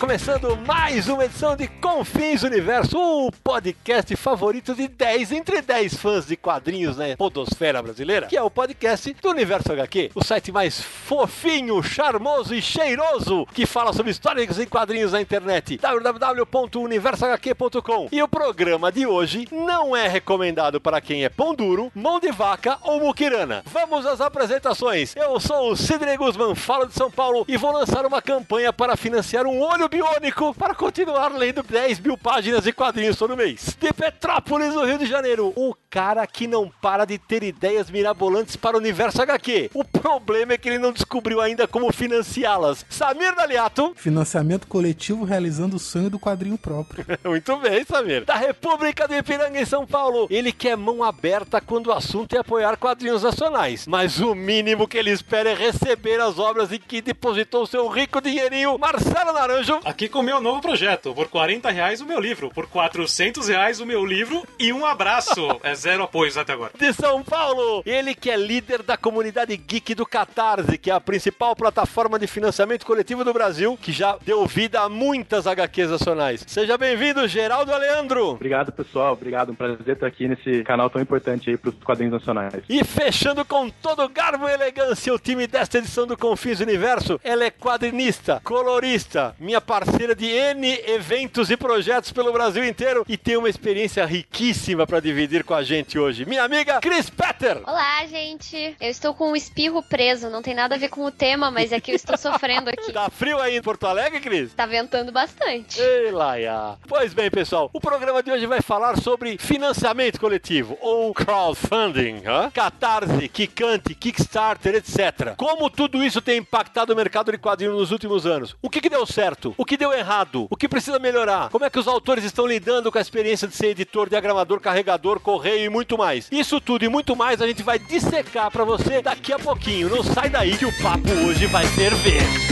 Começando mais uma edição de Confins Universo, o podcast favorito de 10 entre 10 fãs de quadrinhos na podosfera brasileira, que é o podcast do Universo HQ, o site mais fofinho, charmoso e cheiroso que fala sobre histórias em quadrinhos na internet, www.universohq.com. E o programa de hoje não é recomendado para quem é pão duro, mão de vaca ou muquirana. Vamos às apresentações. Eu sou o Sidney Guzman, falo de São Paulo e vou lançar uma campanha para financiar um olho biônico para continuar lendo 10 mil páginas de quadrinhos todo mês. De Petrópolis, no Rio de Janeiro, o cara que não para de ter ideias mirabolantes para o universo HQ. O problema é que ele não descobriu ainda como financiá-las. Samir Daliato. Financiamento coletivo realizando o sonho do quadrinho próprio. Muito bem, Samir. Da República do Ipiranga, em São Paulo. Ele quer mão aberta quando o assunto é apoiar quadrinhos nacionais. Mas o mínimo que ele espera é receber as obras em que depositou seu rico dinheirinho. Marcelo Naranjo. Aqui com o meu novo projeto. Por 40 reais o meu livro. Por 400 reais o meu livro. E um abraço. É zero apoios até agora. De São Paulo. Ele que é líder da comunidade geek do Catarse, que é a principal plataforma de financiamento coletivo do Brasil, que já deu vida a muitas HQs nacionais. Seja bem-vindo, Geraldo Aleandro. Obrigado, pessoal. Obrigado. Um prazer estar aqui nesse canal tão importante aí para os quadrinhos nacionais. E fechando com todo garbo e elegância o time desta edição do Confins Universo, ela é quadrinista, colorista, minha parceira de N eventos e projetos pelo Brasil inteiro e tem uma experiência riquíssima para dividir com a gente hoje. Minha amiga Cris Petter. Olá, gente. Eu estou com um espirro preso. Não tem nada a ver com o tema, mas é que eu estou sofrendo aqui. Tá frio aí em Porto Alegre, Cris? Tá ventando bastante. Ei, Laia. Pois bem, pessoal, o programa de hoje vai falar sobre financiamento coletivo ou crowdfunding, hã? catarse, Kikante, Kickstarter, etc. Como tudo isso tem impactado o mercado de quadrinhos nos últimos anos? O que, que deu certo? O que deu errado? O que precisa melhorar? Como é que os autores estão lidando com a experiência de ser editor, diagramador, carregador, correio e muito mais? Isso tudo e muito mais a gente vai dissecar pra você daqui a pouquinho. Não sai daí que o papo hoje vai ferver.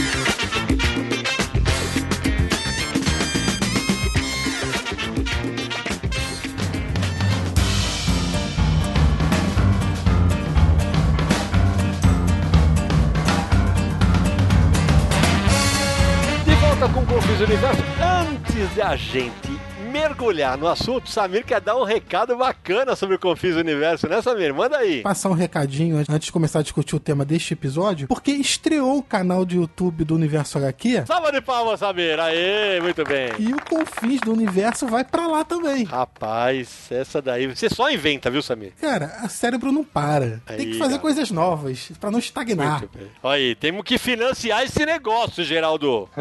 Volta com o Confis Universo. Antes de a gente mergulhar no assunto, Samir quer dar um recado bacana sobre o Confis Universo, né, Samir? Manda aí. Passar um recadinho antes de começar a discutir o tema deste episódio, porque estreou o canal de YouTube do Universo HQ Salva de palmas, Samir. Aê, muito bem. e o Confins do Universo vai pra lá também. Rapaz, essa daí você só inventa, viu, Samir? Cara, a cérebro não para. Tem Aí, que fazer cara. coisas novas pra não estagnar. Muito bem. Olha aí, temos que financiar esse negócio, Geraldo.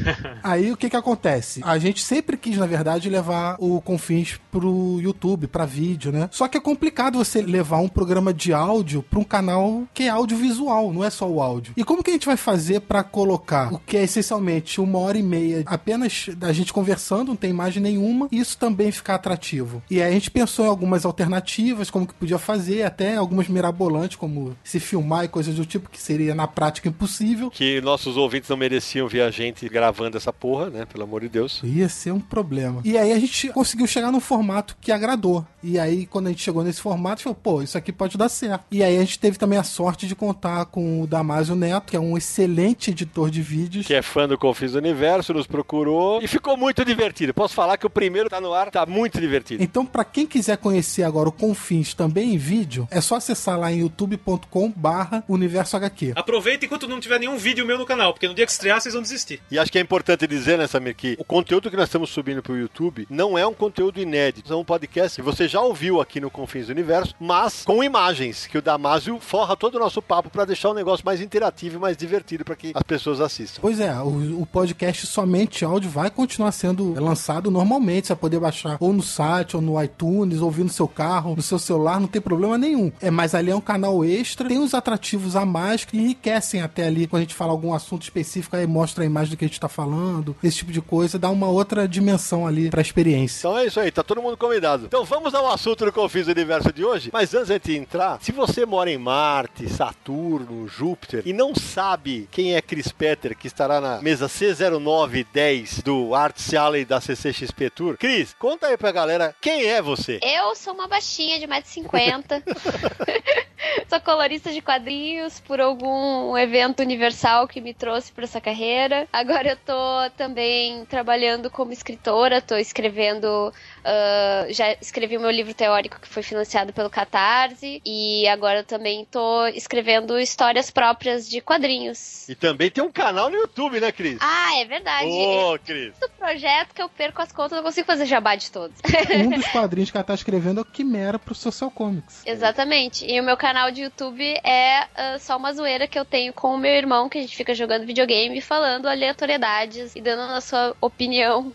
Aí o que que acontece? A gente sempre quis, na verdade, levar o Confins pro YouTube, pra vídeo, né? Só que é complicado você levar um programa de áudio pra um canal que é audiovisual, não é só o áudio. E como que a gente vai fazer pra colocar o que é essencialmente uma hora e meia apenas da gente conversando, não tem imagem nenhuma, e isso também ficar atrativo? E aí a gente pensou em algumas alternativas, como que podia fazer, até algumas mirabolantes, como se filmar e coisas do tipo, que seria na prática impossível. Que nossos ouvintes não mereciam ver a gente gravando essa porra, né? Pelo amor de Deus. Ia ser um problema. E aí a gente conseguiu chegar num formato que agradou. E aí, quando a gente chegou nesse formato, a gente falou, pô, isso aqui pode dar certo. E aí a gente teve também a sorte de contar com o Damásio Neto, que é um excelente editor de vídeos. que é fã do Confis do Universo, nos procurou e ficou muito divertido. Posso falar que o primeiro tá no ar, tá muito divertido. Então, pra quem quiser conhecer agora o Confins também em vídeo, é só acessar lá em youtube.com barra universo HQ. Aproveita enquanto não tiver nenhum vídeo meu no canal, porque no dia que estrear vocês vão desistir. E acho que é importante dizer, né, Samir, que o conteúdo que nós estamos subindo pro YouTube YouTube não é um conteúdo inédito, é um podcast que você já ouviu aqui no Confins do Universo, mas com imagens, que o Damásio forra todo o nosso papo para deixar o negócio mais interativo e mais divertido para que as pessoas assistam. Pois é, o, o podcast somente áudio vai continuar sendo lançado normalmente. Você vai poder baixar ou no site, ou no iTunes, ouvir no seu carro, no seu celular, não tem problema nenhum. É, mas ali é um canal extra, tem os atrativos a mais que enriquecem até ali. Quando a gente fala algum assunto específico, aí mostra a imagem do que a gente tá falando, esse tipo de coisa, dá uma outra dimensão ali pra experiência. Então é isso aí, tá todo mundo convidado. Então vamos ao assunto do Confis do Universo de hoje. Mas antes de entrar, se você mora em Marte, Saturno, Júpiter e não sabe quem é Chris Petter, que estará na mesa C0910 do Arts Alley da CCXP Tour, Cris, conta aí pra galera quem é você. Eu sou uma baixinha de 1,50m. sou colorista de quadrinhos por algum evento universal que me trouxe para essa carreira. Agora eu tô também trabalhando como escritora, tô escrevendo Uh, já escrevi o meu livro teórico que foi financiado pelo Catarse e agora eu também tô escrevendo histórias próprias de quadrinhos. E também tem um canal no YouTube, né, Cris? Ah, é verdade. Ô, oh, Cris. Do projeto que eu perco as contas, não consigo fazer jabá de todos. um dos quadrinhos que ela tá escrevendo é o Quimera pro Social Comics. Exatamente. E o meu canal de YouTube é uh, só uma zoeira que eu tenho com o meu irmão, que a gente fica jogando videogame, falando aleatoriedades e dando a sua opinião.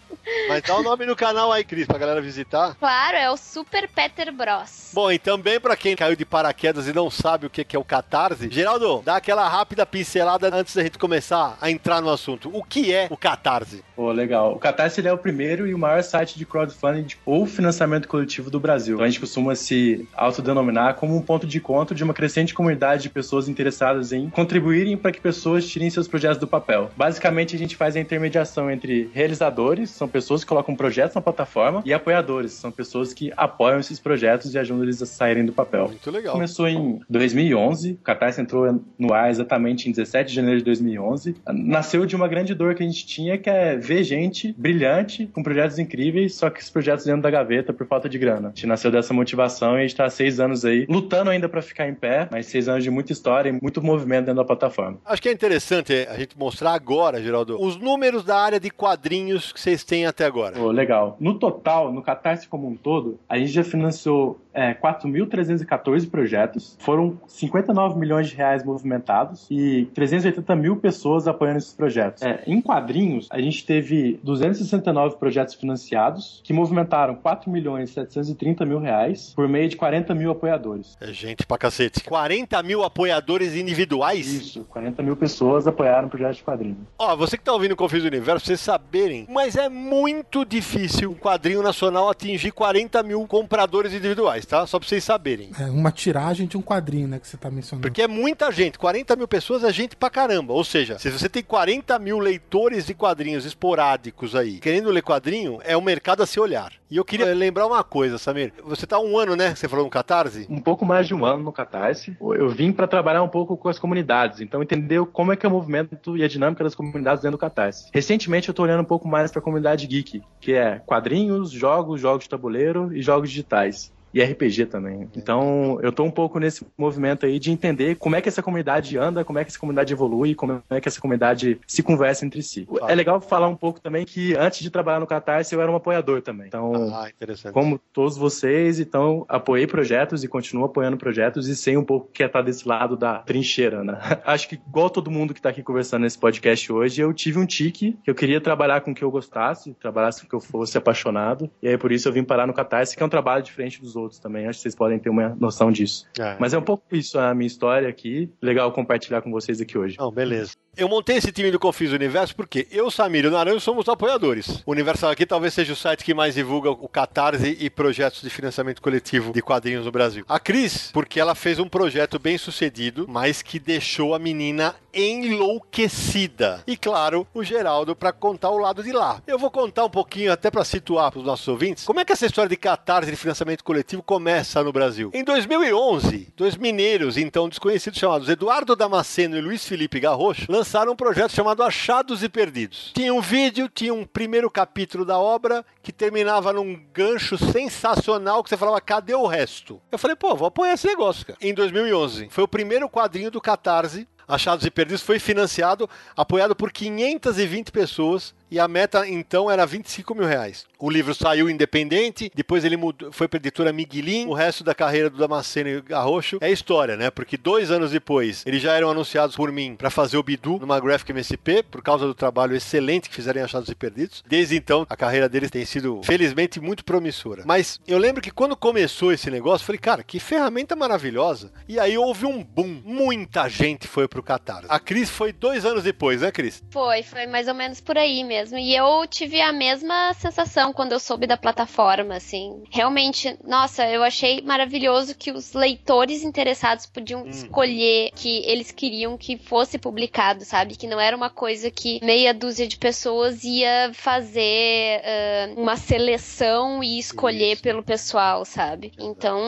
Mas dá o nome no canal aí, Cris, pra galera visitar. Claro, é o Super Peter Bros. Bom, e também para quem caiu de paraquedas e não sabe o que é o Catarse, Geraldo, dá aquela rápida pincelada antes da gente começar a entrar no assunto. O que é o Catarse? Pô, legal. O Catarse ele é o primeiro e o maior site de crowdfunding ou financiamento coletivo do Brasil. Então a gente costuma se autodenominar como um ponto de encontro de uma crescente comunidade de pessoas interessadas em contribuírem para que pessoas tirem seus projetos do papel. Basicamente, a gente faz a intermediação entre realizadores, são pessoas que colocam projetos na plataforma, e apoiadores, são pessoas que apoiam esses projetos e ajudam eles a saírem do papel. Muito legal. Começou em 2011, o Catarse entrou no ar exatamente em 17 de janeiro de 2011. Nasceu de uma grande dor que a gente tinha, que é ver gente brilhante, com projetos incríveis, só que esses projetos dentro da gaveta por falta de grana. A gente nasceu dessa motivação e a gente está há seis anos aí, lutando ainda para ficar em pé, mas seis anos de muita história e muito movimento dentro da plataforma. Acho que é interessante a gente mostrar agora, Geraldo, os números da área de quadrinhos que vocês têm até agora. Legal. No total, no Catarse como um todo, a gente já financiou é, 4.314 projetos, foram 59 milhões de reais movimentados e 380 mil pessoas apoiando esses projetos. É, em quadrinhos, a gente teve 269 projetos financiados que movimentaram 4 milhões 730 mil reais por meio de 40 mil apoiadores. É gente pra cacete. 40 mil apoiadores individuais? Isso, 40 mil pessoas apoiaram projetos de quadrinhos. Ó, você que tá ouvindo o Confis do Universo, vocês saberem, mas é muito difícil um quadrinho nacional atingir 40 mil compradores individuais, tá? Só pra vocês saberem. É uma tiragem de um quadrinho, né, que você tá mencionando. Porque é muita gente, 40 mil pessoas é gente pra caramba. Ou seja, se você tem 40 mil leitores de quadrinhos esporádicos aí, querendo ler quadrinho, é um mercado a se olhar. E eu queria lembrar uma coisa, Samir. Você tá um ano, né? Você falou no Catarse? Um pouco mais de um ano no Catarse. Eu vim para trabalhar um pouco com as comunidades, então entender como é que é o movimento e a dinâmica das comunidades dentro do Catarse. Recentemente eu tô olhando um pouco mais para a comunidade geek, que é quadrinhos, jogos, jogos de tabuleiro e jogos digitais e RPG também. Então, eu tô um pouco nesse movimento aí de entender como é que essa comunidade anda, como é que essa comunidade evolui, como é que essa comunidade se conversa entre si. É legal falar um pouco também que antes de trabalhar no Catarse, eu era um apoiador também. Então, ah, como todos vocês, então, apoiei projetos e continuo apoiando projetos e sei um pouco que é estar desse lado da trincheira, né? Acho que igual todo mundo que tá aqui conversando nesse podcast hoje, eu tive um tique que eu queria trabalhar com o que eu gostasse, trabalhasse com o que eu fosse apaixonado, e aí por isso eu vim parar no Catarse, que é um trabalho diferente dos outros outros também. Acho que vocês podem ter uma noção disso. É. Mas é um pouco isso a minha história aqui. Legal compartilhar com vocês aqui hoje. Não, beleza. Eu montei esse time do Confis Universo porque eu, Samir e o Naranjo somos apoiadores. O Universal aqui talvez seja o site que mais divulga o Catarse e projetos de financiamento coletivo de quadrinhos no Brasil. A Cris, porque ela fez um projeto bem sucedido, mas que deixou a menina enlouquecida. E claro, o Geraldo para contar o lado de lá. Eu vou contar um pouquinho até para situar para os nossos ouvintes como é que essa história de Catarse de financiamento coletivo começa no Brasil. Em 2011, dois mineiros então desconhecidos chamados Eduardo Damasceno e Luiz Felipe Garrocho lançaram um projeto chamado Achados e Perdidos. Tinha um vídeo, tinha um primeiro capítulo da obra que terminava num gancho sensacional que você falava, cadê o resto? Eu falei, pô, vou apoiar esse negócio, cara. Em 2011, foi o primeiro quadrinho do Catarse Achados e Perdidos foi financiado, apoiado por 520 pessoas e a meta então era 25 mil reais. O livro saiu independente, depois ele mudou, foi para editora Miguelin, o resto da carreira do Damasceno e Garrocho é história, né? Porque dois anos depois eles já eram anunciados por mim para fazer o Bidu numa Graphic MSP, por causa do trabalho excelente que fizeram em Achados e Perdidos. Desde então, a carreira deles tem sido, felizmente, muito promissora. Mas eu lembro que quando começou esse negócio, falei, cara, que ferramenta maravilhosa. E aí houve um boom. Muita gente foi pro Catar. A Cris foi dois anos depois, né, Cris? Foi, foi mais ou menos por aí mesmo. E eu tive a mesma sensação quando eu soube da plataforma, assim. Realmente, nossa, eu achei maravilhoso que os leitores interessados podiam escolher que eles queriam que fosse publicado, sabe? Que não era uma coisa que meia dúzia de pessoas ia fazer ah, uma seleção e escolher pelo pessoal, sabe? Então,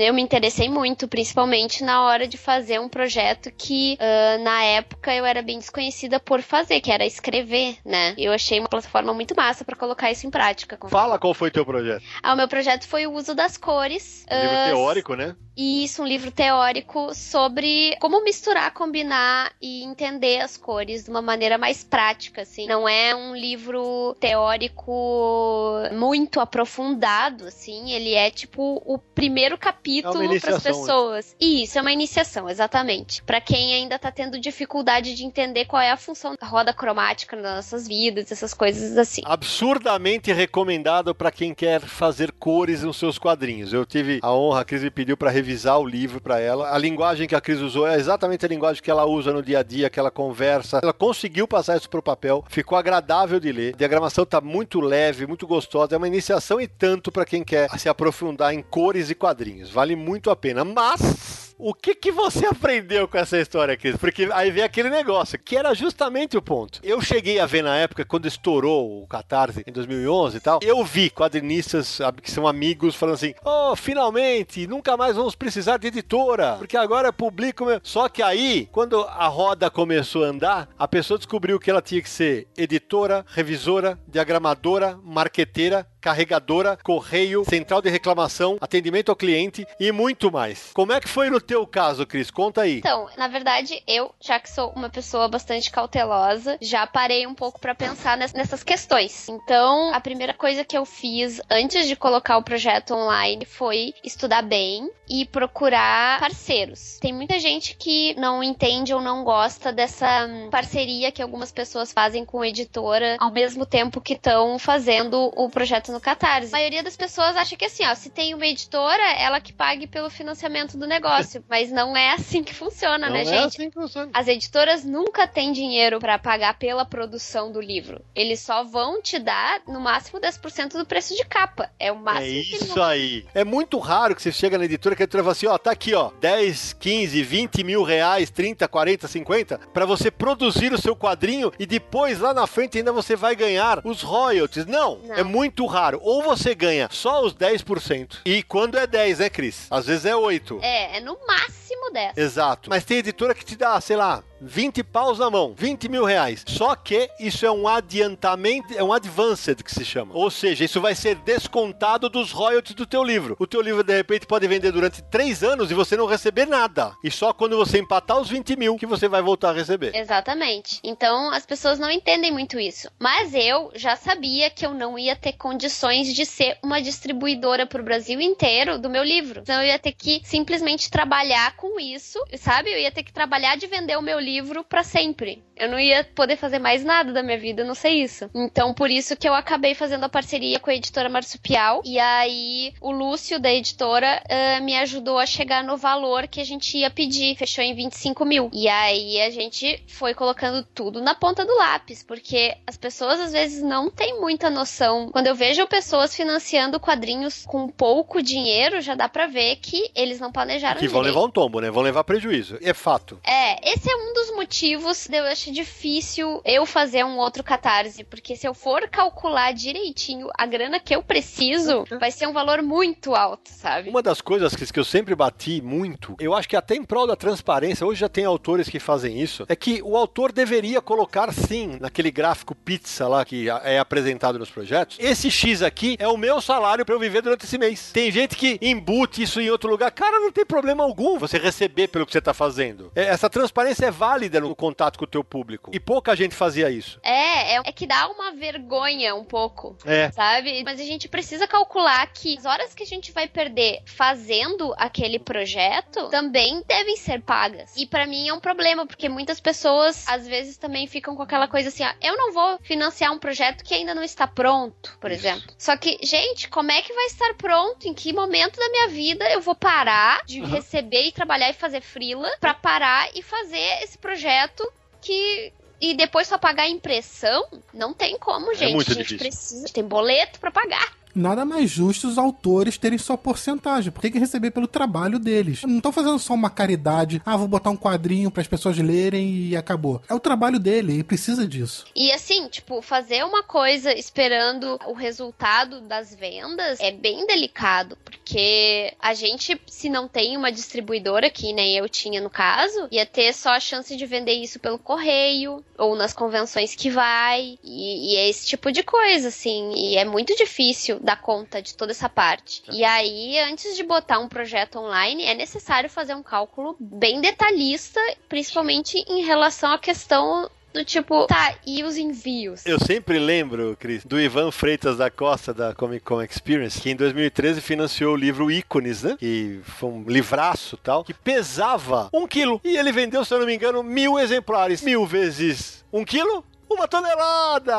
eu me interessei muito, principalmente na hora de fazer um projeto que ah, na época eu era bem desconhecida por fazer, que era escrever, né? Eu achei uma plataforma muito massa pra colocar isso em prática. Fala qual foi teu projeto. Ah, o meu projeto foi o uso das cores. Um livro ah, teórico, né? e isso, um livro teórico sobre como misturar, combinar e entender as cores de uma maneira mais prática, assim. Não é um livro teórico muito aprofundado, assim. Ele é tipo o primeiro capítulo para as né? pessoas. Isso, é uma iniciação, exatamente. Para quem ainda tá tendo dificuldade de entender qual é a função da roda cromática nas nossas vidas, essas coisas assim. Absurdamente recomendado para quem quer fazer cores nos seus quadrinhos. Eu tive a honra, a Cris me pediu para revisar o livro para ela. A linguagem que a Cris usou é exatamente a linguagem que ela usa no dia a dia, que ela conversa. Ela conseguiu passar isso pro papel, ficou agradável de ler. A diagramação tá muito leve, muito gostosa. É uma iniciação e tanto para quem quer se aprofundar em cores e quadrinhos. Vale muito a pena. Mas o que que você aprendeu com essa história, Cris? Porque aí vem aquele negócio, que era justamente o ponto. Eu cheguei a ver na época, quando estourou o Catarse, em 2011 e tal, eu vi quadrinistas que são amigos falando assim, oh, finalmente, nunca mais vamos precisar de editora, porque agora publico... Meu... Só que aí, quando a roda começou a andar, a pessoa descobriu que ela tinha que ser editora, revisora, diagramadora, marqueteira, carregadora, correio, central de reclamação, atendimento ao cliente e muito mais. Como é que foi no teu caso, Cris? Conta aí. Então, na verdade, eu, já que sou uma pessoa bastante cautelosa, já parei um pouco pra pensar ness- nessas questões. Então, a primeira coisa que eu fiz antes de colocar o projeto online foi estudar bem e procurar parceiros. Tem muita gente que não entende ou não gosta dessa hum, parceria que algumas pessoas fazem com editora ao mesmo tempo que estão fazendo o projeto no Catarse. A maioria das pessoas acha que assim, ó, se tem uma editora, ela que pague pelo financiamento do negócio. Mas não é assim que funciona, Não né, é gente? assim que funciona. As editoras nunca têm dinheiro pra pagar pela produção do livro. Eles só vão te dar no máximo 10% do preço de capa. É o máximo É que eles isso vão aí. É muito raro que você chega na editora que a editora fala assim, ó, tá aqui, ó, 10, 15, 20 mil reais, 30, 40, 50, pra você produzir o seu quadrinho e depois, lá na frente, ainda você vai ganhar os royalties. Não, Não. é muito raro. Ou você ganha só os 10%. E quando é 10, né, Cris? Às vezes é 8. É, é no máximo 10. Exato. Mas tem editora que te dá, sei lá, 20 paus na mão, 20 mil reais. Só que isso é um adiantamento, é um advanced que se chama. Ou seja, isso vai ser descontado dos royalties do teu livro. O teu livro, de repente, pode vender durante 3 anos e você não receber nada. E só quando você empatar os 20 mil que você vai voltar a receber. Exatamente. Então as pessoas não entendem muito isso. Mas eu já sabia que eu não ia ter condições de ser uma distribuidora pro Brasil inteiro do meu livro. Então eu ia ter que simplesmente trabalhar com isso, sabe? Eu ia ter que trabalhar de vender o meu livro pra sempre. Eu não ia poder fazer mais nada da minha vida, eu não sei isso. Então por isso que eu acabei fazendo a parceria com a editora Marsupial. E aí o Lúcio da editora ah, me ajudou a chegar no valor que a gente ia pedir. Fechou em 25 mil. E aí a gente foi colocando tudo na ponta do lápis, porque as pessoas às vezes não têm muita noção. Quando eu vejo pessoas financiando quadrinhos com pouco dinheiro, já dá pra ver que eles não planejaram Que vão direito. levar um tombo, né? Vão levar prejuízo. É fato. É, esse é um dos motivos de eu achar difícil eu fazer um outro catarse, porque se eu for calcular direitinho a grana que eu preciso, vai ser um valor muito alto, sabe? Uma das coisas que, que eu sempre bati muito, eu acho que até em prol da transparência, hoje já tem autores que fazem isso, é que o autor deveria colocar sim naquele gráfico pizza lá que é apresentado nos projetos. Esse X aqui é o meu salário para eu viver durante esse mês. Tem gente que embute isso em outro lugar. Cara, não tem problema algum você receber pelo que você tá fazendo. É, Essa transparência é válida no contato com o teu público. E pouca gente fazia isso. É, é, é que dá uma vergonha um pouco. É. Sabe? Mas a gente precisa calcular que as horas que a gente vai perder fazendo aquele projeto também devem ser pagas. E para mim é um problema, porque muitas pessoas às vezes também ficam com aquela coisa assim: ó, eu não vou financiar um projeto que ainda não está pronto, por Isso. exemplo. Só que, gente, como é que vai estar pronto? Em que momento da minha vida eu vou parar de receber e trabalhar e fazer frila pra parar e fazer esse projeto que e depois só pagar a impressão? Não tem como, gente. muito a gente difícil. precisa. Tem boleto pra pagar. Nada mais justo os autores terem sua porcentagem, porque tem que receber pelo trabalho deles. Não estão fazendo só uma caridade, ah, vou botar um quadrinho para as pessoas lerem e acabou. É o trabalho dele e precisa disso. E assim, tipo, fazer uma coisa esperando o resultado das vendas é bem delicado, porque a gente, se não tem uma distribuidora, que nem eu tinha no caso, ia ter só a chance de vender isso pelo correio ou nas convenções que vai, e, e é esse tipo de coisa, assim, e é muito difícil dar conta de toda essa parte. E aí, antes de botar um projeto online, é necessário fazer um cálculo bem detalhista, principalmente em relação à questão do tipo, tá, e os envios? Eu sempre lembro, Cris, do Ivan Freitas da Costa, da Comic Con Experience, que em 2013 financiou o livro Ícones, né? Que foi um livraço tal, que pesava um quilo. E ele vendeu, se eu não me engano, mil exemplares. Mil vezes um quilo? Uma tonelada!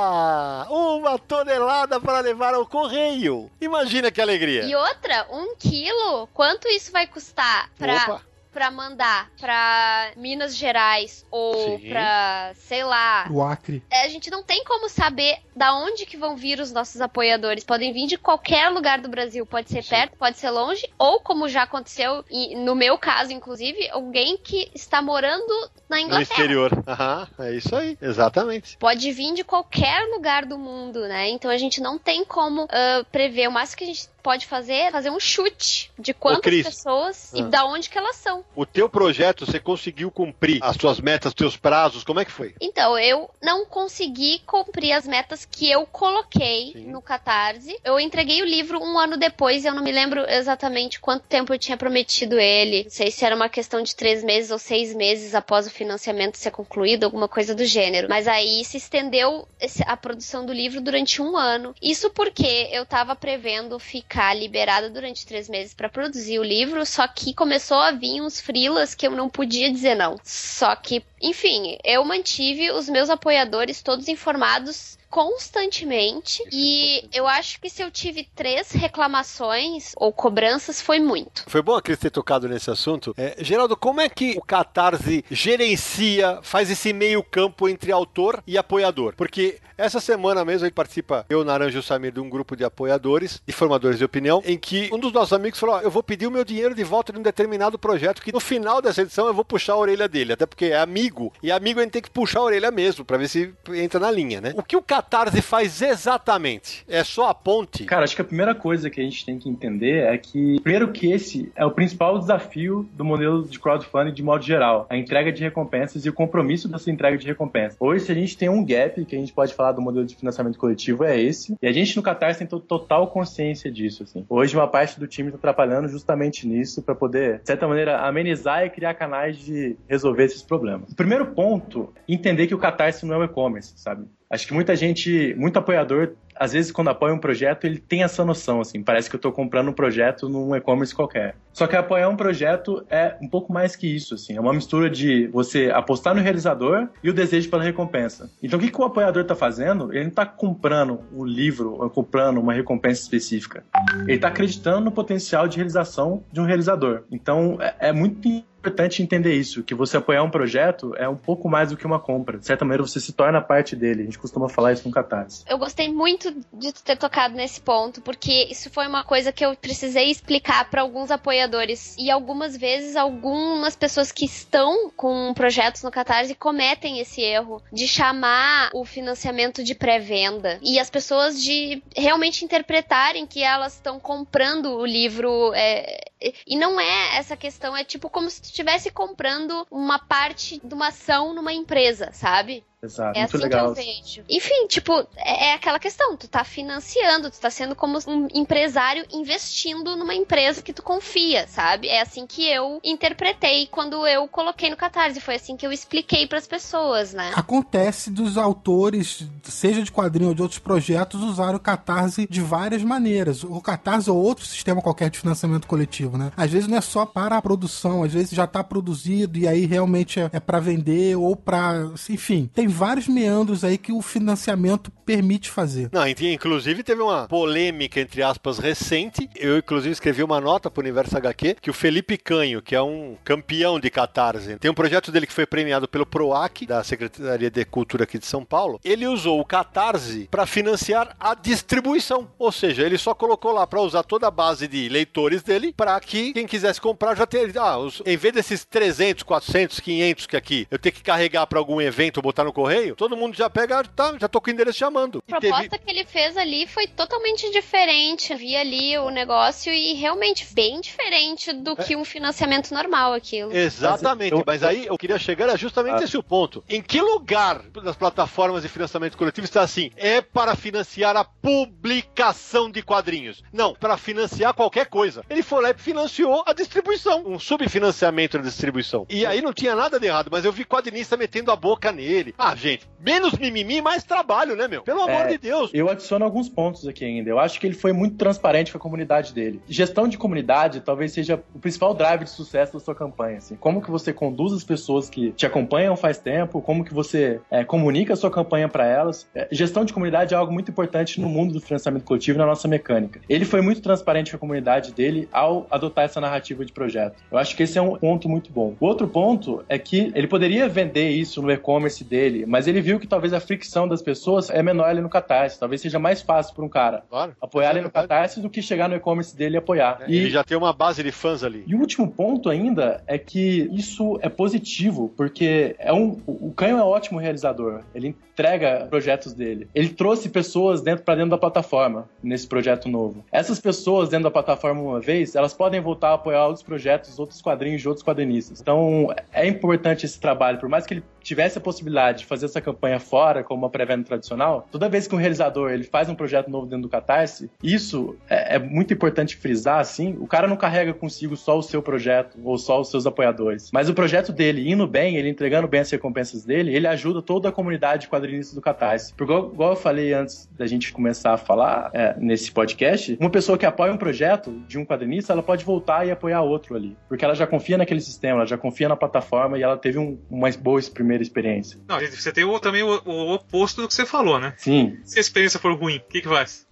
Uma tonelada para levar ao correio! Imagina que alegria! E outra, um quilo, quanto isso vai custar pra, Opa. pra mandar pra Minas Gerais ou Sim. pra, sei lá. O Acre. É, A gente não tem como saber da onde que vão vir os nossos apoiadores. Podem vir de qualquer lugar do Brasil. Pode ser perto, pode ser longe, ou como já aconteceu, e no meu caso, inclusive, alguém que está morando na No Inglaterra. exterior. Aham, é isso aí, exatamente. Pode vir de qualquer lugar do mundo, né? Então a gente não tem como ah, prever. O máximo que a gente pode fazer é fazer um chute de quantas Cris. pessoas e Ah. da onde que elas são. O teu projeto, você conseguiu cumprir as suas metas, os teus prazos, como é que foi? Então, eu não consegui cumprir as metas que eu coloquei Sim. no Catarse. Eu entreguei o livro um ano depois, eu não me lembro exatamente quanto tempo eu tinha prometido ele. Não sei se era uma questão de três meses ou seis meses após o financiamento ser concluído, alguma coisa do gênero. Mas aí se estendeu a produção do livro durante um ano. Isso porque eu tava prevendo ficar liberada durante três meses para produzir o livro, só que começou a vir uns frilas que eu não podia dizer não. Só que, enfim, eu mantive os meus apoiadores todos informados constantemente e eu acho que se eu tive três reclamações ou cobranças foi muito. Foi bom a Cris ter tocado nesse assunto. É, Geraldo, como é que o Catarse gerencia, faz esse meio campo entre autor e apoiador? Porque essa semana mesmo gente participa, eu, Naranjo e o Samir, de um grupo de apoiadores e formadores de opinião, em que um dos nossos amigos falou, ó, eu vou pedir o meu dinheiro de volta de um determinado projeto, que no final dessa edição eu vou puxar a orelha dele, até porque é amigo, e amigo a gente tem que puxar a orelha mesmo, pra ver se entra na linha, né? O que o Catarse faz exatamente? É só a ponte? Cara, acho que a primeira coisa que a gente tem que entender é que, primeiro que esse é o principal desafio do modelo de crowdfunding de modo geral, a entrega de recompensas e o compromisso dessa entrega de recompensas. Hoje, se a gente tem um gap que a gente pode falar do modelo de financiamento coletivo, é esse, e a gente no Catarse tem to- total consciência disso, assim. Hoje, uma parte do time está trabalhando justamente nisso para poder, de certa maneira, amenizar e criar canais de resolver esses problemas. O primeiro ponto, entender que o Catarse não é um e-commerce, sabe? Acho que muita gente, muito apoiador, às vezes quando apoia um projeto, ele tem essa noção, assim, parece que eu tô comprando um projeto num e-commerce qualquer. Só que apoiar um projeto é um pouco mais que isso, assim, é uma mistura de você apostar no realizador e o desejo pela recompensa. Então o que, que o apoiador tá fazendo? Ele não tá comprando um livro ou comprando uma recompensa específica. Ele tá acreditando no potencial de realização de um realizador. Então é, é muito importante entender isso, que você apoiar um projeto é um pouco mais do que uma compra. De certa maneira, você se torna parte dele. A gente costuma falar isso no Catarse. Eu gostei muito de ter tocado nesse ponto, porque isso foi uma coisa que eu precisei explicar para alguns apoiadores. E algumas vezes, algumas pessoas que estão com projetos no Catarse cometem esse erro de chamar o financiamento de pré-venda. E as pessoas de realmente interpretarem que elas estão comprando o livro. é, E- não é essa questão, é tipo como se tu estivesse comprando uma parte de uma ação numa empresa, sabe? Exato, É muito assim legal. que eu vejo. Enfim, tipo, é, é aquela questão, tu tá financiando, tu tá sendo como um empresário investindo numa empresa que tu confia, sabe? É assim que eu interpretei quando eu coloquei no Catarse, foi assim que eu expliquei pras pessoas, né? Acontece dos autores, seja de quadrinho ou de outros projetos, usarem o Catarse de várias maneiras. O Catarse ou outro sistema qualquer de financiamento coletivo, né? Às vezes não é só para a produção, às vezes já tá produzido e aí realmente é, é para vender ou para, enfim, tem vários meandros aí que o financiamento permite fazer. Não, inclusive teve uma polêmica, entre aspas, recente. Eu, inclusive, escrevi uma nota pro Universo HQ que o Felipe Canho, que é um campeão de catarse, tem um projeto dele que foi premiado pelo PROAC, da Secretaria de Cultura aqui de São Paulo. Ele usou o catarse para financiar a distribuição. Ou seja, ele só colocou lá para usar toda a base de leitores dele para que quem quisesse comprar já ter. Ah, os- em vez desses 300, 400, 500 que aqui eu tenho que carregar para algum evento botar no correio, todo mundo já pega, tá, já tô com o endereço chamando. A teve- proposta que ele fez ali foi totalmente diferente. Vi ali o negócio e realmente bem diferente do que um financiamento normal aquilo. Exatamente, Mas eu- mas aí eu queria chegar a justamente Ah. esse o ponto. Em que lugar das plataformas de financiamento coletivo está assim? É para financiar a publicação de quadrinhos. Não, para financiar qualquer coisa. Ele foi lá e financiou a distribuição, um subfinanciamento da distribuição. E aí não tinha nada de errado, mas eu vi quadrinista metendo a boca nele. Ah, gente, menos mimimi, mais trabalho, né, meu? Pelo amor É, de Deus. Eu adiciono alguns pontos aqui ainda. Eu acho que ele foi muito transparente com a comunidade dele. Gestão de comunidade talvez seja o principal drive de sucesso da sua campanha. Assim. Como que você conduz as pessoas que te acompanham faz tempo, como que você é, comunica a sua campanha para elas. É, gestão de comunidade é algo muito importante no mundo do financiamento coletivo e na nossa mecânica. Ele foi muito transparente com a comunidade dele ao adotar essa narrativa de projeto. Eu acho que esse é um ponto muito bom. O outro ponto é que ele poderia vender isso no e-commerce dele, mas ele viu que talvez a fricção das pessoas é menor ali no Catarse. Talvez seja mais fácil para um cara Claro. apoiar É ele no. Catarse do que chegar no e-commerce dele e apoiar. É, E, Ele já tem uma base de fãs ali. e o último ponto ainda é que isso é positivo, porque é um, o o Canho é um ótimo realizador. Ele entrega projetos dele. Ele trouxe pessoas dentro para dentro da plataforma nesse projeto novo. Essas pessoas dentro da plataforma uma vez, elas podem voltar a apoiar outros projetos, outros quadrinhos de outros quadrinistas. Então é importante esse trabalho, por mais que ele tivesse a possibilidade de fazer essa campanha fora, como uma pré-venda tradicional, toda vez que um realizador ele faz um projeto novo dentro do Catarse, isso é, é muito importante frisar, assim, o cara não carrega consigo só o seu projeto ou só os seus apoiadores, mas o projeto dele indo bem, ele entregando bem as recompensas dele, ele ajuda toda a comunidade de quadrinistas do Catarse. Porque, igual, eu falei antes da gente começar a falar é, nesse podcast, uma pessoa que apoia um projeto de um quadrinista, ela pode voltar e apoiar outro ali, porque ela já confia naquele sistema, ela já confia na plataforma e ela teve um- uma boa primeira experiência. Não, você tem o- também o, o oposto do que você falou, né? Sim, Se a experiência for ruim, o que, que faz?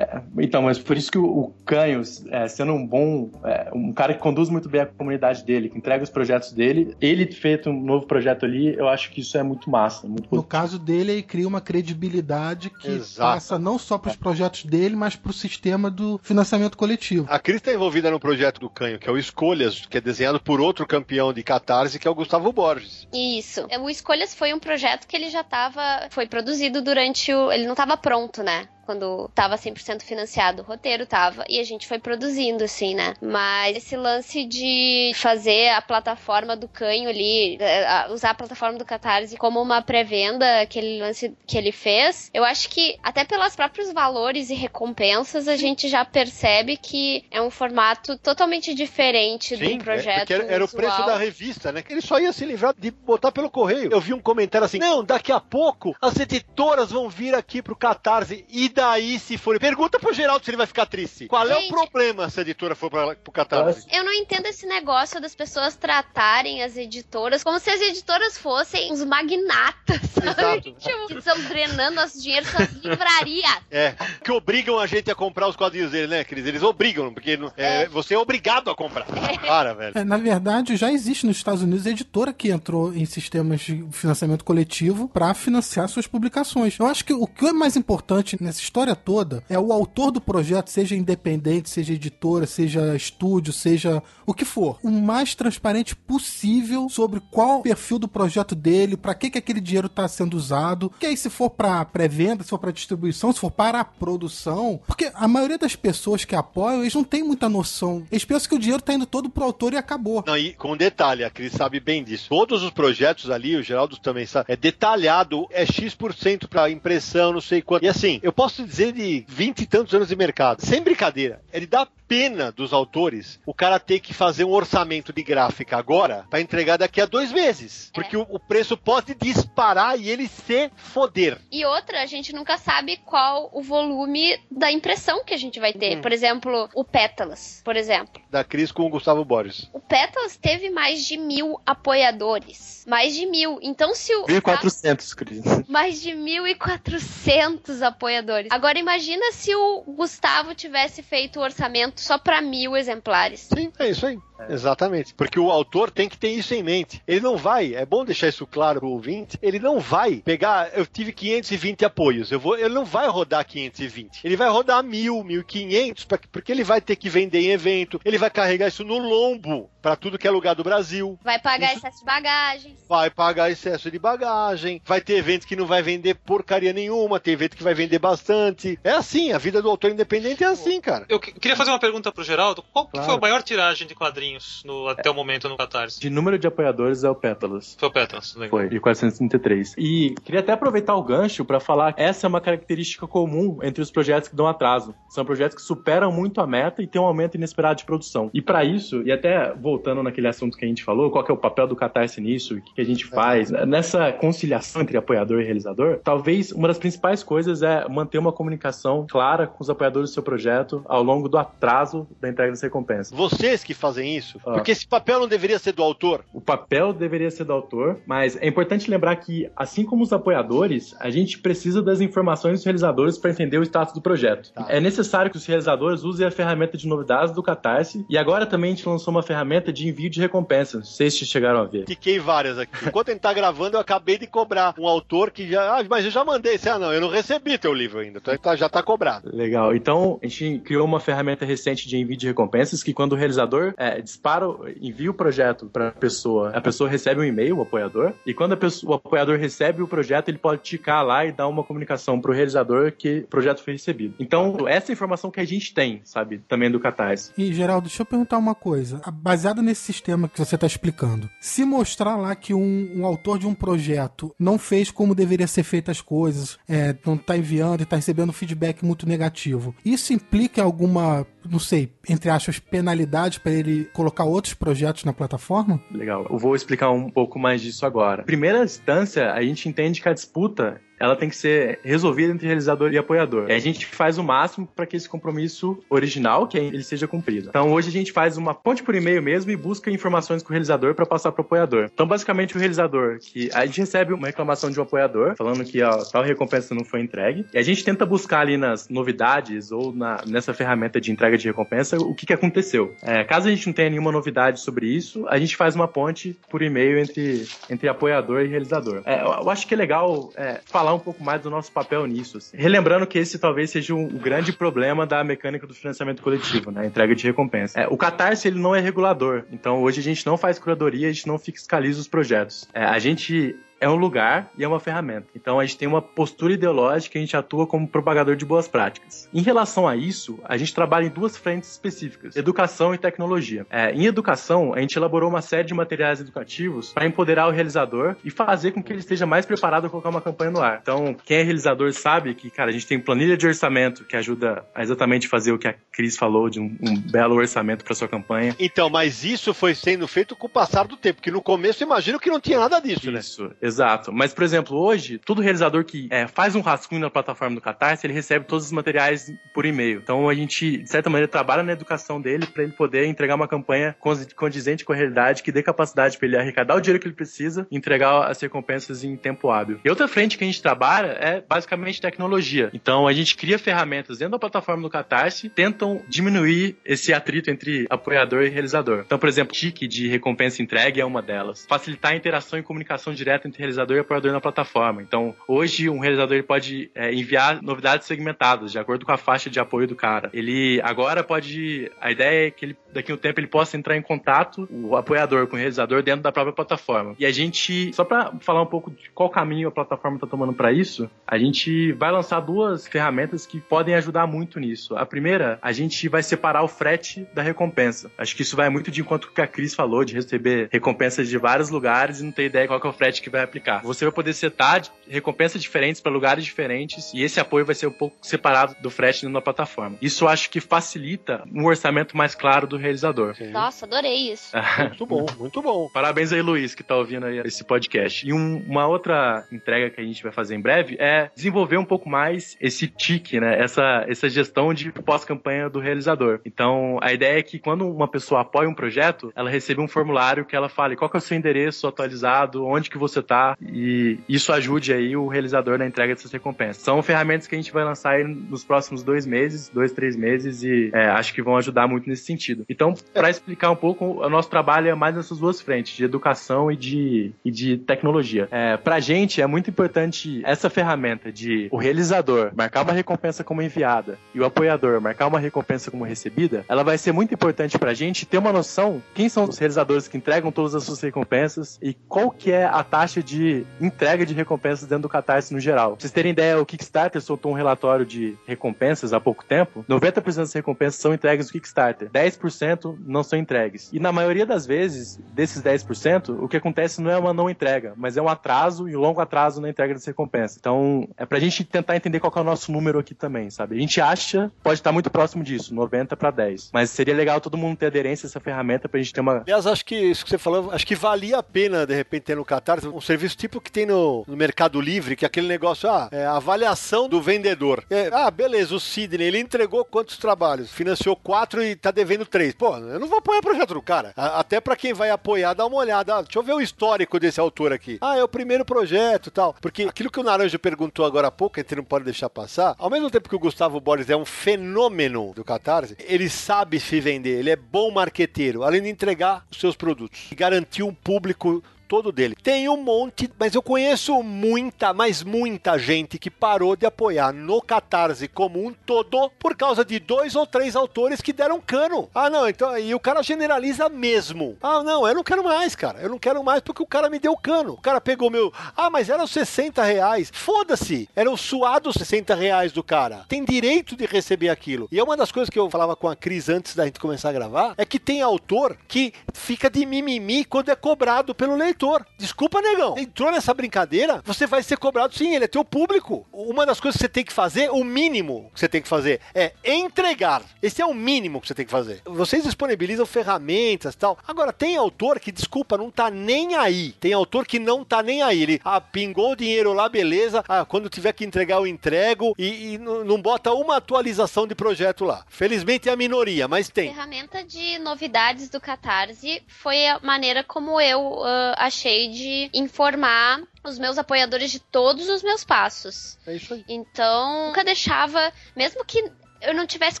Então, mas por isso que o, o Canhos, é, sendo um bom, é, um cara que conduz muito bem a comunidade dele, que entrega os projetos dele, ele feito um novo projeto ali, eu acho que isso é muito massa, muito No caso dele, ele cria uma credibilidade que Exato. passa não só para os projetos dele, mas para o sistema do financiamento coletivo. A Cris está envolvida no projeto do Canho, que é o Escolhas, que é desenhado por outro campeão de catarse, que é o Gustavo Borges. Isso. O Escolhas foi um projeto que ele já tava. Foi produzido durante o. Ele não tava pronto, né? Quando tava 100% financiado, o roteiro tava, e a gente foi produzindo, assim, né? Mas esse lance de fazer a plataforma do canho ali, a- usar a plataforma do Catarse como uma pré-venda, aquele lance que ele fez, eu acho que até pelos próprios valores e recompensas, a gente já percebe que é um formato totalmente diferente de um é, projeto. porque era, era o preço da revista, né? Que ele só ia se livrar de botar pelo correio. Eu vi um comentário assim: não, daqui a pouco as editoras vão vir aqui pro Catarse. E daí, se for. Pergunta pro Geraldo se ele vai ficar triste. Qual é o Gente. problema se a editora for pra, pro Catarse? Eu não entendo esse negócio das pessoas tratarem as editoras como se as editoras fossem os magnatas, sabe? Exato. Tipo, que estão drenando nosso dinheiro suas livrarias. É, que obrigam a gente a comprar os quadrinhos dele, né, Cris? Eles obrigam, porque é, É. você é obrigado a comprar. Para, velho. É, na verdade, já existe nos Estados Unidos editora que entrou em sistemas de financiamento coletivo para financiar suas publicações. Eu acho que o que é mais importante nesse nessa história toda é o autor do projeto, seja independente, seja editora, seja estúdio, seja o que for, o mais transparente possível sobre qual o perfil do projeto dele, para que, que aquele dinheiro está sendo usado. Que aí, se for para pré-venda, se for para distribuição, se for para a produção. Porque a maioria das pessoas que apoiam, eles não têm muita noção. Eles pensam que o dinheiro tá indo todo pro autor e acabou. Não, e com detalhe, a Cris sabe bem disso. Todos os projetos ali, o Geraldo também sabe, é detalhado, é X% para impressão, não sei quanto. E assim, eu posso dizer de 20 e tantos anos de mercado, sem brincadeira, ele dá pena dos autores o cara ter que fazer um orçamento de gráfica agora para entregar daqui a dois meses. É. Porque o, o preço pode disparar e ele se foder. E outra, a gente nunca sabe qual o volume da impressão que a gente vai ter. Uhum. Por exemplo, o Pétalas, por exemplo. Da Cris com o Gustavo Borges. O Pétalas teve mais de mil apoiadores. Mais de mil. Então, se o. 1.400, Cris. Mais de 1.400 apoiadores. Agora, imagina se o Gustavo tivesse feito o orçamento só para mil exemplares. Sim, é isso aí. Exatamente. Porque o autor tem que ter isso em mente. Ele não vai, é bom deixar isso claro pro ouvinte, ele não vai pegar, eu tive 520 apoios, eu vou, ele não vai rodar 520. Ele vai rodar 1000, 1500, pra- porque ele vai ter que vender em evento, ele vai carregar isso no lombo para tudo que é lugar do Brasil. Vai pagar excesso de bagagens. Vai pagar excesso de bagagem, vai ter evento que não vai vender porcaria nenhuma, tem evento que vai vender bastante. É assim, a vida do autor independente é assim, cara. Eu que- queria fazer uma pergunta pro Geraldo. Qual que Claro. foi a maior tiragem de quadrinhos no- até o momento no Catarse? De número de apoiadores é o Pétalas. Foi o Pétalas, legal. Foi, de 433. E queria até aproveitar o gancho para falar que essa é uma característica comum entre os projetos que dão atraso. São projetos que superam muito a meta e tem um aumento inesperado de produção. E para isso, e até voltando naquele assunto que a gente falou, qual que é o papel do Catarse nisso, o que, que a gente faz, nessa conciliação entre apoiador e realizador, talvez uma das principais coisas é manter uma comunicação clara com os apoiadores do seu projeto ao longo do atraso da entrega das recompensas. Vocês que fazem isso, Ah. porque esse papel não deveria ser do autor. O papel deveria ser do autor, mas é importante lembrar que, assim como os apoiadores, a gente precisa das informações dos realizadores para entender o status do projeto. Tá. É necessário que os realizadores usem a ferramenta de novidades do Catarse e agora também a gente lançou uma ferramenta de envio de recompensas. Vocês chegaram a ver. Tiquei várias aqui. Enquanto a gente tá gravando, eu acabei de cobrar um autor que já. Ah, mas eu já mandei. Ah, não, eu não recebi teu livro ainda. Então tá- já tá cobrado. Legal. Então, a gente criou uma ferramenta recente de envio de recompensas que quando o realizador é, dispara, o- envia o projeto para a pessoa, a pessoa recebe um e-mail, o apoiador, e quando pessoa- o apoiador recebe o projeto, ele pode ticar lá e dar uma comunicação para o realizador que o projeto foi recebido. Então, essa é informação que a gente tem, sabe, também do Catarse. E, Geraldo, deixa eu perguntar uma coisa. Baseado nesse sistema que você está explicando, se mostrar lá que um, um autor de um projeto não fez como deveria ser feitas as coisas, é, não está enviando e está recebendo feedback muito negativo, isso implica alguma, não sei, entre aspas, penalidade para ele colocar outros projetos na plataforma? Legal. Eu vou explicar um pouco mais disso agora. Primeira instância, a gente entende que a disputa ela tem que ser resolvida entre realizador e apoiador. E a gente faz o máximo para que esse compromisso original, que ele seja cumprido. Então hoje a gente faz uma ponte por e-mail mesmo e busca informações com o realizador para passar para o apoiador. Então basicamente o realizador, que a gente recebe uma reclamação de um apoiador falando que ó, tal recompensa não foi entregue, e a gente tenta buscar ali nas novidades ou na, nessa ferramenta de entrega de recompensa o que, que aconteceu. É, caso a gente não tenha nenhuma novidade sobre isso, a gente faz uma ponte por e-mail entre, entre apoiador e realizador. É, eu, eu acho que é legal é, falar um pouco mais do nosso papel nisso. assim. Relembrando que esse talvez seja um grande problema da mecânica do financiamento coletivo, né? Entrega de recompensa. É, o Catarse ele não é regulador, então hoje a gente não faz curadoria, a gente não fiscaliza os projetos. É, a gente é um lugar e é uma ferramenta. Então a gente tem uma postura ideológica e a gente atua como propagador de boas práticas. Em relação a isso, a gente trabalha em duas frentes específicas: educação e tecnologia. É, em educação, a gente elaborou uma série de materiais educativos para empoderar o realizador e fazer com que ele esteja mais preparado a colocar uma campanha no ar. Então, quem é realizador sabe que, cara, a gente tem planilha de orçamento que ajuda a exatamente fazer o que a Cris falou de um, um belo orçamento para sua campanha. Então, mas isso foi sendo feito com o passar do tempo, que no começo imagino que não tinha nada disso, né? Isso, exato. Mas, por exemplo, hoje, todo realizador que é, faz um rascunho na plataforma do Catarse, ele recebe todos os materiais por e-mail. Então, a gente, de certa maneira, trabalha na educação dele para ele poder entregar uma campanha condiz- condizente com a realidade, que dê capacidade para ele arrecadar o dinheiro que ele precisa e entregar as recompensas em tempo hábil. E outra frente que a gente trabalha é basicamente tecnologia. Então, a gente cria ferramentas dentro da plataforma do Catarse, tentam diminuir esse atrito entre apoiador e realizador. Então, por exemplo, TIC de recompensa entregue é uma delas. Facilitar a interação e comunicação direta entre realizador e apoiador na plataforma. Então, hoje, um realizador ele pode é, enviar novidades segmentadas, de acordo com a faixa de apoio do cara. Ele agora pode. A ideia é que ele, daqui a um tempo ele possa entrar em contato, o apoiador com o realizador, dentro da própria plataforma. E a gente, só para falar um pouco de qual caminho a plataforma está tomando para isso, a gente vai lançar duas ferramentas que podem ajudar muito nisso. A primeira, a gente vai separar o frete da recompensa. Acho que isso vai muito de encontro com o que a Cris falou, de receber recompensas de vários lugares e não ter ideia qual é o frete que vai aplicar. Você vai poder setar recompensas diferentes para lugares diferentes e esse apoio vai ser um pouco separado do frete na plataforma. Isso acho que facilita um orçamento mais claro do realizador. Sim. Nossa, adorei isso. Muito bom, muito bom. Parabéns aí, Luiz, que tá ouvindo aí esse podcast. E um- uma outra entrega que a gente vai fazer em breve é desenvolver um pouco mais esse tique, né? Essa, essa gestão de pós-campanha do realizador. Então, a ideia é que quando uma pessoa apoia um projeto, ela recebe um formulário que ela fale qual que é o seu endereço atualizado, onde que você tá, e isso ajude aí o realizador na entrega dessas recompensas. São ferramentas que a gente vai lançar aí nos próximos dois meses, dois, três meses, e é, acho que vão ajudar muito nesse sentido. Então, para explicar um pouco, o nosso trabalho é mais nessas duas frentes, de educação e de, e de tecnologia. É, pra gente, é muito importante essa ferramenta de o realizador marcar uma recompensa como enviada e o apoiador marcar uma recompensa como recebida, ela vai ser muito importante pra gente ter uma noção quem são os realizadores que entregam todas as suas recompensas e qual que é a taxa de entrega de recompensas dentro do Catarse no geral. Pra vocês terem ideia, o Kickstarter soltou um relatório de recompensas há pouco tempo. 90% das recompensas são entregues no Kickstarter. 10% não são entregues. E na maioria das vezes, desses 10%, o que acontece não é uma não entrega, mas é um atraso e um longo atraso na entrega das recompensas. Então, é pra gente tentar entender qual é o nosso número aqui também, sabe? A gente acha, pode estar muito próximo disso, 90 para 10. Mas seria legal todo mundo ter aderência a essa ferramenta pra gente ter uma Aliás, acho que isso que você falou, acho que valia a pena, de repente, ter no Catarse um serviço tipo que tem no, no Mercado Livre, que é aquele negócio, ah, é avaliação do vendedor. É, ah, beleza, o Sidney, ele entregou quantos trabalhos? Financiou quatro e tá devendo três. Pô, eu não vou apoiar o projeto do cara. A- até pra quem vai apoiar, dá uma olhada. Ah, deixa eu ver o histórico desse autor aqui. Ah, é o primeiro projeto tal. Porque aquilo que o Naranjo perguntou agora há pouco, a gente não pode deixar passar, ao mesmo tempo que o Gustavo Borges é um fenômeno do Catarse, ele sabe se vender, ele é bom marqueteiro, além de entregar os seus produtos e garantir um público todo dele. Tem um monte, mas eu conheço muita, mas muita gente que parou de apoiar no Catarse como um todo por causa de dois ou três autores que deram cano. Ah, não, então e o cara generaliza mesmo. Ah, não, eu não quero mais, cara. Eu não quero mais porque o cara me deu cano. O cara pegou meu. Ah, mas eram 60 reais. Foda-se. Eram suados 60 reais do cara. Tem direito de receber aquilo. E é uma das coisas que eu falava com a Cris antes da gente começar a gravar: é que tem autor que fica de mimimi quando é cobrado pelo leitor. Desculpa, negão. Entrou nessa brincadeira, você vai ser cobrado sim, ele é teu público. Uma das coisas que você tem que fazer, o mínimo que você tem que fazer, é entregar. Esse é o mínimo que você tem que fazer. Vocês disponibilizam ferramentas tal. Agora, tem autor que, desculpa, não tá nem aí. Tem autor que não tá nem aí. Ele, ah, pingou o dinheiro lá, beleza. Ah, quando tiver que entregar, eu entrego. E, e não bota uma atualização de projeto lá. Felizmente é a minoria, mas tem. ferramenta de novidades do Catarse foi a maneira como eu ah, achei de informar os meus apoiadores de todos os meus passos. É isso aí. Então, nunca deixava, mesmo que eu não tivesse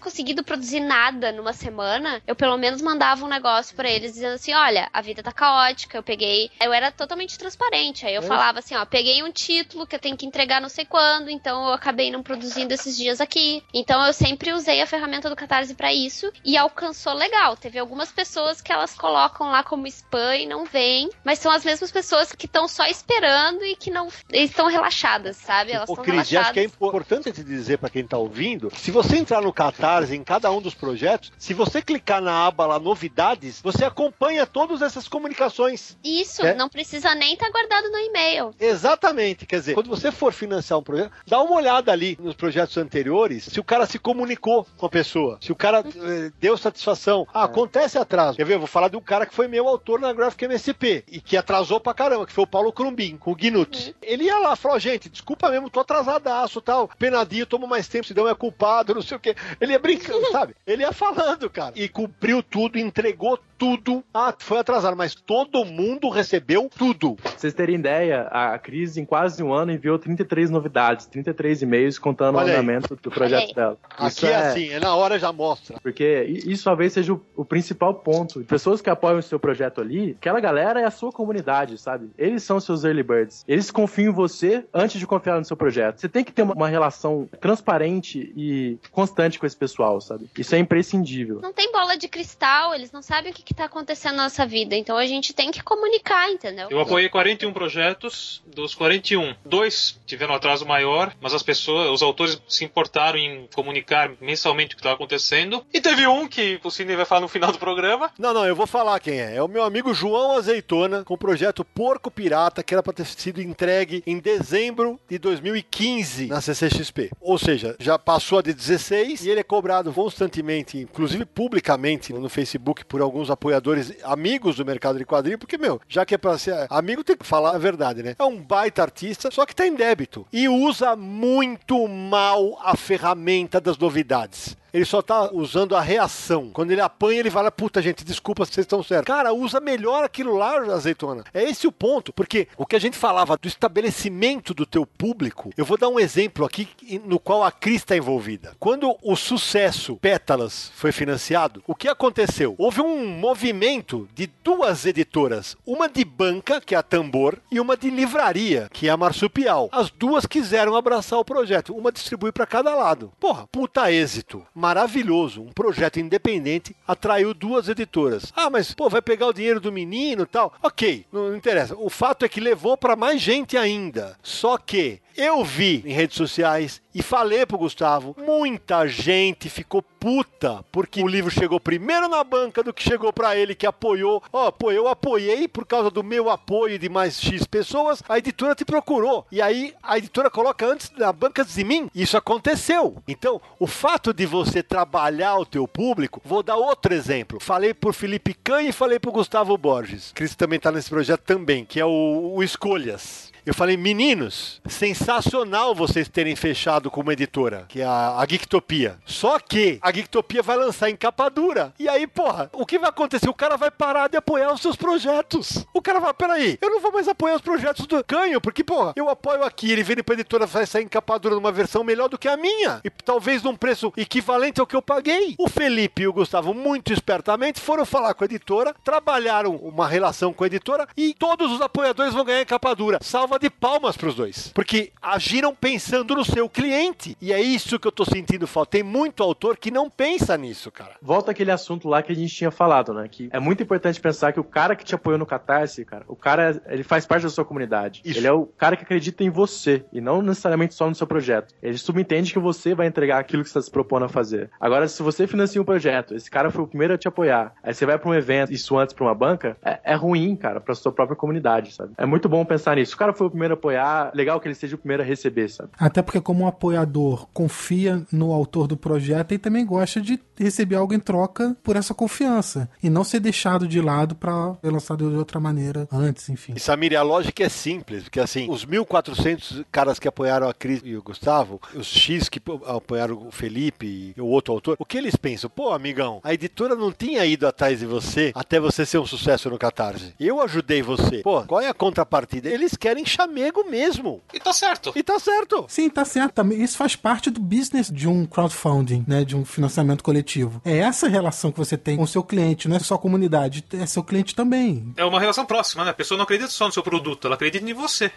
conseguido produzir nada numa semana, eu pelo menos mandava um negócio pra eles dizendo assim: olha, a vida tá caótica, eu peguei. Eu era totalmente transparente. Aí eu É. falava assim: ó, peguei um título que eu tenho que entregar não sei quando, então eu acabei não produzindo esses dias aqui. Então eu sempre usei a ferramenta do Catarse pra isso e alcançou legal. Teve algumas pessoas que elas colocam lá como spam e não vêm, mas são as mesmas pessoas que estão só esperando e que não estão relaxadas, sabe? Elas Ô, estão Cris, e acho relaxadas. que é importante te dizer para quem tá ouvindo, se você entrar no Catarse, em cada um dos projetos, se você clicar na aba lá novidades, você acompanha todas essas comunicações. Isso, É. não precisa nem estar guardado no e-mail. Exatamente, quer dizer, quando você for financiar um projeto, dá uma olhada ali nos projetos anteriores, se o cara se comunicou com a pessoa, se o cara eh, deu satisfação. Ah, acontece atraso. Quer ver? Eu vou falar de um cara que foi meu autor na Graphic MSP e que atrasou pra caramba, que foi o Paulo Crumbin, com o Gnut. Ele ia lá, falou, gente, desculpa mesmo, tô atrasadaço tal. Penadinho, toma mais tempo, se não é culpado, não sei o quê. Ele ia brincando, sabe? Ele ia falando, cara. E cumpriu tudo, entregou tudo. Ah, foi atrasado, mas todo mundo recebeu tudo. Pra vocês terem ideia, a Cris, em quase um ano, enviou 33 novidades, 33 e-mails contando Olha o aí. andamento do projeto dela. Aqui é assim, é na hora já mostra. Porque isso talvez seja o, o principal ponto. Pessoas que apoiam o seu projeto ali, aquela galera é a sua comunidade, sabe? Eles são seus early birds. Eles confiam em você antes de confiar no seu projeto. Você tem que ter uma, uma relação transparente e constante com esse pessoal, sabe? Isso é imprescindível. Não tem bola de cristal, eles não sabem o que, que tá acontecendo na nossa vida. Então a gente tem que comunicar, entendeu? Eu apoiei 41 projetos, dos 41, dois tiveram atraso maior, mas as pessoas, os autores se importaram em comunicar mensalmente o que estava acontecendo. E teve um que o Sidney vai falar no final do programa. Não, não, eu vou falar quem é. É o meu amigo João Azeitona, com o projeto Porco Pirata, que era para ter sido entregue em dezembro de 2015 na CCXP. Ou seja, já passou a de 16 e ele é cobrado constantemente, inclusive publicamente no Facebook, por alguns apoiadores amigos do mercado de quadrinho, porque, meu, já que é pra ser amigo, tem que falar a verdade, né? É um baita artista, só que tá em débito. E usa muito mal a ferramenta das novidades. Ele só tá usando a reação. Quando ele apanha, ele fala: Puta, gente, desculpa, vocês estão certos. Cara, usa melhor aquilo lá, azeitona. É esse o ponto. Porque o que a gente falava do estabelecimento do teu público, eu vou dar um exemplo aqui no qual a Cris está envolvida. Quando o sucesso Pétalas foi financiado, o que aconteceu? Houve um movimento de duas editoras, uma de banca, que é a Tambor, e uma de livraria, que é a Marsupial. As duas quiseram abraçar o projeto, uma distribui para cada lado. Porra, puta êxito. Maravilhoso. Um projeto independente atraiu duas editoras. Ah, mas pô, vai pegar o dinheiro do menino tal. Ok, não interessa. O fato é que levou para mais gente ainda. Só que eu vi em redes sociais e falei pro Gustavo, muita gente ficou puta porque o livro chegou primeiro na banca do que chegou pra ele que apoiou. Ó, pô, eu apoiei por causa do meu apoio de mais X pessoas, a editora te procurou. E aí a editora coloca antes na banca de mim. Isso aconteceu. Então, o fato de você trabalhar o teu público, vou dar outro exemplo. Falei pro Felipe Canha e falei pro Gustavo Borges. Cris também tá nesse projeto também, que é o, o Escolhas. Eu falei, meninos, sensacional vocês terem fechado com uma editora, que é a, a Geektopia. Só que a Geektopia vai lançar em capa dura. E aí, porra, o que vai acontecer? O cara vai parar de apoiar os seus projetos. O cara vai, peraí, eu não vou mais apoiar os projetos do Canho, porque, porra, eu apoio aqui, ele vem pra editora, vai sair em capa dura numa versão melhor do que a minha. E talvez num preço equivalente ao que eu paguei. O Felipe e o Gustavo, muito espertamente, foram falar com a editora, trabalharam uma relação com a editora e todos os apoiadores vão ganhar em capa dura. Salva de palmas pros dois. Porque agiram pensando no seu cliente. E é isso que eu tô sentindo falta. Tem muito autor que não pensa nisso, cara. Volta aquele assunto lá que a gente tinha falado, né? Que é muito importante pensar que o cara que te apoiou no Catarse, cara, o cara, ele faz parte da sua comunidade. Isso. Ele é o cara que acredita em você e não necessariamente só no seu projeto. Ele subentende que você vai entregar aquilo que você está se propondo a fazer. Agora, se você financia um projeto, esse cara foi o primeiro a te apoiar, aí você vai pra um evento, isso antes pra uma banca, é, é ruim, cara, pra sua própria comunidade, sabe? É muito bom pensar nisso. O cara foi o primeiro a apoiar, legal que ele seja o primeiro a receber, sabe? Até porque, como um apoiador confia no autor do projeto e também gosta de receber algo em troca por essa confiança. E não ser deixado de lado pra ser lançado de outra maneira antes, enfim. E Samir, a lógica é simples, porque assim, os 1.400 caras que apoiaram a Cris e o Gustavo, os X que apoiaram o Felipe e o outro autor, o que eles pensam? Pô, amigão, a editora não tinha ido atrás de você até você ser um sucesso no Catarse. Eu ajudei você. Pô, qual é a contrapartida? Eles querem chamego mesmo. E tá certo. E tá certo. Sim, tá certo. Também isso faz parte do business de um crowdfunding, né? De um financiamento coletivo. É essa relação que você tem com o seu cliente, não é só a comunidade, é seu cliente também. É uma relação próxima, né? A pessoa não acredita só no seu produto, ela acredita em você.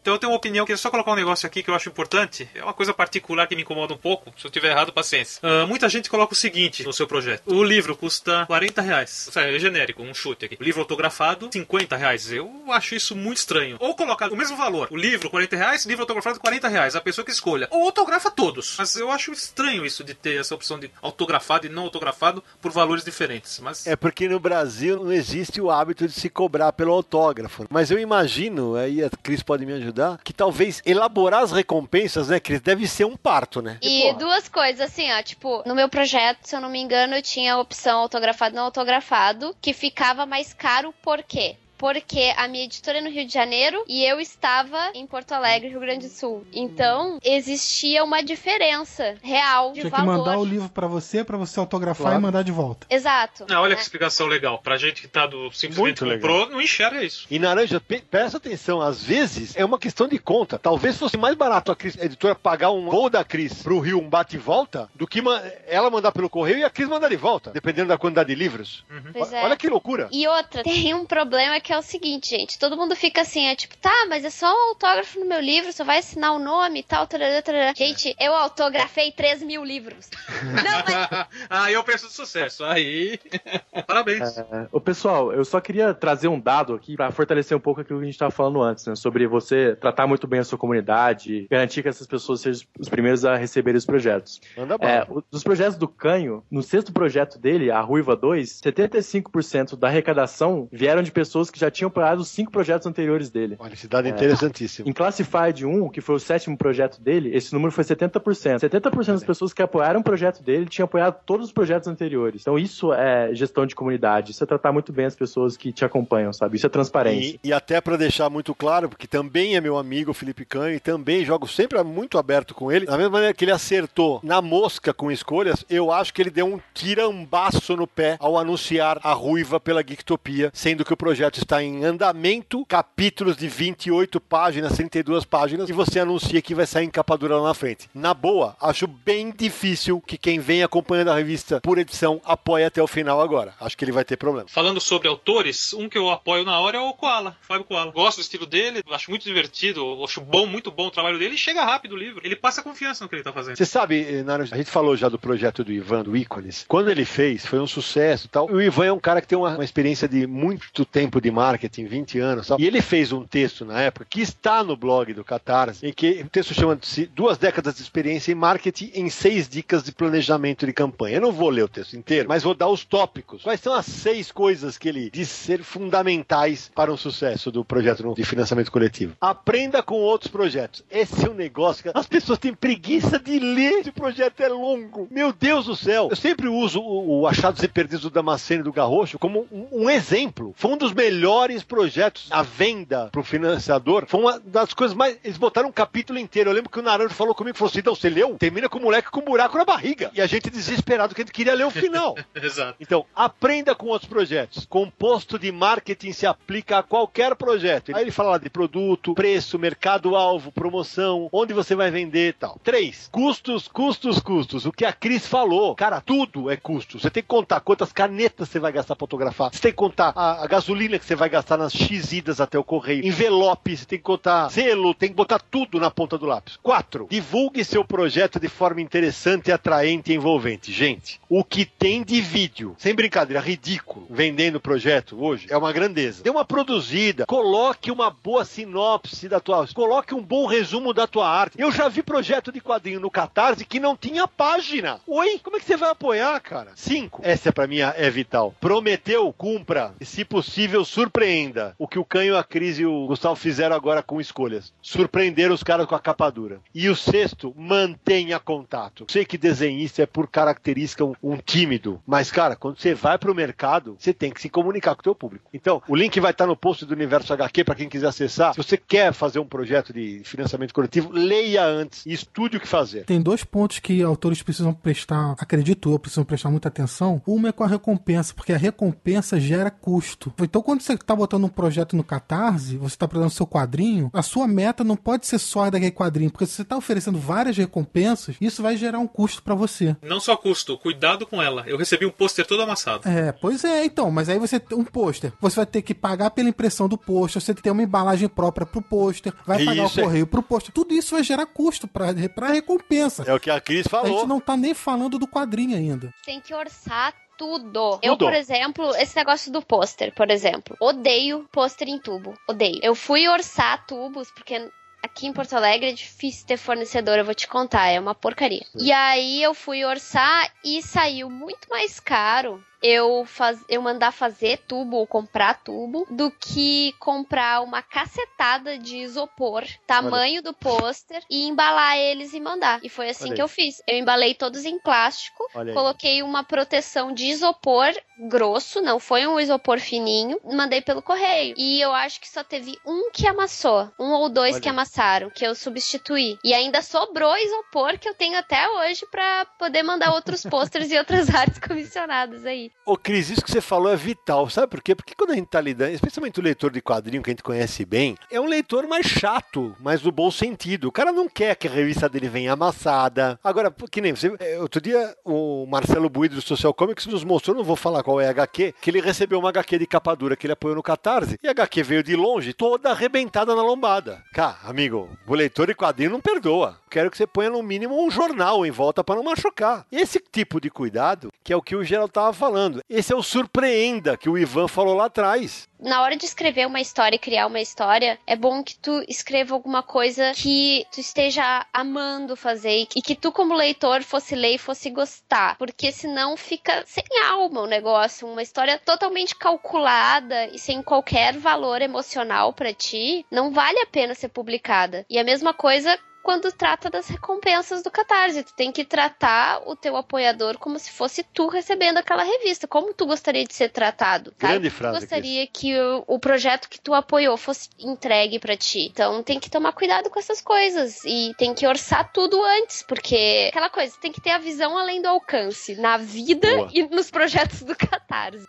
Então eu tenho uma opinião, queria só colocar um negócio aqui que eu acho importante. É uma coisa particular que me incomoda um pouco. Se eu tiver errado, paciência. Ah, muita gente coloca o seguinte no seu projeto. O livro custa 40 reais. Ou seja, É genérico, um chute aqui. O livro autografado, 50 reais. Eu acho isso muito estranho. Ou colocar o mesmo valor. O livro, 40 reais. Livro autografado, 40 reais. A pessoa que escolha. Ou autografa todos. Mas eu acho estranho isso de ter essa opção de autografado e não autografado por valores diferentes. Mas É porque no Brasil não existe o hábito de se cobrar pelo autógrafo. Mas eu imagino, aí a Cris pode me ajudar, que talvez elaborar as recompensas, né, Cris, deve ser um parto, né? E porra, duas coisas, assim, ó, tipo, no meu projeto, se eu não me engano, eu tinha a opção autografado e não autografado, que ficava mais caro por quê? Porque a minha editora é no Rio de Janeiro e eu estava em Porto Alegre, Rio Grande do Sul. Então, existia uma diferença real de Tinha que valor. mandar o livro pra você, pra você autografar Claro. e mandar de volta. Exato. Ah, olha né? que explicação legal. Pra gente que tá do simplesmente Muito comprou, não enxerga isso. E Naranja, pe- presta atenção, às vezes é uma questão de conta. Talvez fosse mais barato a, Cris- a editora pagar um voo da Cris pro Rio, um bate e volta, do que ela mandar pelo correio e a Cris mandar de volta, dependendo da quantidade de livros. Pois O- é. Olha que loucura. E outra, tem um problema que é o seguinte, gente. Todo mundo fica assim, é tipo, tá, mas é só um autógrafo no meu livro, só vai assinar o nome e tal, tarará, tarará. Gente, eu autografei 3 mil livros. Não, mas ah, eu penso de sucesso. Aí. Parabéns. É, Ô, pessoal, eu só queria trazer um dado aqui pra fortalecer um pouco aquilo que a gente estava falando antes, né? Sobre você tratar muito bem a sua comunidade, garantir que essas pessoas sejam os primeiros a receberem os projetos. Manda É, bala. o- dos projetos do Canho, no sexto projeto dele, a Ruiva 2, 75% da arrecadação vieram de pessoas que já tinham apoiado os cinco projetos anteriores dele. Olha, cidade É. interessantíssima. Em Classified 1, que foi o sétimo projeto dele, esse número foi 70%. 70% das pessoas que apoiaram o projeto dele tinham apoiado todos os projetos anteriores. Então isso é gestão de comunidade, isso é tratar muito bem as pessoas que te acompanham, sabe? Isso é transparência. E, e até pra deixar muito claro, porque também é meu amigo Felipe Canho e também jogo sempre muito aberto com ele. Da mesma maneira que ele acertou na mosca com escolhas, eu acho que ele deu um tirambaço no pé ao anunciar a ruiva pela Geektopia, sendo que o projeto está em andamento, capítulos de 28 páginas, 32 páginas, e você anuncia que vai sair em capa dura lá na frente. Na boa, acho bem difícil que quem vem acompanhando a revista por edição apoie até o final agora. Acho que ele vai ter problema. Falando sobre autores, um que eu apoio na hora é o Koala, Fábio Koala. Gosto do estilo dele, acho muito divertido, acho bom, muito bom o trabalho dele e chega rápido o livro. Ele passa confiança no que ele tá fazendo. Você sabe, eh, Nara, a gente falou já do projeto do Ivan, do Ícones. Quando ele fez, foi um sucesso e tal. O Ivan é um cara que tem uma, uma experiência de muito tempo de marketing, 20 anos. E ele fez um texto na época que está no blog do Catarse, em que o texto chama-se Duas décadas de experiência em marketing em seis dicas de planejamento de campanha. Eu não vou ler o texto inteiro, mas vou dar os tópicos. Quais são as seis coisas que ele diz ser fundamentais para o sucesso do projeto de financiamento coletivo? Aprenda com outros projetos. Esse é um negócio que as pessoas têm preguiça de ler. Esse projeto é longo. Meu Deus do céu. Eu sempre uso o, Achados e Perdidos do Damasceno e do Garrocho como um, um exemplo. Foi um dos melhores projetos à venda para o financiador. Foi uma das coisas mais. Eles botaram um capítulo inteiro. Eu lembro que o Naranjo falou comigo: falou assim, então você leu? Termina com o moleque com um buraco na barriga. E a gente desesperado que a gente queria ler o final. Exato. Então, aprenda com outros projetos. Composto de marketing se aplica a qualquer projeto. Aí ele fala lá de produto, preço, mercado-alvo, promoção, onde você vai vender e tal. Três, custos, custos, custos. O que a Cris falou. Cara, tudo é custo. Você tem que contar quantas canetas você vai gastar pra fotografar. Você tem que contar a, a gasolina que você vai gastar nas X idas até o correio. Envelope, você tem que contar selo, tem que botar tudo na ponta do lápis. Quatro, divulgue seu projeto de forma interessante, atraente e envolvente. Gente, o que tem de vídeo, sem brincadeira, ridículo, vendendo projeto hoje, é uma grandeza. Dê uma produzida, coloque uma boa sinopse da tua, coloque um bom resumo da tua arte. Eu já vi projeto de quadrinho no Catarse que não tinha página. Oi, como é que você vai apoiar, cara? Cinco, essa pra mim é vital. Prometeu, cumpra. E, se possível, surpreenda. O que o Canho, a Cris e o Gustavo fizeram agora com escolhas. Surpreender os caras com a capa dura. E o sexto, mantenha contato. Sei que desenhista é por característica um, um tímido, mas cara, quando você vai pro mercado, você tem que se comunicar com o teu público. Então, o link vai estar no post do Universo HQ para quem quiser acessar. Se você quer fazer um projeto de financiamento coletivo, leia antes e estude o que fazer. Tem dois pontos que autores precisam prestar, acredito eu, precisam prestar muita atenção. Uma é com a recompensa, porque a recompensa gera custo. Então, quando você está botando um projeto no Catarse, você está produzindo seu quadrinho, a sua meta não pode ser só daquele quadrinho, porque se você está oferecendo várias recompensas, isso vai gerar um custo para você. Não só custo, cuidado com ela. Eu recebi um pôster todo amassado. É, pois é, então, mas aí você tem um pôster. Você vai ter que pagar pela impressão do pôster, você tem que ter uma embalagem própria pro pôster, vai pagar Isso, o é. correio pro pôster. Tudo isso vai gerar custo pra, pra recompensa. É o que a Cris A falou. gente não tá nem falando do quadrinho ainda. Tem que orçar tudo. Eu, por exemplo, esse negócio do pôster, por exemplo. Odeio pôster em tubo. Odeio. Eu fui orçar tubos, porque aqui em Porto Alegre é difícil ter fornecedor, eu vou te contar, é uma porcaria. E aí eu fui orçar e saiu muito mais caro eu, faz, eu mandar fazer tubo ou comprar tubo do que comprar uma cacetada de isopor, tamanho do pôster, e embalar eles e mandar. E foi assim Olha que aí. eu fiz. Eu embalei todos em plástico, Olha aí. coloquei uma proteção de isopor grosso, não foi um isopor fininho, mandei pelo correio. E eu acho que só teve um que amassou, um ou dois Olha que aí. amassaram, que eu substituí. E ainda sobrou isopor que eu tenho até hoje pra poder mandar outros posters e outras artes comissionadas aí. Ô, Cris, isso que você falou é vital. Sabe por quê? Porque quando a gente tá lidando, especialmente o leitor de quadrinho que a gente conhece bem, é um leitor mais chato, mas no bom sentido. O cara não quer que a revista dele venha amassada. Agora, que nem você. é, Outro dia, o Marcelo Buido do Social Comics nos mostrou, não vou falar qual é a HQ, que ele recebeu uma HQ de capa dura que ele apoiou no Catarse. E a HQ veio de longe, toda arrebentada na lombada. Cá, amigo, o leitor de quadrinho não perdoa. Quero que você ponha no mínimo um jornal em volta para não machucar. Esse tipo de cuidado, que é o que o Geraldo tava falando. Esse é o surpreenda que o Ivan falou lá atrás. na hora de escrever uma história e criar uma história, é bom que tu escreva alguma coisa que tu esteja amando fazer e que tu, como leitor, fosse ler e fosse gostar. Porque senão fica sem alma o negócio. Uma história totalmente calculada e sem qualquer valor emocional pra ti, não vale a pena ser publicada. E a mesma coisa quando trata das recompensas do Catarse. Tu tem que tratar o teu apoiador como se fosse tu recebendo aquela revista. Como tu gostaria de ser tratado? sabe? Grande Tu frase, gostaria que o, o projeto que tu apoiou fosse entregue pra ti. Então tem que tomar cuidado com essas coisas. E tem que orçar tudo antes. Porque aquela coisa, tem que ter a visão além do alcance. Na vida Boa. e nos projetos do Catarse.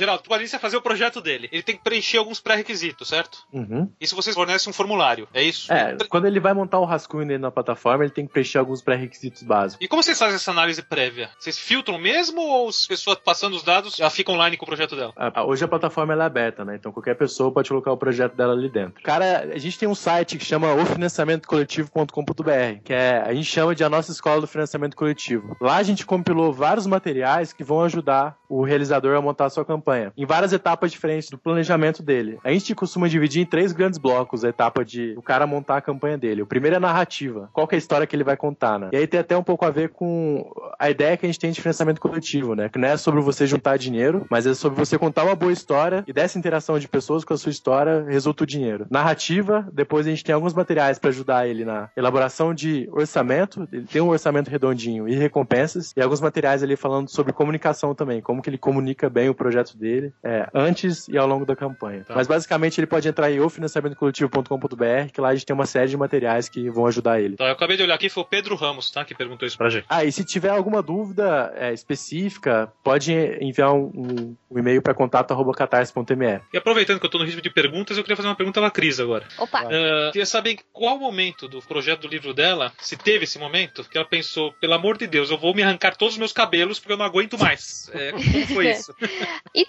Geraldo, o quadrinista vai fazer o projeto dele. Ele tem que preencher alguns pré-requisitos, certo? Uhum. Isso vocês fornecem um formulário, é isso? É, quando ele vai montar o rascunho dele na plataforma, ele tem que preencher alguns pré-requisitos básicos. E como vocês fazem essa análise prévia? Vocês filtram mesmo ou as pessoas passando os dados já ficam online com o projeto dela? Ah, Hoje a plataforma ela é aberta, né? Então qualquer pessoa pode colocar o projeto dela ali dentro. Cara, a gente tem um site que chama ofinanciamentocoletivo.com.br, que é a gente chama de a nossa escola do financiamento coletivo. Lá a gente compilou vários materiais que vão ajudar o realizador a montar a sua campanha, em várias etapas diferentes do planejamento dele. A gente costuma dividir em três grandes blocos a etapa de o cara montar a campanha dele. O primeiro é a narrativa, qual é a história que ele vai contar, né? E aí tem até um pouco a ver com a ideia que a gente tem de financiamento coletivo, né? Que não é sobre você juntar dinheiro, mas é sobre você contar uma boa história e dessa interação de pessoas com a sua história resulta o dinheiro. Narrativa, depois a gente tem alguns materiais para ajudar ele na elaboração de orçamento, ele tem um orçamento redondinho e recompensas, e alguns materiais ali falando sobre comunicação também, como que ele comunica bem o projeto dele, é, antes e ao longo da campanha. Tá. Mas basicamente ele pode entrar em ofinanciamentocoletivo.com.br, que lá a gente tem uma série de materiais que vão ajudar ele. Então, eu acabei de olhar aqui, foi o Pedro Ramos, tá? Que perguntou isso pra gente. Ah, e se tiver alguma dúvida é, específica, pode enviar um, um- um e-mail para contato.catarse.me. E aproveitando que eu tô no ritmo de perguntas, eu queria fazer uma pergunta pra Cris agora. Opa, Ah, queria saber em qual momento do projeto do livro dela, se teve esse momento, que ela pensou, pelo amor de Deus, eu vou me arrancar todos os meus cabelos porque eu não aguento mais. É, como foi isso?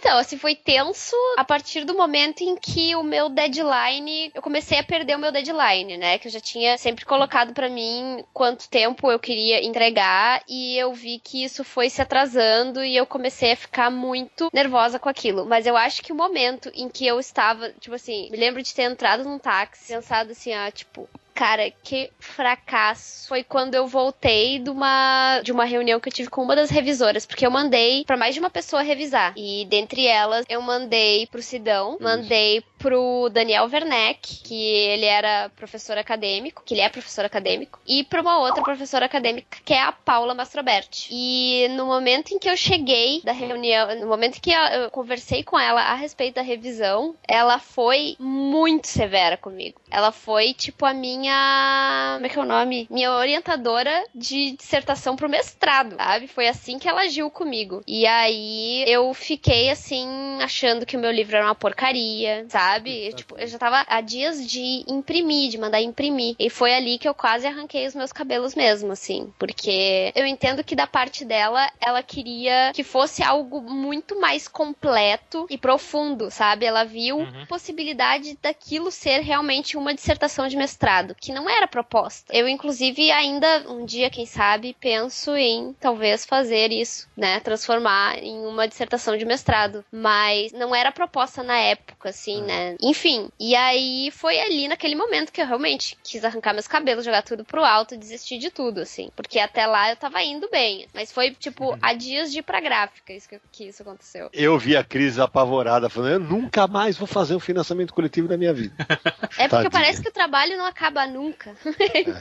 Então, assim, foi tenso a partir do momento em que o meu deadline, eu comecei a perder o meu deadline, né? Que eu já tinha sempre colocado pra mim quanto tempo eu queria entregar e eu vi que isso foi se atrasando e eu comecei a ficar muito nervosa com aquilo. Mas eu acho que o momento em que eu estava, tipo assim, me lembro de ter entrado num táxi, pensado assim, ah, tipo, Cara, que fracasso. Foi quando eu voltei de uma, de uma reunião que eu tive com uma das revisoras, porque eu mandei pra mais de uma pessoa revisar. E dentre elas, eu mandei pro Sidão, mandei pro Daniel Werneck, que ele era professor acadêmico, que ele é professor acadêmico, e pra uma outra professora acadêmica, que é a Paula Mastroberti. E no momento em que eu cheguei da reunião, no momento em que eu conversei com ela a respeito da revisão, ela foi muito severa comigo. Ela foi, tipo, a minha. Como é que é o nome? Minha orientadora de dissertação pro mestrado, sabe? Foi assim que ela agiu comigo. E aí eu fiquei, assim, achando que o meu livro era uma porcaria, sabe? Eu, tipo, eu já tava há dias de imprimir, de mandar imprimir. E foi ali que eu quase arranquei os meus cabelos mesmo, assim. Porque eu entendo que da parte dela, ela queria que fosse algo muito mais completo e profundo, sabe? Ela viu Uhum. possibilidade daquilo ser realmente uma dissertação de mestrado. que não era proposta. Eu, inclusive, ainda um dia, quem sabe, penso em talvez fazer isso, né? Transformar em uma dissertação de mestrado. Mas não era proposta na época, assim, né? Enfim. E aí foi ali naquele momento que eu realmente quis arrancar meus cabelos, jogar tudo pro alto, desistir de tudo, assim. Porque até lá eu tava indo bem. Mas foi, tipo, há dias de ir pra gráfica isso que, que isso aconteceu. Eu vi a Cris apavorada, falando: eu nunca mais vou fazer um financiamento coletivo na minha vida. É porque Tadinha. parece que o trabalho não acaba nunca.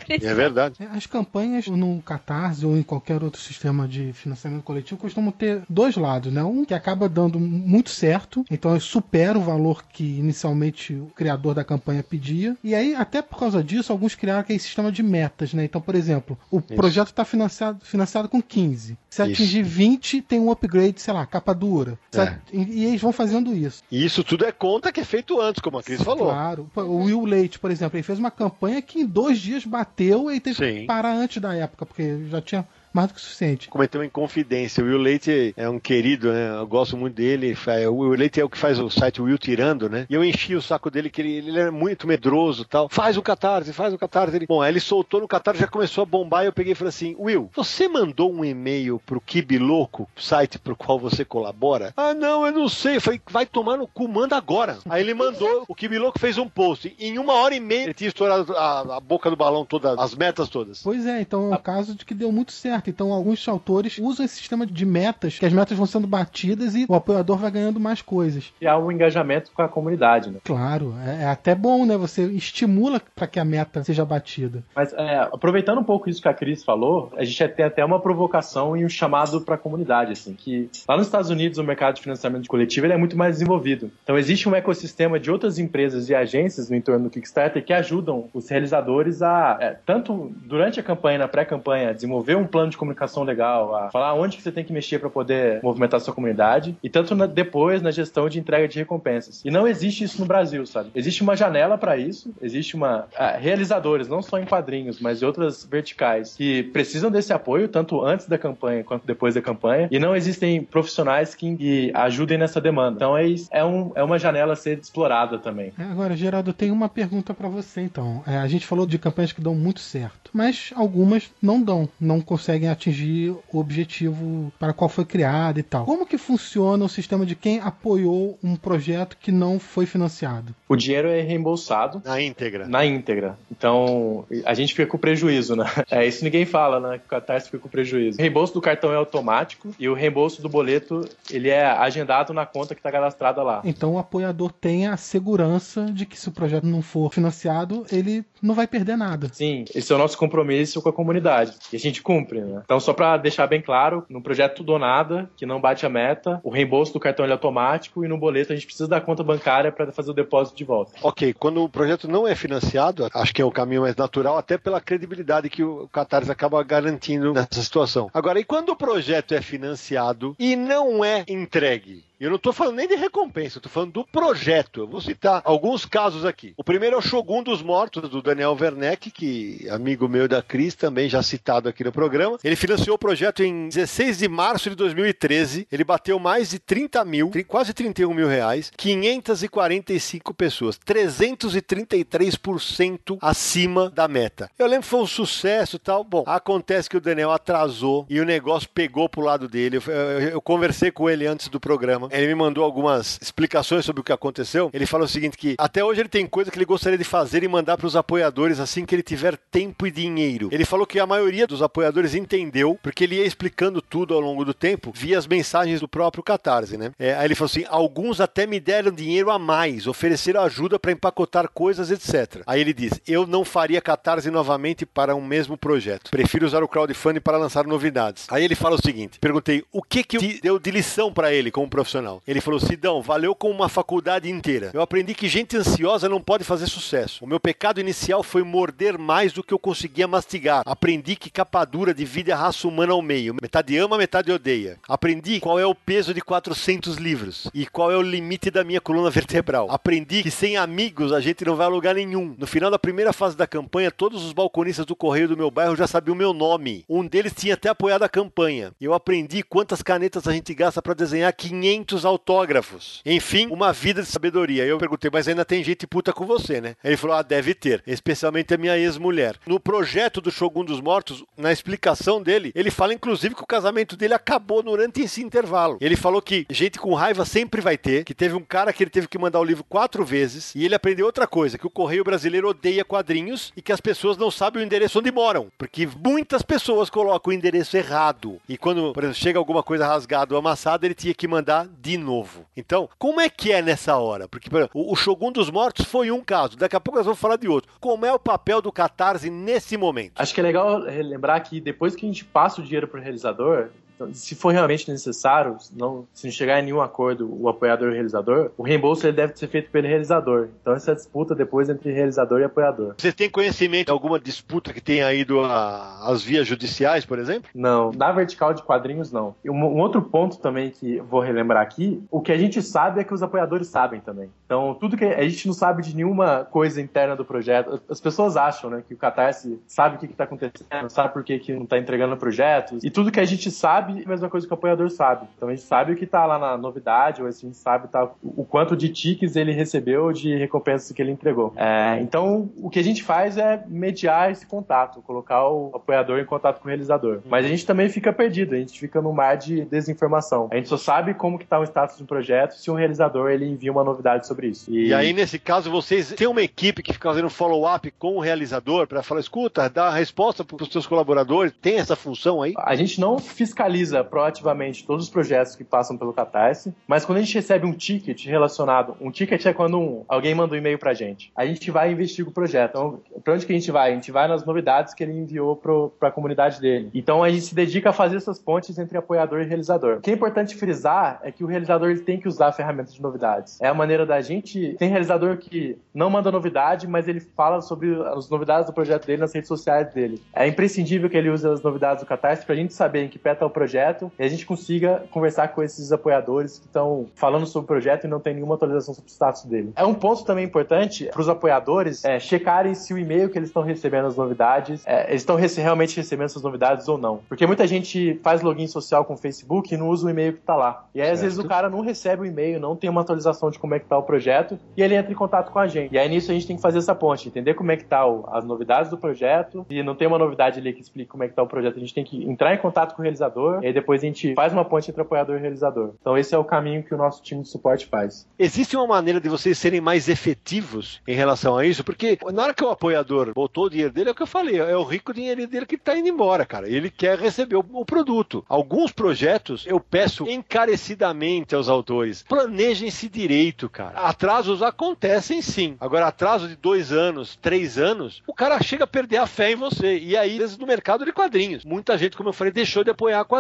É verdade. É, As campanhas no Catarse ou em qualquer outro sistema de financiamento coletivo costumam ter dois lados, né? Um que acaba dando muito certo, então supera o valor que inicialmente o criador da campanha pedia. E aí, até por causa disso, alguns criaram aquele sistema de metas, né? Então, por exemplo, o projeto está financiado, financiado com 15. Se Isso. atingir 20, tem um upgrade, sei lá, capa dura. É. at- E, eles vão fazendo isso. E isso tudo é conta que é feito antes, como a Cris falou. Claro. O Will Leite, por exemplo, ele fez uma campanha que em dois dias bateu e teve Sim. que parar antes da época, porque já tinha mais do que o suficiente. Cometeu uma inconfidência. O Will Leite é um querido, né? Eu gosto muito dele. Fa- O Will Leite é o que faz o site Will Tirando, né? E eu enchi o saco dele, que ele, ele era muito medroso tal. Faz o Catarse, faz o Catarse. Ele... Bom, aí ele soltou no Catarse, já começou a bombar. E eu peguei e falei assim: Will, você mandou um e-mail pro Kibiloco, site pro qual você colabora? Ah, não, eu não sei. Eu falei: vai tomar no cu, manda agora. Aí ele mandou, o Kibiloco fez um post. Em uma hora e meia, ele tinha estourado a, a boca do balão toda, as metas todas. Pois é, então é um caso de que deu muito certo. Então alguns autores usam esse sistema de metas, que as metas vão sendo batidas e o apoiador vai ganhando mais coisas. E há um engajamento com a comunidade, né? Claro, é, é até bom, né? Você estimula para que a meta seja batida. Mas é, aproveitando um pouco isso que a Cris falou, a gente tem até uma provocação e um chamado para a comunidade, assim, que lá nos Estados Unidos o mercado de financiamento coletivo ele é muito mais desenvolvido. Então existe um ecossistema de outras empresas e agências no entorno do Kickstarter que ajudam os realizadores a, é, tanto durante a campanha, na pré-campanha, desenvolver um plano de comunicação legal, a falar onde que você tem que mexer para poder movimentar a sua comunidade, e tanto na- depois na gestão de entrega de recompensas. E não existe isso no Brasil, sabe? Existe uma janela para isso, existe uma ah, realizadores, não só em quadrinhos, mas em outras verticais que precisam desse apoio tanto antes da campanha quanto depois da campanha, e não existem profissionais que, que ajudem nessa demanda. Então é, é, um, é uma janela a ser explorada também. É, Agora, Geraldo, tenho uma pergunta para você, então. É, a gente falou de campanhas que dão muito certo, mas algumas não dão, não conseguem atingir o objetivo para qual foi criada e tal. Como que funciona o sistema de quem apoiou um projeto que não foi financiado? O dinheiro é reembolsado Na íntegra. na íntegra. Então, a gente fica com prejuízo, né? É, isso ninguém fala, né? Que o Catarse fica com prejuízo. O reembolso do cartão é automático e o reembolso do boleto, ele é agendado na conta que está cadastrada lá. Então o apoiador tem a segurança de que se o projeto não for financiado, ele não vai perder nada. Sim, esse é o nosso compromisso com a comunidade. E a gente cumpre, né? Então, só para deixar bem claro, no projeto Tudo ou Nada, que não bate a meta, o reembolso do cartão é automático e no boleto a gente precisa da conta bancária para fazer o depósito de volta. Ok, quando o projeto não é financiado, acho que é o caminho mais natural, até pela credibilidade que o Catarse acaba garantindo nessa situação. Agora, e quando o projeto é financiado e não é entregue? Eu não estou falando nem de recompensa, tô falando do projeto. Eu vou citar alguns casos aqui. O primeiro é o Shogun dos Mortos, do Daniel Werneck, que amigo meu da Cris, também já citado aqui no programa. Ele financiou o projeto em 16 de março de 2013. Ele bateu mais de 30 mil, quase 31 mil reais, 545 pessoas, 333% acima da meta. Eu lembro que foi um sucesso tal. Bom, acontece que o Daniel atrasou e o negócio pegou pro lado dele. Eu, eu- eu conversei com ele antes do programa. Ele me mandou algumas explicações sobre o que aconteceu. Ele falou o seguinte: que até hoje ele tem coisa que ele gostaria de fazer e mandar pros apoiadores assim que ele tiver tempo e dinheiro. Ele falou que a maioria dos apoiadores entendeu, porque ele ia explicando tudo ao longo do tempo via as mensagens do próprio Catarse, né? É, aí ele falou assim: alguns até me deram dinheiro a mais, ofereceram ajuda para empacotar coisas, etc. Aí ele diz: eu não faria Catarse novamente para um mesmo projeto. Prefiro usar o crowdfunding para lançar novidades. Aí ele fala o seguinte: perguntei o que que deu de lição para ele como profissional. Ele falou: Sidão, valeu como uma faculdade inteira. Eu aprendi que gente ansiosa não pode fazer sucesso. O meu pecado inicial foi morder mais do que eu conseguia mastigar. Aprendi que capa dura divide a raça humana ao meio. Metade ama, metade odeia. Aprendi qual é o peso de 400 livros e qual é o limite da minha coluna vertebral. Aprendi que sem amigos a gente não vai a lugar nenhum. No final da primeira fase da campanha, todos os balconistas do correio do meu bairro já sabiam o meu nome. Um deles tinha até apoiado a campanha. Eu aprendi quantas canetas a gente gasta para desenhar 500 muitos autógrafos. Enfim, uma vida de sabedoria. Eu perguntei, mas ainda tem gente puta com você, né? Ele falou, ah, deve ter. Especialmente a minha ex-mulher. No projeto do Shogun dos Mortos, na explicação dele, ele fala inclusive que o casamento dele acabou durante esse intervalo. Ele falou que gente com raiva sempre vai ter, que teve um cara que ele teve que mandar o livro quatro vezes, e ele aprendeu outra coisa, que o correio brasileiro odeia quadrinhos e que as pessoas não sabem o endereço onde moram, porque muitas pessoas colocam o endereço errado. E quando, por exemplo, chega alguma coisa rasgada ou amassada, ele tinha que mandar de novo. Então, como é que é nessa hora? Porque exemplo, o Shogun dos Mortos foi um caso, daqui a pouco nós vamos falar de outro. Como é o papel do Catarse nesse momento? Acho que é legal lembrar que depois que a gente passa o dinheiro para o realizador, se for realmente necessário, não, se não chegar em nenhum acordo o apoiador e o realizador, o reembolso ele deve ser feito pelo realizador. Então essa disputa depois entre realizador e apoiador. Você tem conhecimento de alguma disputa que tenha ido às vias judiciais, por exemplo? Não, na vertical de quadrinhos não. Um, um, outro ponto também que vou relembrar aqui, o que a gente sabe é que os apoiadores sabem também. Então tudo que a gente não sabe de nenhuma coisa interna do projeto. As pessoas acham, né, que o Catarse sabe o que está acontecendo, sabe por que, que não está entregando projetos. E tudo que a gente sabe sabe a mesma coisa que o apoiador sabe. Então a gente sabe o que tá lá na novidade, ou assim, a gente sabe tá, o quanto de tickets ele recebeu de recompensas que ele entregou. É, então o que a gente faz é mediar esse contato, colocar o apoiador em contato com o realizador. Mas a gente também fica perdido, a gente fica no mar de desinformação. A gente só sabe como que tá o status do projeto se o realizador ele envia uma novidade sobre isso. E, e aí, nesse caso, vocês têm uma equipe que fica fazendo follow-up com o realizador para falar, escuta, dá a resposta para os seus colaboradores, tem essa função aí? A gente não fiscaliza analisa proativamente todos os projetos que passam pelo Catarse, mas quando a gente recebe um ticket relacionado, um ticket é quando um, alguém manda um e-mail pra gente. A gente vai e investiga o projeto. Então, pra onde que a gente vai? A gente vai nas novidades que ele enviou pro, pra comunidade dele. Então, a gente se dedica a fazer essas pontes entre apoiador e realizador. O que é importante frisar é que o realizador ele tem que usar a ferramenta de novidades. É a maneira da gente. Tem realizador que não manda novidade, mas ele fala sobre as novidades do projeto dele nas redes sociais dele. É imprescindível que ele use as novidades do Catarse pra gente saber em que pé tá o projeto projeto e a gente consiga conversar com esses apoiadores que estão falando sobre o projeto e não tem nenhuma atualização sobre o status dele. É um ponto também importante para os apoiadores é, checarem se o e-mail que eles estão recebendo as novidades, é, eles estão rece realmente recebendo essas novidades ou não. Porque muita gente faz login social com o Facebook e não usa o e-mail que está lá. E aí, certo. às vezes, o cara não recebe o e-mail, não tem uma atualização de como é que tá o projeto e ele entra em contato com a gente. E aí, nisso, a gente tem que fazer essa ponte, entender como é que tá o, as novidades do projeto e não tem uma novidade ali que explique como é que tá o projeto. A gente tem que entrar em contato com o realizador e aí depois a gente faz uma ponte entre apoiador e realizador. Então esse é o caminho que o nosso time de suporte faz. Existe uma maneira de vocês serem mais efetivos em relação a isso? Porque na hora que o apoiador botou o dinheiro dele, é o que eu falei, é o rico dinheiro dele que está indo embora, cara. Ele quer receber o, produto. Alguns projetos eu peço encarecidamente aos autores, planejem-se direito, cara. Atrasos acontecem sim. Agora, atraso de dois anos, três anos, o cara chega a perder a fé em você. E aí, no mercado de quadrinhos. Muita gente, como eu falei, deixou de apoiar quadrinhos.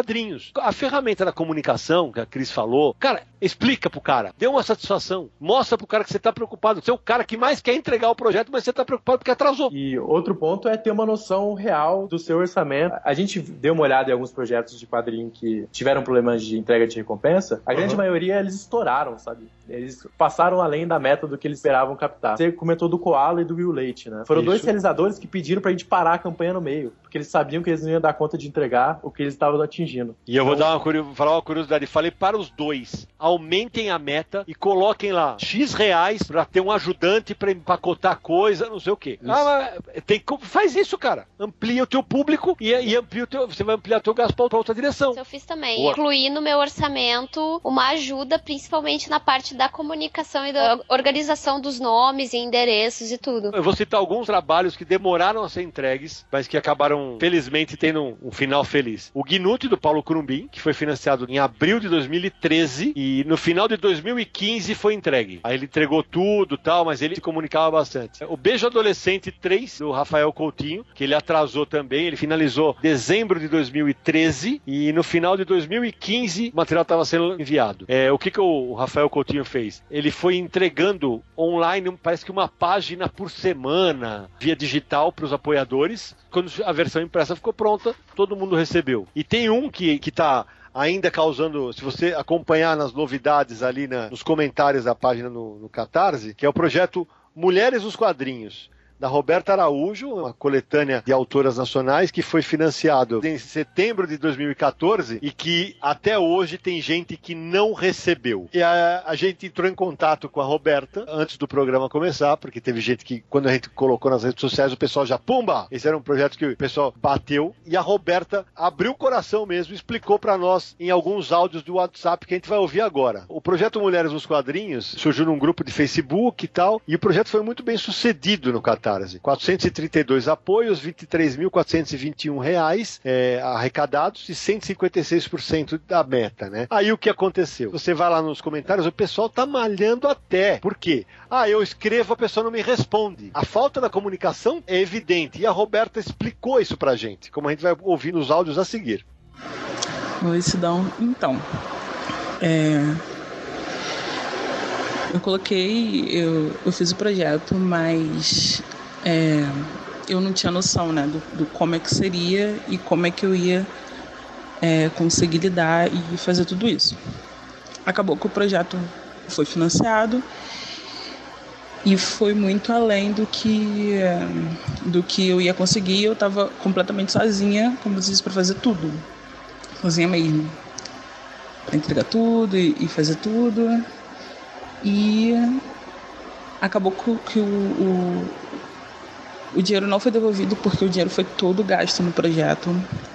A ferramenta da comunicação que a Cris falou, cara, explica pro cara, dê uma satisfação, mostra pro cara que você tá preocupado. Você é o cara que mais quer entregar o projeto, mas você tá preocupado porque atrasou. E outro ponto é ter uma noção real do seu orçamento. A gente deu uma olhada em alguns projetos de quadrinho que tiveram problemas de entrega de recompensa. A grande maioria eles estouraram, sabe? Eles passaram além da meta do que eles esperavam captar. Você comentou do Koala e do Will Leite, né? Foram Isso. dois realizadores que pediram pra gente parar a campanha no meio, porque eles sabiam que eles não iam dar conta de entregar o que eles estavam atingindo. E eu vou então, dar uma, falar uma curiosidade. Falei para os dois: aumentem a meta e coloquem lá X reais para ter um ajudante para empacotar coisa, não sei o quê. Ah, tem, faz isso, cara. Amplia o teu público e, e amplia o teu, você vai ampliar o teu gasto para outra direção. Eu fiz também. Boa. Incluí no meu orçamento uma ajuda, principalmente na parte da comunicação e da organização dos nomes e endereços e tudo. Eu vou citar alguns trabalhos que demoraram a ser entregues, mas que acabaram, felizmente, tendo um, um final feliz. O Gnute do Paulo Curumbim, que foi financiado em abril de 2013 e no final de 2015 foi entregue. Aí ele entregou tudo tal, mas ele se comunicava bastante. O Beijo Adolescente 3, do Rafael Coutinho, que ele atrasou também, ele finalizou dezembro de 2013 e no final de 2015 o material estava sendo enviado. É, o que, que o Rafael Coutinho fez? Ele foi entregando online, parece que uma página por semana, via digital para os apoiadores. Quando a versão impressa ficou pronta, todo mundo recebeu. E tem um que, que tá ainda causando, se você acompanhar nas novidades ali na, nos comentários da página no, no Catarse, que é o projeto Mulheres nos Quadrinhos da Roberta Araújo, uma coletânea de autoras nacionais que foi financiado em setembro de 2014 e que até hoje tem gente que não recebeu. E a, a gente entrou em contato com a Roberta antes do programa começar, porque teve gente que, quando a gente colocou nas redes sociais, o pessoal já, pumba! Esse era um projeto que o pessoal bateu e a Roberta abriu o coração mesmo, explicou para nós em alguns áudios do WhatsApp que a gente vai ouvir agora. O projeto Mulheres nos Quadrinhos surgiu num grupo de Facebook e tal, e o projeto foi muito bem sucedido no Catarse. 432 apoios, 23.421 reais é, arrecadados e 156% da meta, né? Aí o que aconteceu? Você vai lá nos comentários, o pessoal tá malhando até. Por quê? Ah, eu escrevo, a pessoa não me responde. A falta da comunicação é evidente. E a Roberta explicou isso pra gente, como a gente vai ouvir nos áudios a seguir. Oi, Sidão. Então, é... eu coloquei, eu, eu fiz o projeto, mas é... eu não tinha noção né, do, do, como é que seria e como é que eu ia é, conseguir lidar e fazer tudo isso. Acabou que o projeto foi financiado e foi muito além do que do que eu ia conseguir. Eu estava completamente sozinha, como eu disse, para fazer tudo, sozinha mesmo, para entregar tudo e, e, fazer tudo. E acabou que o, o dinheiro não foi devolvido porque o dinheiro foi todo gasto no projeto.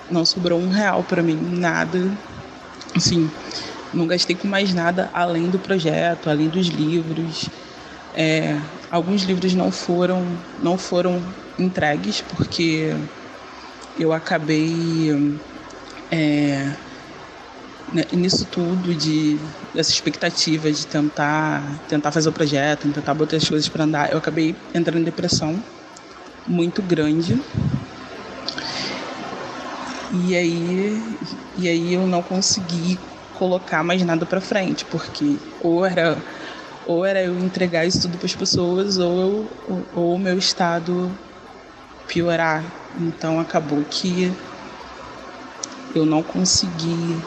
Não sobrou um real para mim, nada. Assim, não gastei com mais nada além do projeto, além dos livros. É, alguns livros não foram, não foram entregues porque eu acabei é, né, nisso tudo de essa expectativa de tentar tentar fazer o projeto, tentar botar as coisas para andar, eu acabei entrando em depressão muito grande. E aí, e aí eu não consegui colocar mais nada para frente, porque ou era ou era eu entregar isso tudo para as pessoas ou eu, ou o meu estado piorar. Então acabou que eu não consegui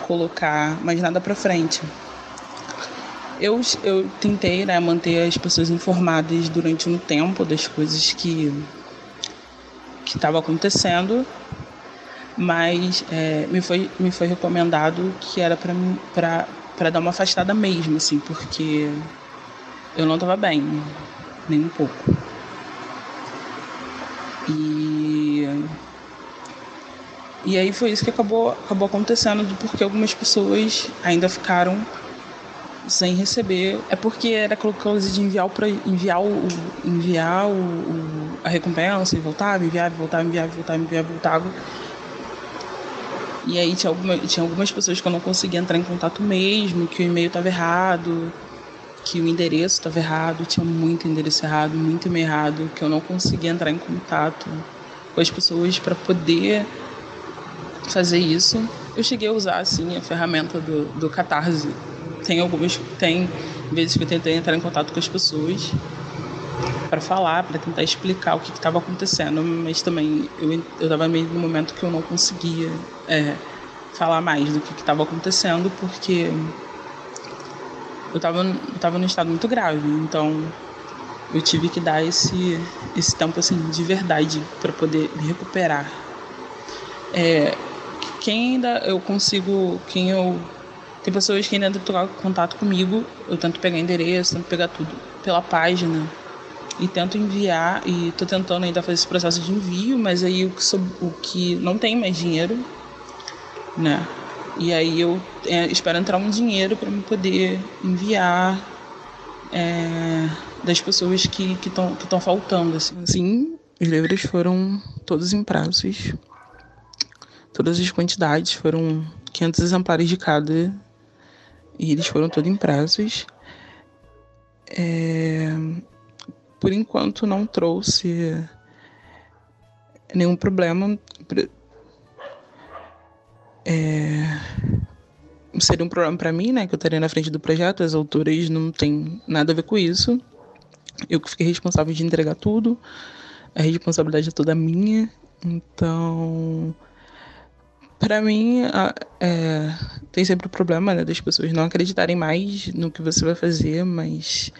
colocar mais nada para frente. Eu, eu tentei né, manter as pessoas informadas durante um tempo das coisas que que estava acontecendo, mas é, me, foi, me foi recomendado que era para dar uma afastada mesmo, assim, porque eu não estava bem, nem um pouco. E, e aí foi isso que acabou, acabou acontecendo, porque algumas pessoas ainda ficaram sem receber. É porque era coisa de enviar para enviar o enviar o, o, a recompensa e voltava, enviava, voltava, enviava, voltava, enviava, voltava. E aí tinha, alguma, tinha algumas pessoas que eu não conseguia entrar em contato mesmo, que o e-mail estava errado, que o endereço estava errado, tinha muito endereço errado, muito e-mail errado, que eu não conseguia entrar em contato com as pessoas para poder fazer isso. Eu cheguei a usar assim a ferramenta do, do Catarse tem algumas tem vezes que eu tentei entrar em contato com as pessoas para falar, para tentar explicar o que estava acontecendo, mas também eu eu estava meio no momento que eu não conseguia é, falar mais do que estava acontecendo porque eu estava eu tava num estado muito grave, então eu tive que dar esse esse tempo assim de verdade para poder me recuperar. É, quem ainda eu consigo, quem eu tem pessoas que ainda tentam contato comigo, eu tento pegar endereço, tento pegar tudo pela página e tento enviar e tô tentando ainda fazer esse processo de envio, mas aí o que, sou, o que não tem mais dinheiro, né? E aí eu é, espero entrar um dinheiro para me poder enviar é, das pessoas que estão que que faltando. Assim. Sim, os livros foram todos em prazos. Todas as quantidades foram 500 exemplares de cada e eles foram todos em prazos. É, por enquanto não trouxe nenhum problema. É, seria um problema para mim, né? Que eu estaria na frente do projeto, as autoras não tem nada a ver com isso. Eu que fiquei responsável de entregar tudo, a responsabilidade é toda minha. Então, para mim, é, tem sempre o problema né, das pessoas não acreditarem mais no que você vai fazer, mas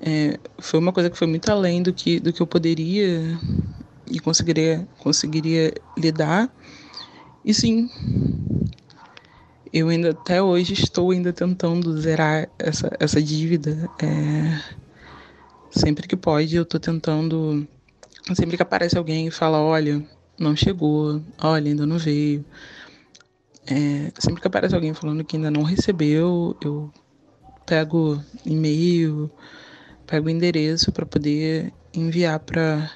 É, foi uma coisa que foi muito além do que, do que eu poderia e conseguiria, conseguiria lidar. E sim, eu ainda até hoje estou ainda tentando zerar essa, essa dívida. É, sempre que pode, eu estou tentando. Sempre que aparece alguém e fala, olha, não chegou, olha, ainda não veio. É, sempre que aparece alguém falando que ainda não recebeu, eu pego e-mail, pego endereço para poder enviar para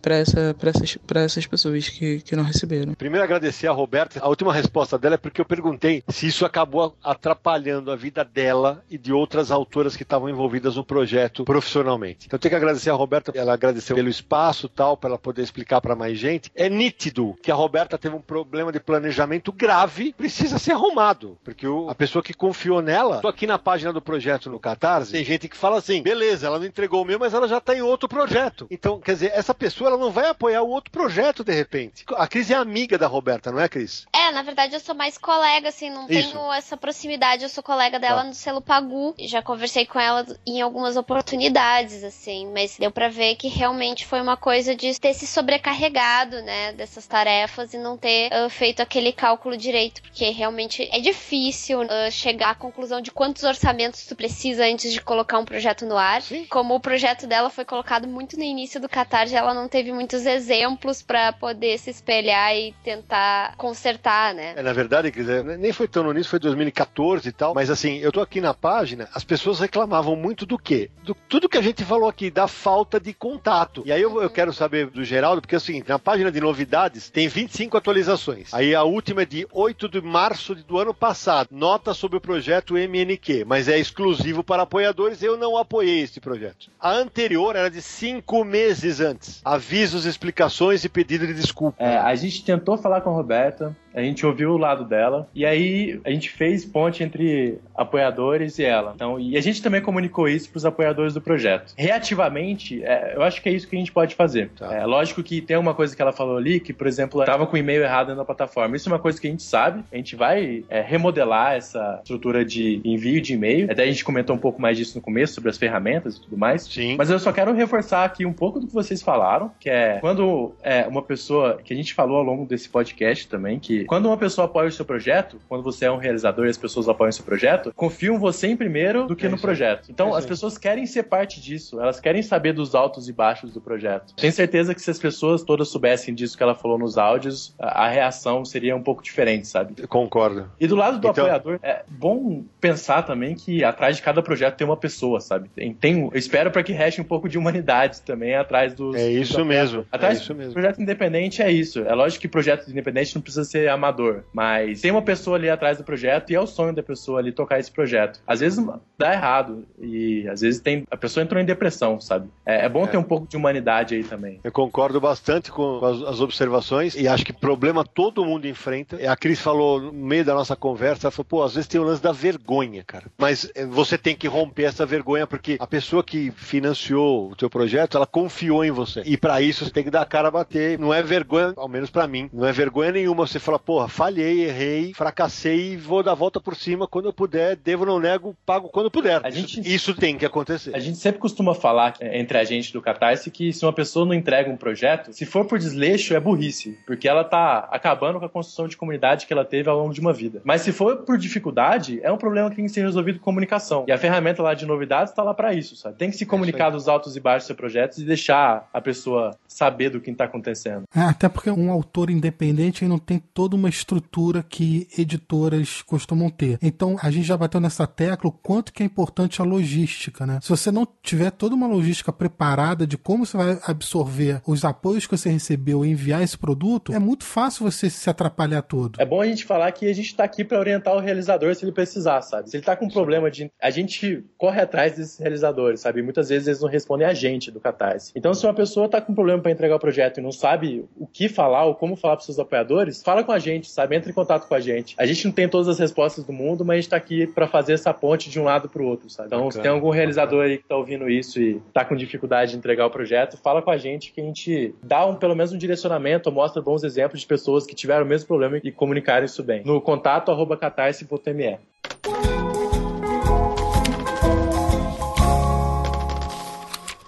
para essa, essas, essas pessoas que, que não receberam. Primeiro, agradecer a Roberta. A última resposta dela é porque eu perguntei se isso acabou atrapalhando a vida dela e de outras autoras que estavam envolvidas no projeto profissionalmente. Então, eu tenho que agradecer a Roberta. Ela agradeceu pelo espaço tal, para ela poder explicar para mais gente. É nítido que a Roberta teve um problema de planejamento grave, precisa ser arrumado. Porque o, a pessoa que confiou nela, tô aqui na página do projeto no Catarse, tem gente que fala assim: beleza, ela não entregou o meu, mas ela já está em outro projeto. Então, quer dizer, essa pessoa ela não vai apoiar o outro projeto de repente. A Cris é amiga da Roberta, não é, Cris? É, na verdade eu sou mais colega, assim, não Isso. tenho essa proximidade. Eu sou colega dela tá. no selo Pagu. Já conversei com ela em algumas oportunidades, assim, mas deu para ver que realmente foi uma coisa de ter se sobrecarregado, né, dessas tarefas e não ter uh, feito aquele cálculo direito, porque realmente é difícil uh, chegar à conclusão de quantos orçamentos tu precisa antes de colocar um projeto no ar. Sim. Como o projeto dela foi colocado muito no início do Catarse, ela não teve muitos exemplos para poder se espelhar e tentar consertar, né? É, na verdade, nem foi tão no início, foi 2014 e tal, mas assim, eu tô aqui na página, as pessoas reclamavam muito do quê? Do tudo que a gente falou aqui, da falta de contato. E aí eu, eu quero saber do Geraldo, porque é o seguinte, na página de novidades tem 25 atualizações. Aí a última é de 8 de março do ano passado. Nota sobre o projeto MNQ, mas é exclusivo para apoiadores. Eu não apoiei este projeto. A anterior era de cinco meses antes avisos, explicações e pedido de desculpa. É, a gente tentou falar com a Roberta, a gente ouviu o lado dela e aí a gente fez ponte entre apoiadores e ela. Então, e a gente também comunicou isso para os apoiadores do projeto. Reativamente, é, eu acho que é isso que a gente pode fazer. Tá. É lógico que tem uma coisa que ela falou ali que, por exemplo, estava com o e-mail errado na plataforma. Isso é uma coisa que a gente sabe. A gente vai é, remodelar essa estrutura de envio de e-mail. Até a gente comentou um pouco mais disso no começo sobre as ferramentas e tudo mais. Sim. Mas eu só quero reforçar aqui um pouco do que vocês falaram, que é quando é, uma pessoa que a gente falou ao longo desse podcast também que quando uma pessoa apoia o seu projeto, quando você é um realizador e as pessoas apoiam o seu projeto, confiam você em primeiro do que é no projeto. Então, é as pessoas querem ser parte disso, elas querem saber dos altos e baixos do projeto. Tenho certeza que se as pessoas todas soubessem disso que ela falou nos áudios, a, a reação seria um pouco diferente, sabe? Eu concordo. E do lado do então... apoiador, é bom pensar também que atrás de cada projeto tem uma pessoa, sabe? Tem, tem eu espero para que reste um pouco de humanidade também atrás dos. É isso dos mesmo. Atrás é isso mesmo. projeto independente é isso. É lógico que projeto independente não precisa ser amador, mas tem uma pessoa ali atrás do projeto e é o sonho da pessoa ali tocar esse projeto. Às vezes dá errado e às vezes tem a pessoa entrou em depressão, sabe? É, é bom é. ter um pouco de humanidade aí também. Eu concordo bastante com as, as, observações e acho que problema todo mundo enfrenta. A Cris falou no meio da nossa conversa, ela falou, pô, às vezes tem o lance da vergonha, cara. Mas eh, você tem que romper essa vergonha porque a pessoa que financiou o teu projeto, ela confiou em você. E para isso você tem que dar a cara a bater. Não é vergonha, ao menos para mim, não é vergonha nenhuma você falar, porra, falhei, errei, fracassei e vou dar volta por cima quando eu puder, devo, não nego, pago quando puder. A gente, isso, isso tem que acontecer. A gente sempre costuma falar é, entre a gente do Catarse que se uma pessoa não entrega um projeto, se for por desleixo, é burrice, porque ela tá acabando com a construção de comunidade que ela teve ao longo de uma vida. Mas se for por dificuldade, é um problema que tem que ser resolvido com comunicação. E a ferramenta lá de novidades está lá para isso, sabe? Tem que se comunicar dos altos e baixos do seu projeto e deixar a pessoa saber do que está acontecendo. É, até porque um autor independente não tem toda uma estrutura que editoras costumam ter. Então, a gente já bateu nessa tecla o quanto que é importante a logística, né? Se você não tiver toda uma logística preparada de como você vai absorver os apoios que você recebeu e enviar esse produto, é muito fácil você se atrapalhar todo. É bom a gente falar que a gente está aqui para orientar o realizador se ele precisar, sabe? Se ele está com um problema de. A gente corre atrás desses realizadores, sabe? Muitas vezes eles não respondem a gente do Catarse. Então, se uma pessoa está com um problema para entregar o projeto e não sabe o que falar ou como falar para seus apoiadores, fala com a gente, sabe? Entre em contato com a gente. A gente não tem todas as respostas do mundo, mas a gente tá aqui para fazer essa ponte de um lado pro outro, sabe? Então, Bacana. se tem algum realizador aí que tá ouvindo isso e tá com dificuldade de entregar o projeto, fala com a gente que a gente dá um, pelo menos um direcionamento, mostra bons exemplos de pessoas que tiveram o mesmo problema e comunicaram isso bem. No contato arroba catarse.me.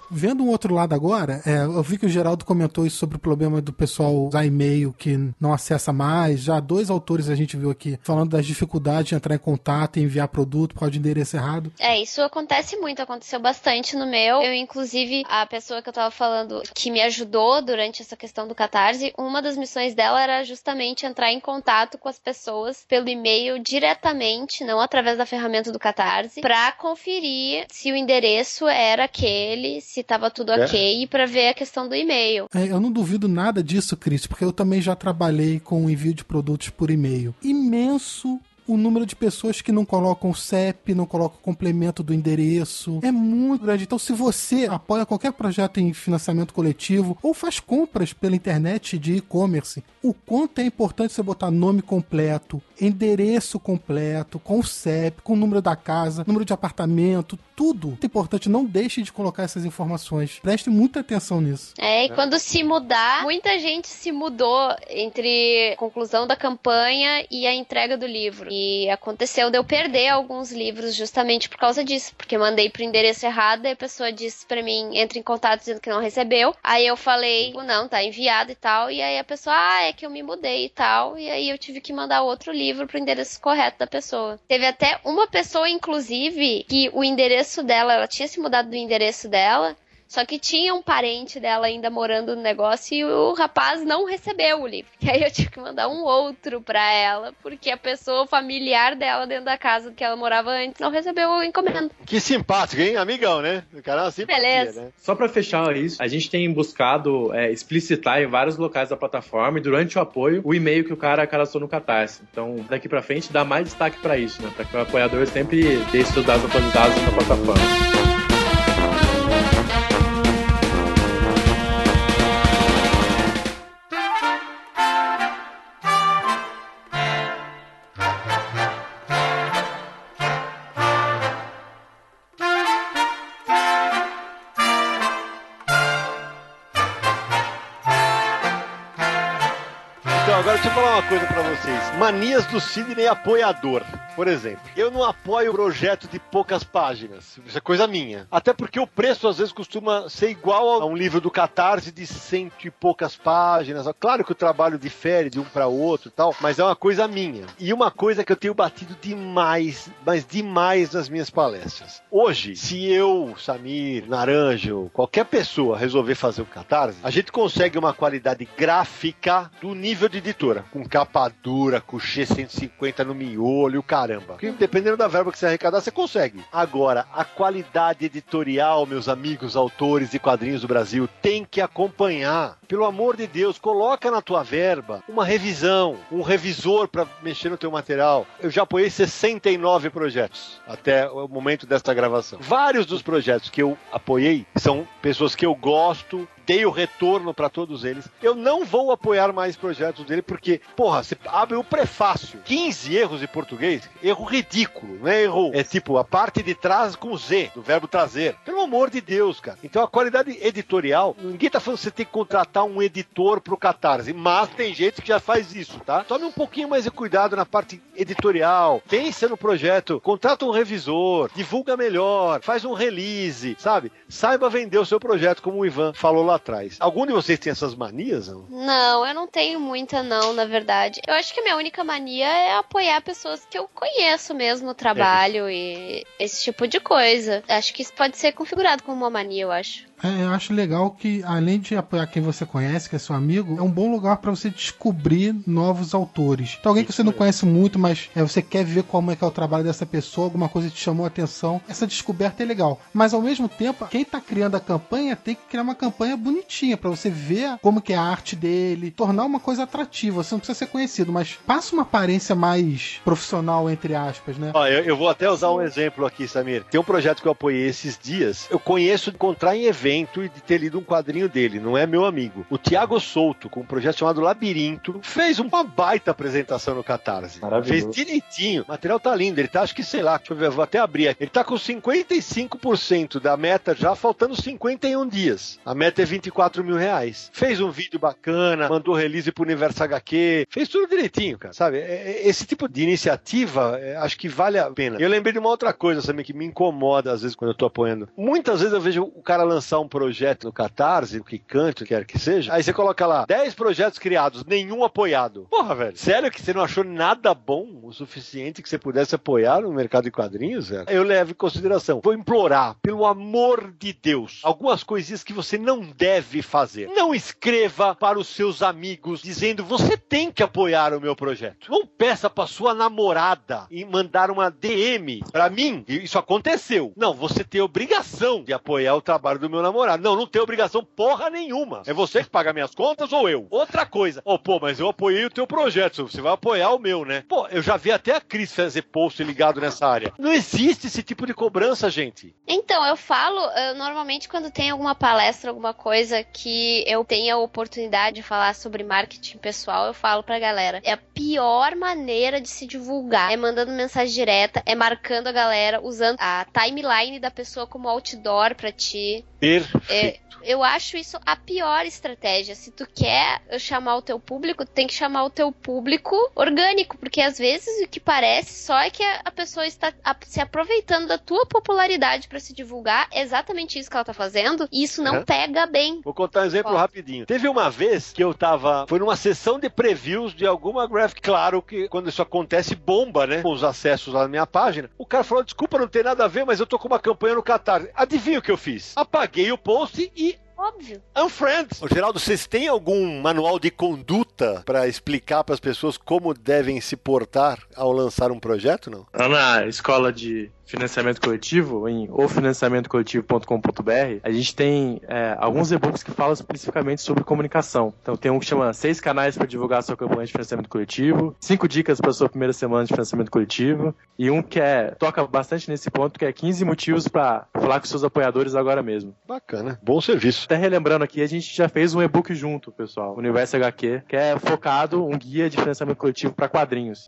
Vendo um outro lado agora, é, eu vi que o Geraldo comentou isso sobre o problema do pessoal usar e-mail que não acessa mais. Já dois autores a gente viu aqui falando das dificuldades de entrar em contato e enviar produto por causa de endereço errado. É, isso acontece muito, aconteceu bastante no meu. Eu, inclusive, a pessoa que eu tava falando que me ajudou durante essa questão do Catarse, uma das missões dela era justamente entrar em contato com as pessoas pelo e-mail diretamente, não através da ferramenta do Catarse, para conferir se o endereço era aquele, se tava tudo É. ok, para ver a questão do e-mail. É, eu não duvido nada disso, Cris, porque eu também já trabalhei com envio de produtos por e-mail. Imenso o número de pessoas que não colocam o CEP, não colocam o complemento do endereço. É muito grande. Então, se você apoia qualquer projeto em financiamento coletivo ou faz compras pela internet de e-commerce, o quanto é importante você botar nome completo, endereço completo, com o CEP, com o número da casa, número de apartamento, tudo. Muito importante. Não deixe de colocar essas informações. Preste muita atenção nisso. É, e quando se mudar, muita gente se mudou entre a conclusão da campanha e a entrega do livro. E aconteceu de eu perder alguns livros justamente por causa disso, porque mandei pro endereço errado e a pessoa disse pra mim, entra em contato dizendo que não recebeu. Aí eu falei, não, tá enviado e tal. E aí a pessoa, ah, é que eu me mudei e tal. E aí eu tive que mandar outro livro pro endereço correto da pessoa. Teve até uma pessoa, inclusive, que o endereço dela, ela tinha se mudado do endereço dela. Só que tinha um parente dela ainda morando no negócio e o rapaz não recebeu o livro. E aí eu tive que mandar um outro pra ela, porque a pessoa familiar dela dentro da casa que ela morava antes não recebeu o encomenda. Que simpático, hein? Amigão, né? O cara é uma simpatia, Beleza. né? Só para fechar isso, a gente tem buscado é, explicitar em vários locais da plataforma e durante o apoio o e-mail que o cara cadastrou no Catarse. Então, daqui pra frente, dá mais destaque para isso, né? Para que o apoiador sempre deixe seus dados atualizados na plataforma. Manias do Sidney apoiador. Por exemplo, eu não apoio projeto de poucas páginas. Isso é coisa minha. Até porque o preço às vezes costuma ser igual a um livro do Catarse de cento e poucas páginas. Claro que o trabalho difere de um para outro tal, mas é uma coisa minha. E uma coisa que eu tenho batido demais, mas demais nas minhas palestras. Hoje, se eu, Samir, Naranjo, qualquer pessoa resolver fazer o Catarse, a gente consegue uma qualidade gráfica do nível de editora, com capa dura, couchê 150 no miolho, caramba. Porque dependendo da verba que você arrecadar, você consegue. Agora, a qualidade editorial, meus amigos autores de quadrinhos do Brasil, tem que acompanhar. Pelo amor de Deus, coloca na tua verba uma revisão, um revisor para mexer no teu material. Eu já apoiei 69 projetos até o momento desta gravação. Vários dos projetos que eu apoiei são pessoas que eu gosto, dei o retorno para todos eles. Eu não vou apoiar mais projetos dele porque, porra, você abre o prefácio, 15 erros em português, erro ridículo, não é erro, é tipo a parte de trás com Z, do verbo trazer. Pelo amor de Deus, cara. Então a qualidade editorial, ninguém tá falando que você tem que contratar um editor pro Catarse, mas tem gente que já faz isso, tá? Tome um pouquinho mais de cuidado na parte editorial, pensa no projeto, contrata um revisor, divulga melhor, faz um release, sabe? Saiba vender o seu projeto, como o Ivan falou lá atrás. Algum de vocês tem essas manias? Não? Não, eu não tenho muita, não, na verdade. Eu acho que a minha única mania é apoiar pessoas que eu conheço mesmo o trabalho e esse tipo de coisa. Acho que isso pode ser configurado como uma mania, eu acho. É, eu acho legal que, além de apoiar quem você conhece, que é seu amigo, é um bom lugar para você descobrir novos autores. Então, alguém que você não conhece muito, mas é, você quer ver como é que é o trabalho dessa pessoa, alguma coisa te chamou a atenção. Essa descoberta é legal. Mas, ao mesmo tempo, quem tá criando a campanha tem que criar uma campanha bonitinha para você ver como que é a arte dele, tornar uma coisa atrativa. Você não precisa ser conhecido, mas passa uma aparência mais profissional, entre aspas, né? Ó, eu, eu vou até usar um exemplo aqui, Samir. Tem um projeto que eu apoiei esses dias. Eu conheço encontrar em evento e de ter lido um quadrinho dele. Não é meu amigo. O Tiago Souto, com um projeto chamado Labirinto, fez uma baita apresentação no Catarse. Maravilhoso. Fez direitinho. O material tá lindo. Ele tá, acho que, sei lá, deixa eu ver, vou até abrir aqui. Ele tá com 55% da meta já, faltando 51 dias. A meta é 24 mil reais. Fez um vídeo bacana, mandou release pro Universo HQ, fez tudo direitinho, cara. Sabe? É- é- Esse tipo de iniciativa, é, acho que vale a pena. Eu lembrei de uma outra coisa também que me incomoda às vezes quando eu tô apoiando. Muitas vezes eu vejo o cara lançar lançar um projeto no Catarse, que canto, quer que seja, aí você coloca lá 10 projetos criados, nenhum apoiado. Porra, velho, sério que você não achou nada bom o suficiente que você pudesse apoiar no mercado de quadrinhos, velho? Eu levo em consideração. Vou implorar, pelo amor de Deus, algumas coisinhas que você não deve fazer. Não escreva para os seus amigos dizendo você tem que apoiar o meu projeto. Não peça para sua namorada e mandar uma DM para mim. Isso aconteceu. Não, você tem obrigação de apoiar o trabalho do meu namorado. Não, não tem obrigação porra nenhuma. É você que paga minhas contas ou eu? Outra coisa. Oh, pô, mas eu apoiei o teu projeto. Você vai apoiar o meu, né? Pô, eu já vi até a Cris fazer post ligado nessa área. Não existe esse tipo de cobrança, gente. Então, eu falo, eu, normalmente quando tem alguma palestra, alguma coisa que eu tenha a oportunidade de falar sobre marketing pessoal, eu falo pra galera. É a pior maneira de se divulgar. É mandando mensagem direta, é marcando a galera, usando a timeline da pessoa como outdoor pra ti. Perfeito. É, eu acho isso a pior estratégia. Se tu quer chamar o teu público, tem que chamar o teu público orgânico, porque às vezes o que parece só é que a pessoa está se aproveitando da tua popularidade para se divulgar. É exatamente isso que ela tá fazendo, e isso não É. pega bem. Vou contar um exemplo Ó. rapidinho. Teve uma vez que eu tava. Foi numa sessão de previews de alguma graphic. Claro que quando isso acontece, bomba, né? Com os acessos lá na minha página. O cara falou: desculpa, não tem nada a ver, mas eu tô com uma campanha no Qatar. Adivinha o que eu fiz? Apaguei o post e. Óbvio. Unfriend. Ô, Geraldo, vocês têm algum manual de conduta para explicar para as pessoas como devem se portar ao lançar um projeto, não? Lá na escola de financiamento coletivo, em ofinanciamentocoletivo.com.br, a gente tem é, alguns e-books que falam especificamente sobre comunicação. Então tem um que chama Seis Canais para Divulgar Sua Campanha de Financiamento Coletivo, Cinco Dicas para Sua Primeira Semana de Financiamento Coletivo, e um que é, toca bastante nesse ponto, que é 15 motivos para falar com seus apoiadores agora mesmo. Bacana. Bom serviço. Até relembrando aqui, a gente já fez um e-book junto, pessoal, Universo HQ, que é focado um guia de financiamento coletivo para quadrinhos.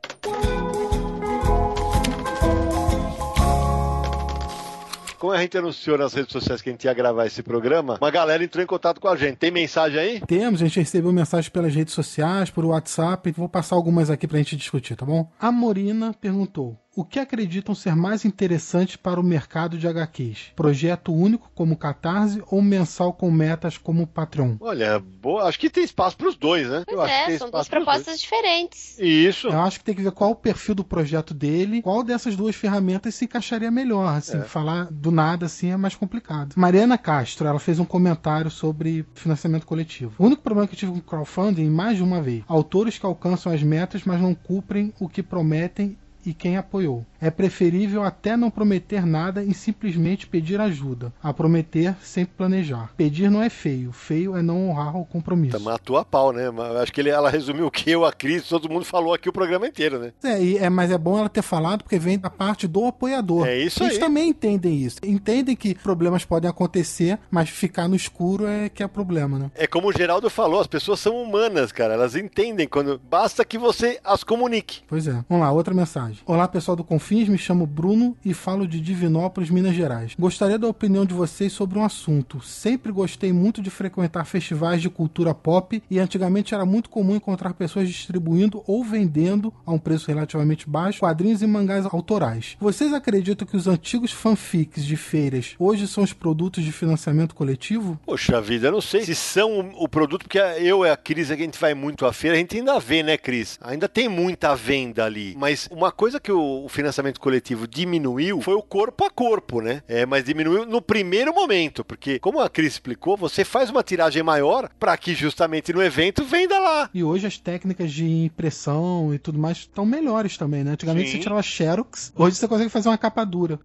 Como a gente anunciou nas redes sociais que a gente ia gravar esse programa, uma galera entrou em contato com a gente. Tem mensagem aí? Temos, a gente recebeu mensagens pelas redes sociais, por WhatsApp. Vou passar algumas aqui pra gente discutir, tá bom? A Morina perguntou: o que acreditam ser mais interessante para o mercado de HQs? Projeto único como Catarse ou mensal com metas como Patreon? Olha, boa. Acho que tem espaço para os dois, né? Pois Eu acho que é, tem são duas propostas diferentes. dois. Isso. Eu acho que tem que ver qual o perfil do projeto dele, qual dessas duas ferramentas se encaixaria melhor. Assim, falar do nada assim é mais complicado. Mariana Castro, ela fez um comentário sobre financiamento coletivo. O único problema que eu tive com crowdfunding, mais de uma vez, autores que alcançam as metas, mas não cumprem o que prometem e quem apoiou. É preferível até não prometer nada e simplesmente pedir ajuda, a prometer sem planejar. Pedir não é feio, feio é não honrar o compromisso. Tá, Matou a pau, né? Acho que ele, ela resumiu o que eu, a Cris, todo mundo falou aqui o programa inteiro, né? É, e- é, mas é bom ela ter falado porque vem da parte do apoiador. É isso Eles aí. também entendem isso. Entendem que problemas podem acontecer, mas ficar no escuro é que é problema, né? É como o Geraldo falou, as pessoas são humanas, cara. Elas entendem quando. Basta que você as comunique. Pois é. Vamos lá, outra mensagem. Olá, pessoal do Me chamo Bruno e falo de Divinópolis, Minas Gerais. Gostaria da opinião de vocês sobre um assunto. Sempre gostei muito de frequentar festivais de cultura pop e antigamente era muito comum encontrar pessoas distribuindo ou vendendo a um preço relativamente baixo quadrinhos e mangás autorais. Vocês acreditam que os antigos fanfics de feiras hoje são os produtos de financiamento coletivo? Poxa vida, eu não sei se são o, produto, porque eu e a Cris, a gente vai muito à feira, a gente ainda vê, né, Cris? Ainda tem muita venda ali. Mas uma coisa que o, o financiamento coletivo diminuiu foi o corpo a corpo, né? É, mas diminuiu no primeiro momento, porque, como a Cris explicou, você faz uma tiragem maior para que justamente no evento venda lá. E hoje as técnicas de impressão e tudo mais estão melhores também, né? Antigamente Sim. você tirava xerox, hoje você consegue fazer uma capa dura.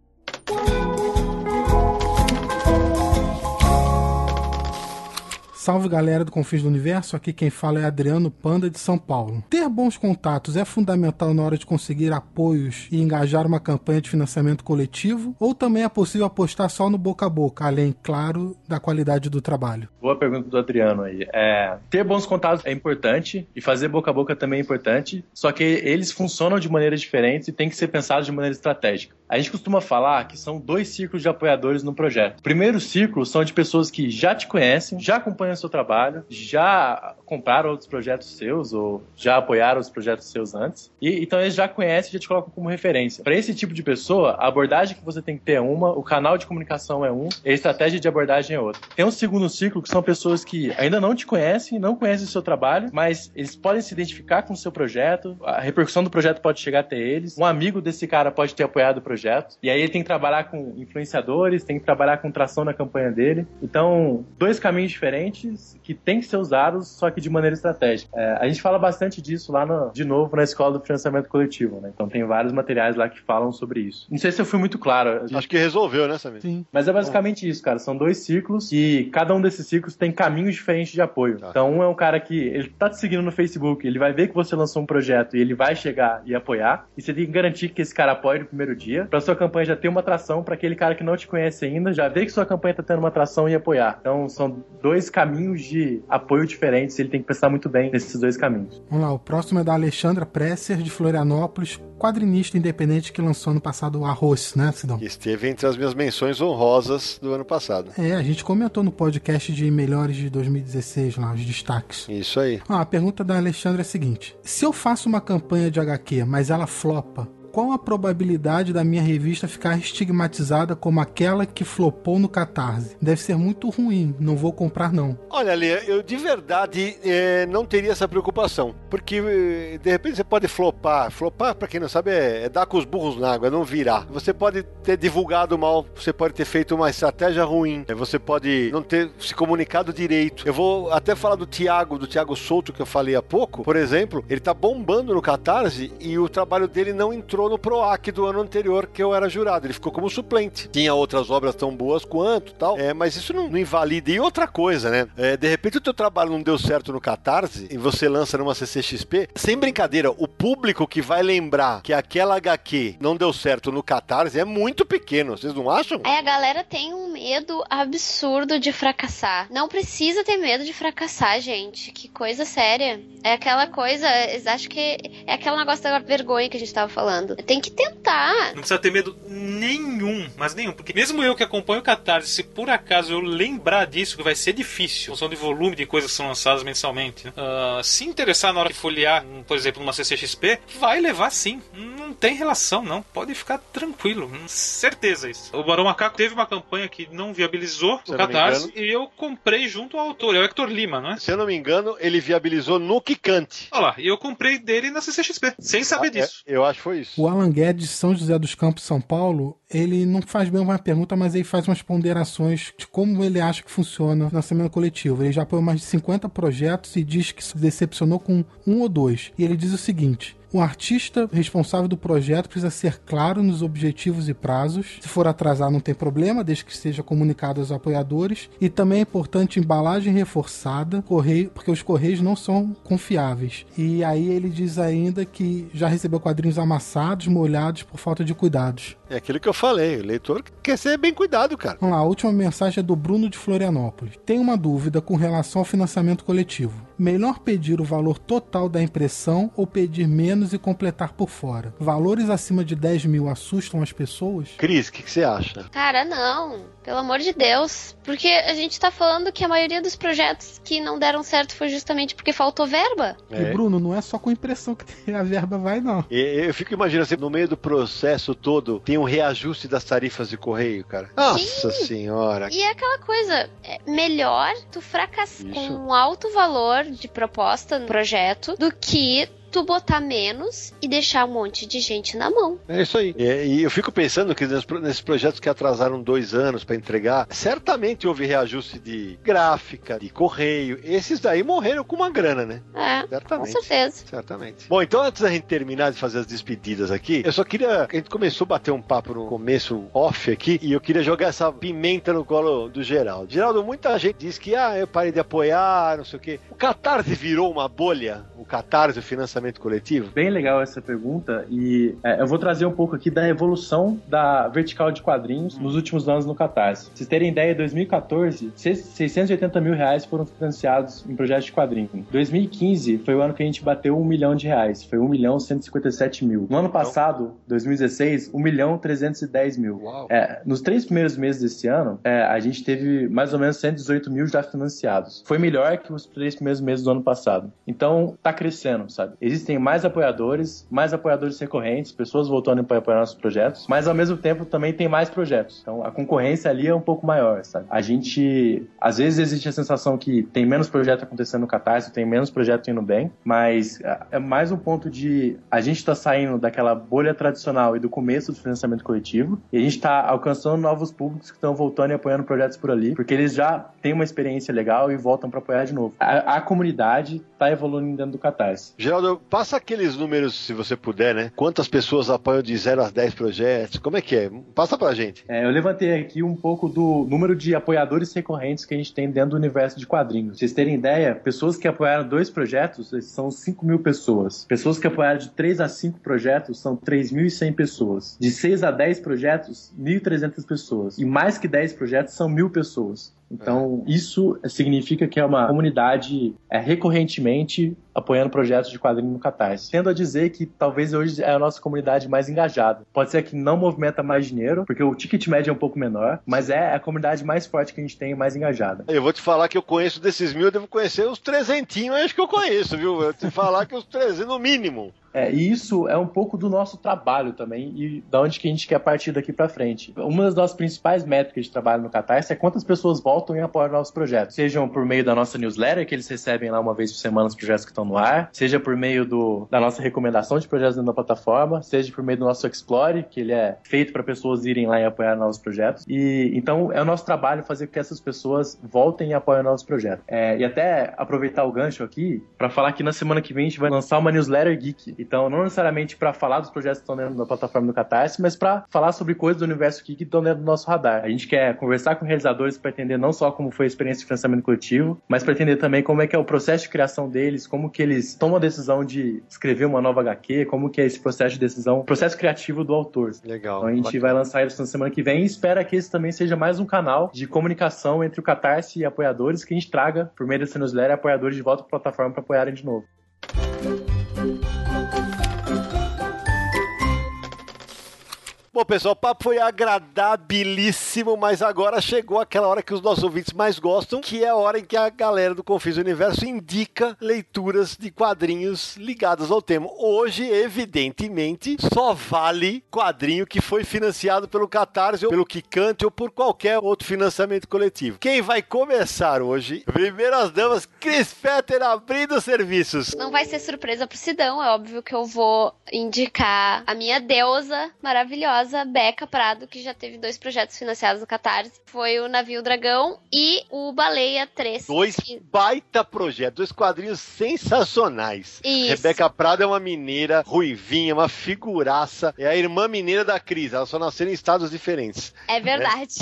Salve galera do Confins do Universo, aqui quem fala é Adriano Panda de São Paulo. Ter bons contatos é fundamental na hora de conseguir apoios e engajar uma campanha de financiamento coletivo? Ou também é possível apostar só no boca a boca, além, claro, da qualidade do trabalho? Boa pergunta do Adriano aí. É, ter bons contatos é importante e fazer boca a boca também é importante, só que eles funcionam de maneiras diferentes e tem que ser pensados de maneira estratégica. A gente costuma falar que são dois círculos de apoiadores no projeto. O primeiro círculo são de pessoas que já te conhecem, já acompanham o seu trabalho, já compraram outros projetos seus ou já apoiaram os projetos seus antes. E então eles já conhecem e já te colocam como referência. Para esse tipo de pessoa, a abordagem que você tem que ter é uma, o canal de comunicação é um, a estratégia de abordagem é outra. Tem um segundo ciclo que são pessoas que ainda não te conhecem, não conhecem o seu trabalho, mas eles podem se identificar com o seu projeto, a repercussão do projeto pode chegar até eles, um amigo desse cara pode ter apoiado o projeto, e aí ele tem que trabalhar com influenciadores, tem que trabalhar com tração na campanha dele. Então, dois caminhos diferentes que tem que ser usados, só que de maneira estratégica. É, a gente fala bastante disso lá, no, de novo, na escola do financiamento coletivo, né? Então tem vários materiais lá que falam sobre isso. Não sei se eu fui muito claro. Acho que resolveu, né, Samir? Sim. Mas é basicamente isso, cara. São dois ciclos e cada um desses ciclos tem caminhos diferentes de apoio. Tá. Então, um é um cara que ele tá te seguindo no Facebook, ele vai ver que você lançou um projeto e ele vai chegar e apoiar. E você tem que garantir que esse cara apoie no primeiro dia, pra sua campanha já ter uma atração para aquele cara que não te conhece ainda, já ver que sua campanha tá tendo uma atração e apoiar. Então, são dois caminhos de apoio diferentes ele tem que pensar muito bem nesses dois caminhos. Vamos lá, o próximo é da Alexandra Presser, de Florianópolis, quadrinista independente que lançou ano passado o Arroz, né, Sidão? Esteve entre as minhas menções honrosas do ano passado. É, a gente comentou no podcast de melhores de 2016 lá, os destaques. Isso aí. Ah, a pergunta da Alexandra é a seguinte: se eu faço uma campanha de HQ, mas ela flopa, qual a probabilidade da minha revista ficar estigmatizada como aquela que flopou no Catarse? Deve ser muito ruim, não vou comprar não. Olha, Lia, eu de verdade eh, não teria essa preocupação. Porque eh, de repente você pode flopar. Flopar, pra quem não sabe, é, é dar com os burros na água, é não virar. Você pode ter divulgado mal, você pode ter feito uma estratégia ruim, eh, você pode não ter se comunicado direito. Eu vou até falar do Thiago, do Thiago Souto, que eu falei há pouco. Por exemplo, ele tá bombando no Catarse e o trabalho dele não entrou no PROAC do ano anterior, que eu era jurado. Ele ficou como suplente. Tinha outras obras tão boas quanto tal. É, mas isso não, não invalida. E outra coisa, né? É, de repente o teu trabalho não deu certo no Catarse e você lança numa CCXP. Sem brincadeira, o público que vai lembrar que aquela HQ não deu certo no Catarse é muito pequeno. Vocês não acham? Aí a galera tem um medo absurdo de fracassar. Não precisa ter medo de fracassar, gente. Que coisa séria. É aquela coisa, acham que é aquele negócio da vergonha que a gente tava falando. Tem que tentar. Não precisa ter medo nenhum, mas nenhum. Porque mesmo eu que acompanho o Catarse, se por acaso eu lembrar disso, que vai ser difícil, em função de volume de coisas que são lançadas mensalmente, né? Ah, se interessar na hora de folhear, um, por exemplo, numa CCXP, vai levar sim. Não tem relação, não. Pode ficar tranquilo. Hum, Certeza isso. O Barão Macaco teve uma campanha que não viabilizou Se o Catarse engano. e eu comprei junto ao autor, é o Hector Lima, não é? Se eu não me engano, ele viabilizou no Kikante. Olha lá, e eu comprei dele na CCXP, sem saber disso. É, eu acho que foi isso. O Alan Guedes, de São José dos Campos, São Paulo, ele não faz bem uma pergunta, mas ele faz umas ponderações de como ele acha que funciona o financiamento coletivo. Ele já apoiou mais de 50 projetos e diz que se decepcionou com um ou dois. E ele diz o seguinte. O artista responsável do projeto precisa ser claro nos objetivos e prazos. Se for atrasar, não tem problema, desde que seja comunicado aos apoiadores. E também é importante embalagem reforçada, correio, porque os correios não são confiáveis. E aí ele diz ainda que já recebeu quadrinhos amassados, molhados por falta de cuidados. É aquilo que eu falei. O leitor quer ser bem cuidado, cara. Vamos lá, a última mensagem é do Bruno de Florianópolis. Tem uma dúvida com relação ao financiamento coletivo. Melhor pedir o valor total da impressão ou pedir menos e completar por fora? Valores acima de 10 mil assustam as pessoas? Cris, o que, que você acha? Cara, não. Pelo amor de Deus. Porque a gente tá falando que a maioria dos projetos que não deram certo foi justamente porque faltou verba. E Bruno, não é só com impressão que a verba vai, não. E- Eu fico imaginando assim, no meio do processo todo, tem um reajuste das tarifas de correio, cara. Nossa senhora. E é aquela coisa, é melhor tu fracassar com um alto valor de proposta no projeto do que tu botar menos e deixar um monte de gente na mão. É isso aí. E, e eu fico pensando que nes- nesses projetos que atrasaram dois anos pra entregar, certamente houve reajuste de gráfica, de correio. Esses daí morreram com uma grana, né? É, com Certamente. certeza. Certamente. Bom, então antes da gente terminar de fazer as despedidas aqui, eu só queria. A gente começou a bater um papo no começo off aqui e eu queria jogar essa pimenta no colo do Geraldo. Geraldo, muita gente diz que, ah, eu parei de apoiar, não sei o quê. O Catarse virou uma bolha, o Catarse, o financiamento financiamento coletivo? Bem legal essa pergunta e é, eu vou trazer um pouco aqui da evolução da vertical de quadrinhos nos últimos anos no Catarse. Pra vocês terem ideia, em 2014, 680 mil reais foram financiados em projetos de quadrinho. 2015 foi o ano que a gente bateu um milhão de reais, foi 1 milhão 157 mil. No ano passado, 2016, 1 milhão 310 mil. É, nos três primeiros meses desse ano, é, a gente teve mais ou menos 118 mil já financiados. Foi melhor que os três primeiros meses do ano passado. Então, tá crescendo, sabe? Existem mais apoiadores, mais apoiadores recorrentes, pessoas voltando para apoiar nossos projetos, mas ao mesmo tempo também tem mais projetos. Então, a concorrência ali é um pouco maior, sabe? A gente, às vezes existe a sensação que tem menos projeto acontecendo no Catarse, tem menos projeto indo bem, mas é mais um ponto de a gente tá saindo daquela bolha tradicional e do começo do financiamento coletivo, e a gente tá alcançando novos públicos que estão voltando e apoiando projetos por ali, porque eles já têm uma experiência legal e voltam para apoiar de novo. A, a comunidade tá evoluindo dentro do Catarse. Geraldo, passa aqueles números, se você puder, né? Quantas pessoas apoiam de 0 a 10 projetos? Como é que é? Passa pra gente. É, eu levantei aqui um pouco do número de apoiadores recorrentes que a gente tem dentro do universo de quadrinhos. Pra vocês terem ideia, pessoas que apoiaram dois projetos são 5 mil pessoas. Pessoas que apoiaram de 3 a 5 projetos são 3.100 pessoas. De 6 a 10 projetos, 1.300 pessoas. E mais que 10 projetos são mil pessoas. Então, é. isso significa que é uma comunidade é, recorrentemente apoiando projetos de quadrinho no Catarse. Tendo a dizer que talvez hoje é a nossa comunidade mais engajada. Pode ser que não movimenta mais dinheiro, porque o ticket médio é um pouco menor, mas é a comunidade mais forte que a gente tem e mais engajada. Eu vou te falar que eu conheço desses mil, eu devo conhecer os trezentinhos, acho que eu conheço, viu? Eu te falar que os trezentos no mínimo. É, e isso é um pouco do nosso trabalho também e da onde que a gente quer partir daqui para frente. Uma das nossas principais métricas de trabalho no Catarse é quantas pessoas voltam e apoiam novos projetos. Sejam por meio da nossa newsletter, que eles recebem lá uma vez por semana os projetos que estão no ar, seja por meio do, da nossa recomendação de projetos dentro da plataforma, seja por meio do nosso Explore, que ele é feito para pessoas irem lá e apoiar novos projetos. E então é o nosso trabalho fazer com que essas pessoas voltem e apoiem novos projetos. É, e até aproveitar o gancho aqui para falar que na semana que vem a gente vai lançar uma newsletter geek. Então, não necessariamente para falar dos projetos que estão dentro da plataforma do Catarse, mas para falar sobre coisas do universo geek que estão dentro do nosso radar. A gente quer conversar com realizadores para entender não só como foi a experiência de financiamento coletivo, mas para entender também como é que é o processo de criação deles, como que eles tomam a decisão de escrever uma nova HQ, como que é esse processo de decisão, o processo criativo do autor. Legal. Então a gente bacana. vai lançar isso na semana que vem e espera que esse também seja mais um canal de comunicação entre o Catarse e apoiadores que a gente traga, por meio dessa newsletter, apoiadores de volta para a plataforma para apoiarem de novo. Bom, pessoal, o papo foi agradabilíssimo, mas agora chegou aquela hora que os nossos ouvintes mais gostam, que é a hora em que a galera do Confis Universo indica leituras de quadrinhos ligados ao tema. Hoje, evidentemente, só vale quadrinho que foi financiado pelo Catarse, ou pelo Kikante ou por qualquer outro financiamento coletivo. Quem vai começar hoje? Primeiras damas, Chris Fetter abrindo serviços. Não vai ser surpresa pro Sidão, é óbvio que eu vou indicar a minha deusa maravilhosa maravilhosa Beca Prado, que já teve dois projetos financiados no Catarse. Foi o Navio Dragão e o Baleia 3. Dois que... baita projetos, dois quadrinhos sensacionais. Isso. Rebeca Prado é uma mineira ruivinha, uma figuraça. É a irmã mineira da Cris, elas só nasceram em estados diferentes. É verdade.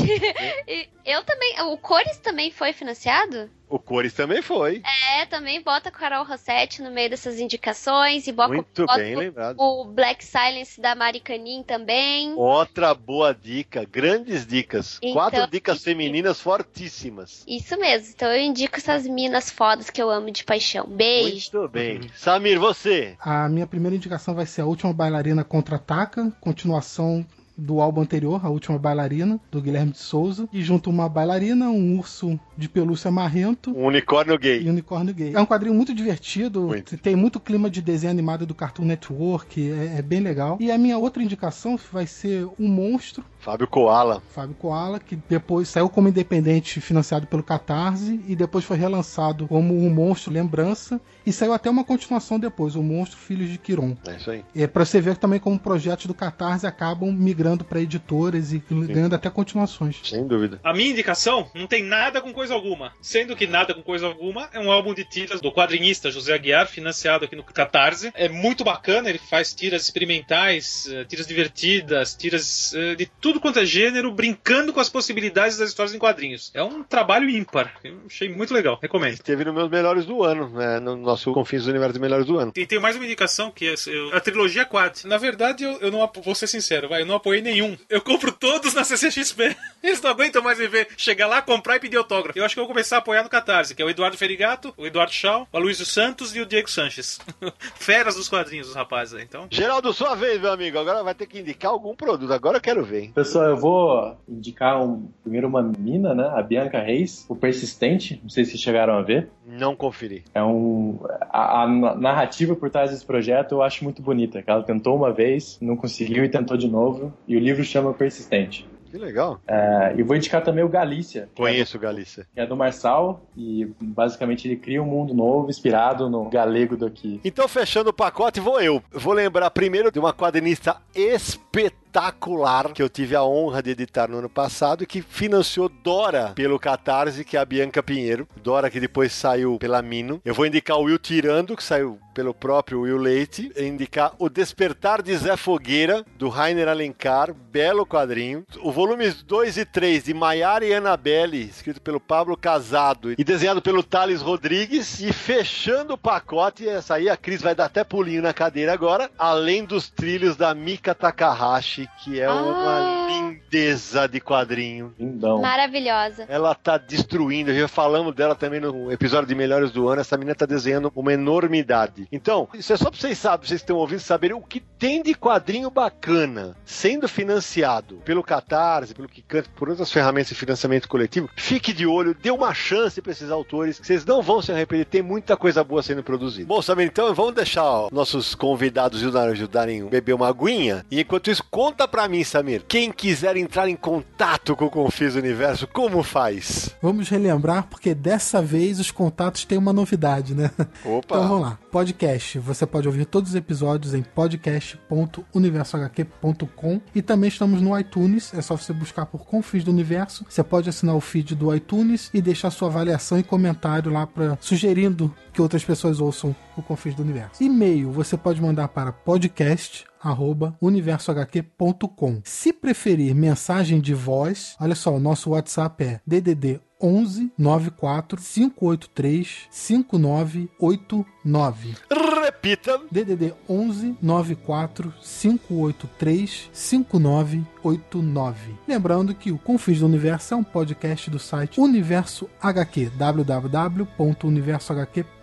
É. eu também. O Cores também foi financiado? O Cores também foi. É, também bota Carol Rossetti no meio dessas indicações e bota, Muito bota bem o, lembrado. o Black Silence da Maricanin também. Outra boa dica, grandes dicas. Então, Quatro dicas isso- femininas fortíssimas. Isso mesmo. Então eu indico essas minas fodas que eu amo de paixão. Beijo. Muito bem. Samir, você. A minha primeira indicação vai ser a última bailarina contra-ataca, continuação do álbum anterior, A Última Bailarina, do Guilherme de Souza, e junto uma bailarina, um urso de pelúcia marrento Um unicórnio e gay. um unicórnio gay. É um quadrinho muito divertido, Muito. tem muito clima de desenho animado do Cartoon Network, é, é bem legal. E a minha outra indicação vai ser Um Monstro, Fábio Koala. Fábio Koala, que depois saiu como independente financiado pelo Catarse e depois foi relançado como Um Monstro Lembrança e saiu até uma continuação depois, O Monstro Filhos de Quiron. É isso aí. É para você ver também como projetos do Catarse acabam migrando para editoras e ganhando até continuações. Sem dúvida. A minha indicação não tem nada com coisa alguma. Sendo que nada com coisa alguma é um álbum de tiras do quadrinista José Aguiar, financiado aqui no Catarse. É muito bacana, ele faz tiras experimentais, eh, tiras divertidas, tiras eh, de tudo tudo quanto é gênero, brincando com as possibilidades das histórias em quadrinhos. É um trabalho ímpar. Eu achei muito legal. Recomendo. Teve nos meus melhores do ano, né? No nosso Confins do Universo Melhores do Ano. E tem mais uma indicação que é a trilogia Quad. Na verdade, eu, eu não vou ser sincero, vai, eu não apoiei nenhum. Eu compro todos na CCXP. Eles não aguentam mais me ver chegar lá, comprar e pedir autógrafo. Eu acho que eu vou começar a apoiar no Catarse, que é o Eduardo Ferigato, o Eduardo Shaw, o Aloysio Santos e o Diego Sanches. Feras dos quadrinhos, os rapazes aí, então. Geraldo, sua vez, meu amigo. Agora vai ter que indicar algum produto. Agora eu quero ver, hein? Pessoal, eu vou indicar um, primeiro uma mina, né? A Bianca Reis, o Persistente. Não sei se chegaram a ver. Não conferi. É um. A, a narrativa por trás desse projeto eu acho muito bonita. Ela tentou uma vez, não conseguiu e tentou de novo. E o livro chama Persistente. Que legal. É, e vou indicar também o Galícia. Conheço o Galícia. Que é do Marçal e basicamente ele cria um mundo novo inspirado no galego daqui. Então, fechando o pacote, vou eu. Vou lembrar primeiro de uma quadrinista espetacular espetacular que eu tive a honra de editar no ano passado e que financiou Dora pelo Catarse, que é a Bianca Pinheiro. Dora que depois saiu pela Mino. Eu vou indicar o Will Tirando, que saiu pelo próprio Will Leite. Indicar O Despertar de Zé Fogueira, do Rainer Alencar. Belo quadrinho. O volumes 2 e 3 de Maiara e Annabelle, escrito pelo Pablo Casado e desenhado pelo Thales Rodrigues. E fechando o pacote, essa aí a Cris vai dar até pulinho na cadeira agora. Além dos trilhos da Mika Takahashi que é ah. uma lindeza de quadrinho. Lindão. Maravilhosa. Ela tá destruindo, já falamos dela também no episódio de Melhores do Ano, essa menina tá desenhando uma enormidade. Então, isso é só pra vocês saberem, vocês estão ouvindo, saberem o que tem de quadrinho bacana sendo financiado pelo Catarse, pelo Kikante, por outras ferramentas de financiamento coletivo. Fique de olho, dê uma chance pra esses autores, vocês não vão se arrepender, tem muita coisa boa sendo produzida. Bom, Samir, então vamos deixar ó, nossos convidados ajudarem a beber uma aguinha, e enquanto isso, Conta pra mim, Samir. Quem quiser entrar em contato com o Confis Universo, como faz? Vamos relembrar, porque dessa vez os contatos têm uma novidade, né? Opa! Então vamos lá. Podcast. Você pode ouvir todos os episódios em podcast.universohq.com e também estamos no iTunes. É só você buscar por Confis do Universo. Você pode assinar o feed do iTunes e deixar sua avaliação e comentário lá para sugerindo que outras pessoas ouçam o Confis do Universo. E-mail você pode mandar para podcast arroba universohq.com. Se preferir mensagem de voz, olha só, o nosso WhatsApp é DDD 11 94 583 5989. Repita. DDD 11 94 583 5989. Lembrando que o Confins do Universo é um podcast do site Universo HQ, www.universohq.com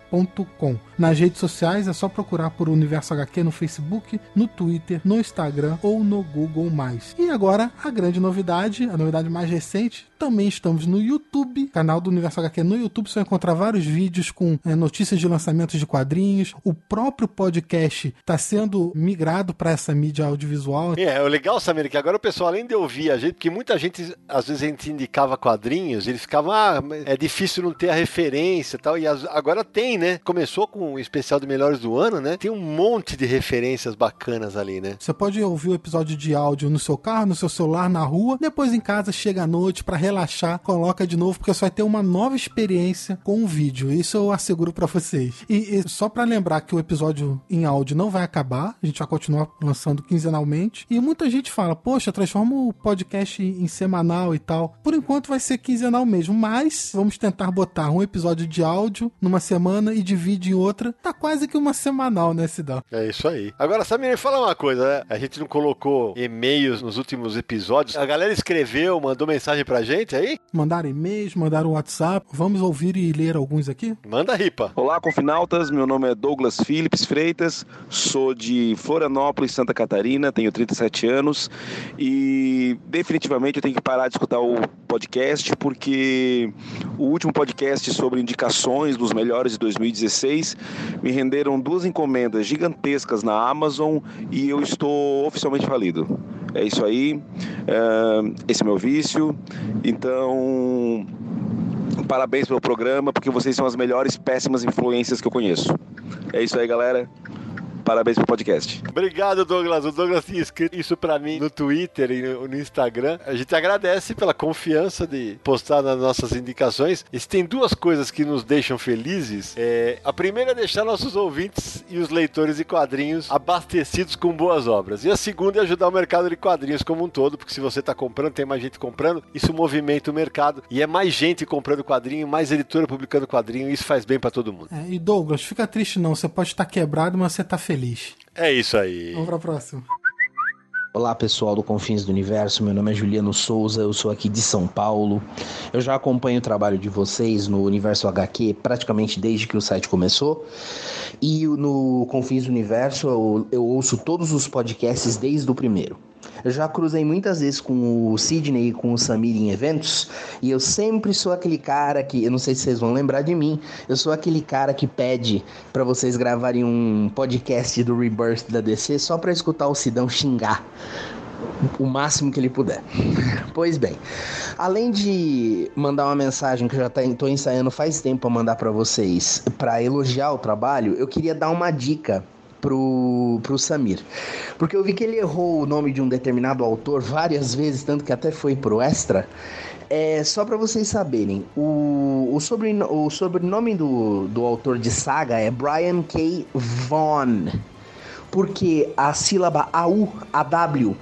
nas redes sociais é só procurar por Universo HQ no Facebook, no Twitter, no Instagram ou no Google+. E agora a grande novidade, a novidade mais recente, também estamos no YouTube, canal do Universo HQ no YouTube, você vai encontrar vários vídeos com é, notícias de lançamentos de quadrinhos. O próprio podcast está sendo migrado para essa mídia audiovisual. É, é legal, Samir, que agora o pessoal, além de ouvir a gente, porque muita gente, às vezes a gente indicava quadrinhos, eles ficavam, ah, é difícil não ter a referência e tal, e agora tem, né? Começou com o especial de melhores do ano, né? Tem um monte de referências bacanas ali, né? Você pode ouvir o episódio de áudio no seu carro, no seu celular, na rua, depois em casa, chega à noite para relaxar, coloca de novo, porque você vai ter uma nova experiência com o vídeo. Isso eu asseguro para vocês. E, e só para lembrar que o episódio em áudio não vai acabar, a gente vai continuar lançando quinzenalmente. E muita gente fala, poxa, transforma o podcast em semanal e tal. Por enquanto vai ser quinzenal mesmo, mas vamos tentar botar um episódio de áudio numa semana e divide em outra, tá quase que uma semanal, né, Sidão? É isso aí. Agora, Samir, fala uma coisa, né? A gente não colocou e-mails nos últimos episódios. A galera escreveu, mandou mensagem pra gente aí? Mandaram e-mails, mandaram WhatsApp. Vamos ouvir e ler alguns aqui? Manda ripa. Olá, confinautas. Meu nome é Douglas Philips Freitas. Sou de Florianópolis, Santa Catarina. Tenho 37 anos. E definitivamente eu tenho que parar de escutar o podcast porque o último podcast sobre indicações dos melhores de 2016 me renderam duas encomendas gigantescas na Amazon e eu estou oficialmente falido. É isso aí, é, esse é meu vício. Então, parabéns pelo programa, porque vocês são as melhores péssimas influências que eu conheço. É isso aí, galera. Parabéns pro podcast. Obrigado, Douglas. O Douglas tinha escrito isso pra mim no Twitter e no, no Instagram. A gente agradece pela confiança de postar nas nossas indicações. E se tem duas coisas que nos deixam felizes, é, a primeira é deixar nossos ouvintes e os leitores de quadrinhos abastecidos com boas obras. E a segunda é ajudar o mercado de quadrinhos como um todo, porque se você tá comprando, tem mais gente comprando, isso movimenta o mercado. E é mais gente comprando quadrinho, mais editora publicando quadrinho, e isso faz bem pra todo mundo. É, e Douglas, fica triste não. Você pode estar quebrado, mas você tá feliz. É isso aí. Vamos pra próxima. Olá pessoal do Confins do Universo, meu nome é Juliano Souza, eu sou aqui de São Paulo. Eu já acompanho o trabalho de vocês no Universo HQ praticamente desde que o site começou. E no Confins do Universo eu, eu ouço todos os podcasts desde o primeiro. Eu já cruzei muitas vezes com o Sidney e com o Samir em eventos, e eu sempre sou aquele cara que, eu não sei se vocês vão lembrar de mim, eu sou aquele cara que pede para vocês gravarem um podcast do Rebirth da DC só para escutar o Sidão xingar o máximo que ele puder. Pois bem, além de mandar uma mensagem que eu já estou ensaiando faz tempo para mandar para vocês, para elogiar o trabalho, eu queria dar uma dica pro, pro Samir. Porque eu vi que ele errou o nome de um determinado autor várias vezes, tanto que até foi pro extra. É, só para vocês saberem, o, o, sobrenome, o sobrenome do, do autor de saga é Brian K. Vaughan. Porque a sílaba AU, AW,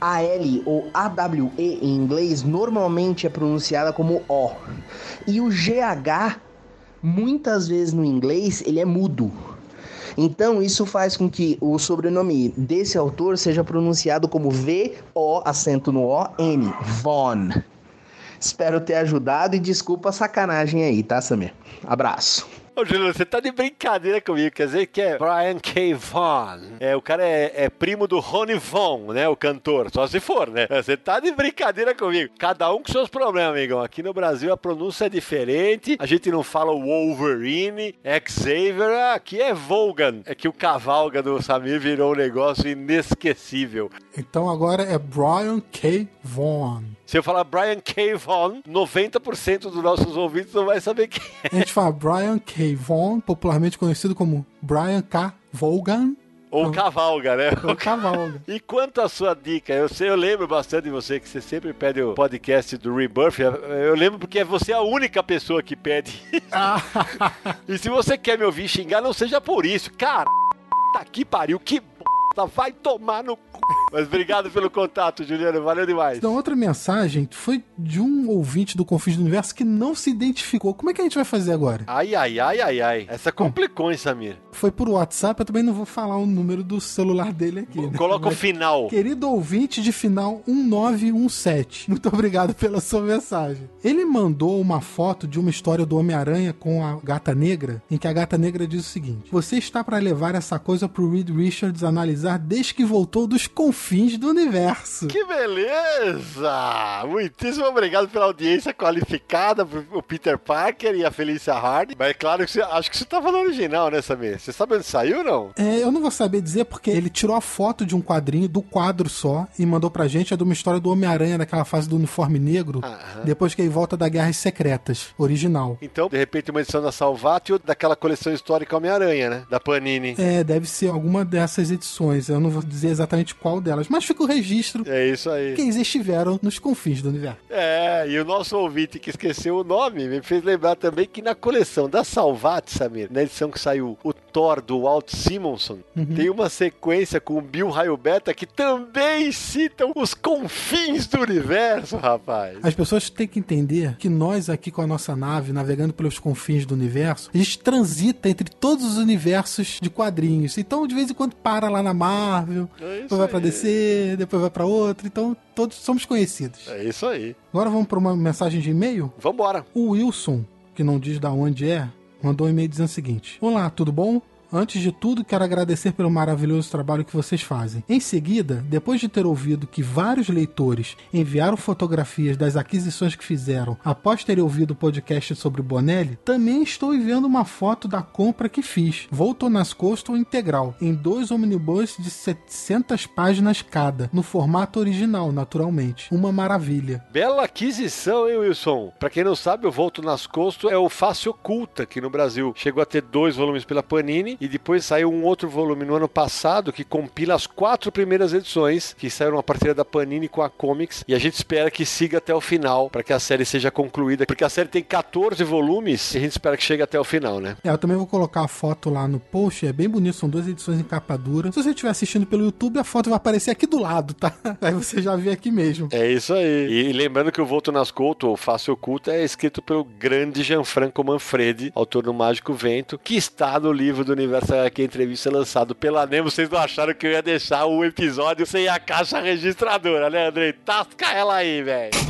AL ou AWE em inglês normalmente é pronunciada como O. E o GH, muitas vezes no inglês, ele é mudo. Então, isso faz com que o sobrenome desse autor seja pronunciado como V-O, acento no O, N, Von. Espero ter ajudado e desculpa a sacanagem aí, tá, Samir? Abraço. Ô, Juliano, você tá de brincadeira comigo, quer dizer que é Brian K. Vaughan. É, o cara é, é primo do Ronnie Von, né, o cantor, só se for, né? Você tá de brincadeira comigo. Cada um com seus problemas, amigão. Aqui no Brasil a pronúncia é diferente, a gente não fala Wolverine, Xavier, aqui é Volgan. É que o cavalga do Samir virou um negócio inesquecível. Então agora é Brian K. Vaughan. Se eu falar Brian K. Vaughan, 90% dos nossos ouvintes não vai saber quem é. A gente fala Brian K. Vaughan, popularmente conhecido como Brian K. Vaughan. Ou cavalga, né? Ou cavalga. E quanto à sua dica, eu sei, eu lembro bastante de você que você sempre pede o podcast do Rebirth. Eu lembro porque você é a única pessoa que pede. e se você quer me ouvir xingar, não seja por isso. Cara, tá que pariu, que vai tomar no cu. Mas obrigado pelo contato, Juliano. Valeu demais. Então, outra mensagem foi de um ouvinte do Confins do Universo que não se identificou. Como é que a gente vai fazer agora? Ai, ai, ai, ai, ai. Essa complicou, hein, Samir? Foi por WhatsApp, eu também não vou falar o número do celular dele aqui. Né? Coloca Mas, o final. Querido ouvinte de final 1917, muito obrigado pela sua mensagem. Ele mandou uma foto de uma história do Homem-Aranha com a gata negra, em que a gata negra diz o seguinte: Você está para levar essa coisa pro Reed Richards analisar desde que voltou dos confins do universo. Que beleza! Muitíssimo obrigado pela audiência qualificada, o Peter Parker e a Felícia Hardy. Mas é claro que você, acho que você tá falando original, né, Samir? Você sabe onde saiu ou não? É, eu não vou saber dizer porque ele tirou a foto de um quadrinho, do quadro só, e mandou pra gente. É de uma história do Homem-Aranha naquela fase do uniforme negro, depois que ele volta da Guerras Secretas, original. Então, de repente, uma edição da Salvatio daquela coleção histórica Homem-Aranha, né? Da Panini. É, deve ser alguma dessas edições. Eu não vou dizer exatamente qual delas, mas fica o registro É isso aí. que eles estiveram nos confins do universo. É, e o nosso ouvinte que esqueceu o nome me fez lembrar também que na coleção da Salvat, Samir, na edição que saiu o Thor do Walt Simonson, tem uma sequência com o Bill Raio Beta que também citam os confins do universo, rapaz. As pessoas têm que entender que nós aqui com a nossa nave, navegando pelos confins do universo, a gente transita entre todos os universos de quadrinhos. Então, de vez em quando, para lá na Marvel, É depois vai pra DC, depois vai pra outra. Então, todos somos conhecidos. É isso aí. Agora vamos para uma mensagem de e-mail? Vambora. O Wilson, que não diz da onde é, mandou um e-mail dizendo o seguinte: Olá, tudo bom? Antes de tudo, quero agradecer pelo maravilhoso trabalho que vocês fazem. Em seguida, depois de ter ouvido que vários leitores enviaram fotografias das aquisições que fizeram após terem ouvido o podcast sobre Bonelli, também estou enviando uma foto da compra que fiz. Voltou nas Coastal integral, em dois omnibus de 700 páginas cada, no formato original, naturalmente. Uma maravilha. Bela aquisição, hein, Wilson? Pra quem não sabe, o Volto nas Costas é o Face Oculta aqui no Brasil. Chegou a ter dois volumes pela Panini e depois saiu um outro volume no ano passado que compila as quatro primeiras edições que saíram a partir da Panini com a Comics e a gente espera que siga até o final para que a série seja concluída, porque a série tem 14 volumes e a gente espera que chegue até o final, né? É, eu também vou colocar a foto lá no post, é bem bonito, são duas edições em capa dura. Se você estiver assistindo pelo YouTube, a foto vai aparecer aqui do lado, tá? Aí você já vê aqui mesmo. É isso aí. E lembrando que o Volto Nascolto, ou Face Oculta, é escrito pelo grande Gianfranco Manfredi, autor do Mágico Vento, que está no livro do Universo HQ Entrevista lançado pela Nemo. Vocês não acharam que eu ia deixar o episódio sem a caixa registradora, né, Andrei? Tasca ela aí, velho.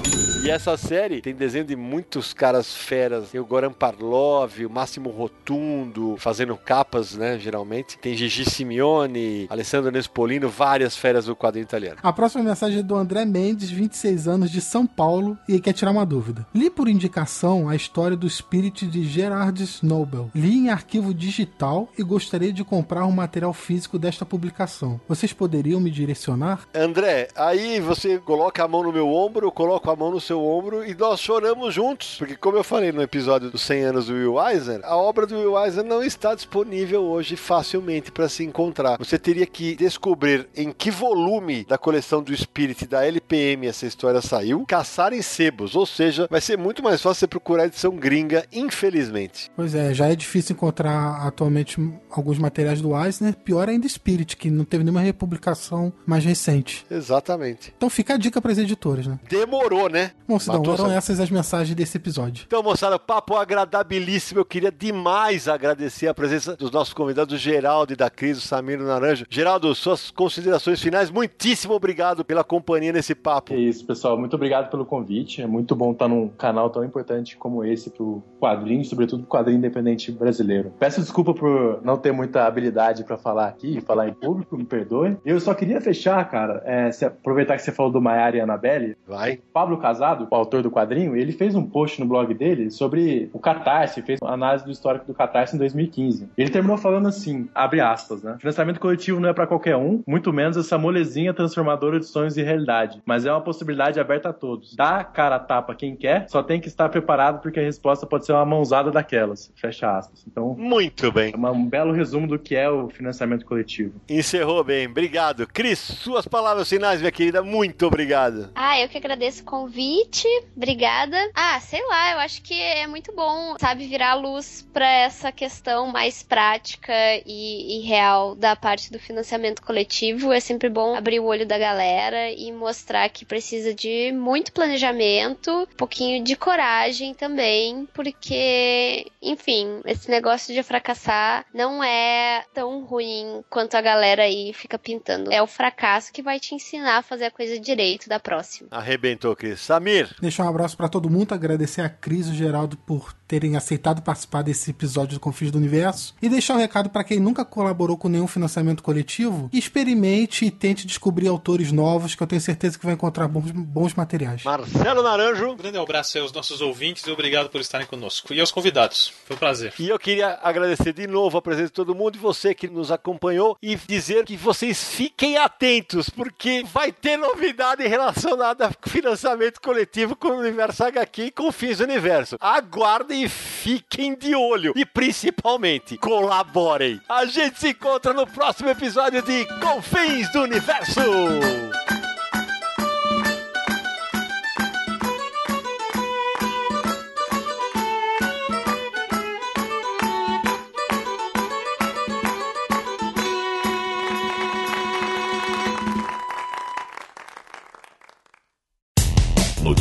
E essa série tem desenho de muitos caras feras. Tem o Goran Parlov, o Máximo Rotundo, fazendo capas, né, geralmente. Tem Gigi Simeone, Alessandro Nespolino, várias feras do quadrinho italiano. A próxima mensagem é do André Mendes, 26 anos, de São Paulo, e quer tirar uma dúvida. Li por indicação a história do Spirit de Gerard Snowbell. Li em arquivo digital e gostaria de comprar um material físico desta publicação. Vocês poderiam me direcionar? André, aí você coloca a mão no meu ombro, eu coloco a mão no seu ombro e nós choramos juntos. Porque, como eu falei no episódio dos 100 anos do Will Eisner, a obra do Will Eisner não está disponível hoje facilmente para se encontrar. Você teria que descobrir em que volume da coleção do Spirit da LPM essa história saiu, caçar em sebos, ou seja, vai ser muito mais fácil você procurar a edição gringa, infelizmente. Pois é, já é difícil encontrar atualmente alguns materiais do Eisner, pior ainda Spirit, que não teve nenhuma republicação mais recente. Exatamente. Então fica a dica para as editoras, né? Demorou, né? Bom, Sidão, Matou eram essas as mensagens desse episódio. Então, moçada, papo agradabilíssimo. Eu queria demais agradecer a presença dos nossos convidados, o Geraldo e da Cris, o Samir o Naranjo. Geraldo, suas considerações finais, muitíssimo obrigado pela companhia nesse papo. É isso, pessoal. Muito obrigado pelo convite. É muito bom estar num canal tão importante como esse pro quadrinho, sobretudo pro quadrinho independente brasileiro. Peço desculpa por não ter muita habilidade pra falar aqui, falar em público, me perdoe. Eu só queria fechar, cara, é, se aproveitar que você falou do Maiara e Annabelle. Vai. Pablo Casado, o autor do quadrinho, ele fez um post no blog dele sobre o Catarse, fez uma análise do histórico do Catarse em 2015. Ele terminou falando assim, abre aspas, né? Financiamento coletivo não é pra qualquer um, muito menos essa molezinha transformadora de sonhos em realidade, mas é uma possibilidade aberta a todos. Dá cara a tapa quem quer, só tem que estar preparado porque a resposta pode ser uma mãozada daquelas. Fecha aspas. Então, Muito bem. é uma- um belo resumo do que é o financiamento coletivo. Encerrou bem. Obrigado. Cris, suas palavras finais, minha querida. Muito obrigado. Ah, eu que agradeço o convite. Obrigada. Ah, sei lá, eu acho que é muito bom, sabe, virar a luz pra essa questão mais prática e, e real da parte do financiamento coletivo. É sempre bom abrir o olho da galera e mostrar que precisa de muito planejamento, um pouquinho de coragem também, porque, enfim, esse negócio de fracassar não é tão ruim quanto a galera aí fica pintando. É o fracasso que vai te ensinar a fazer a coisa direito da próxima. Arrebentou, Cris. Samir. Deixar um abraço pra todo mundo, agradecer a Cris e o Geraldo por terem aceitado participar desse episódio do Confins do Universo e deixar um recado pra quem nunca colaborou com nenhum financiamento coletivo, experimente e tente descobrir autores novos que eu tenho certeza que vai encontrar bons, bons materiais. Marcelo Naranjo. Um grande abraço aí aos nossos ouvintes e obrigado por estarem conosco. E aos convidados. Foi um prazer. E eu queria agradecer de novo a presença de todo mundo e você que nos acompanhou e dizer que vocês fiquem atentos, porque vai ter novidade relacionada a financiamento coletivo com o Universo HQ e com Fins do Universo. Aguardem fiquem de olho. E principalmente, colaborem. A gente se encontra no próximo episódio de Confins do Universo.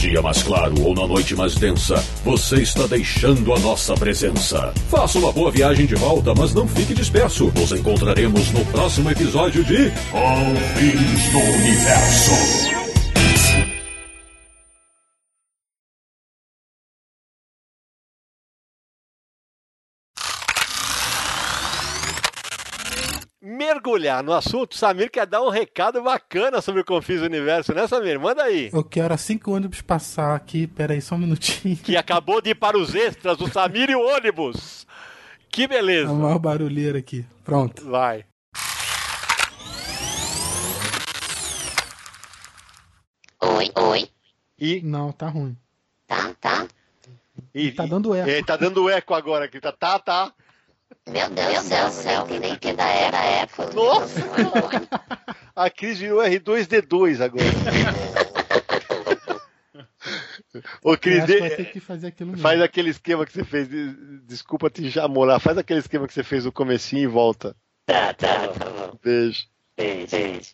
Dia mais claro ou na noite mais densa, você está deixando a nossa presença. Faça uma boa viagem de volta, mas não fique disperso. Nos encontraremos no próximo episódio de Confins do Universo. Mergulhar no assunto, Samir quer dar um recado bacana sobre o Confins do Universo, né, Samir? Manda aí. Eu quero assim que o ônibus passar aqui, pera aí só um minutinho. Que acabou de ir para os extras, o Samir e o ônibus. Que É beleza. a maior barulheira aqui. Pronto. Vai. Oi, oi. E, Não, tá ruim. Tá, tá. e Tá dando eco. Ele tá dando eco agora, que tá, tá, tá. Meu Deus do céu, nem nem que da era Apple. Nossa! A Cris virou R2D2 agora. Ô, Cris, vai de- ter que fazer aquilo mesmo. faz aquele esquema que você fez. de- Desculpa te jamolar. Faz aquele esquema que você fez no comecinho e volta. Tá, tá, tá bom. Beijo. Beijo, beijo.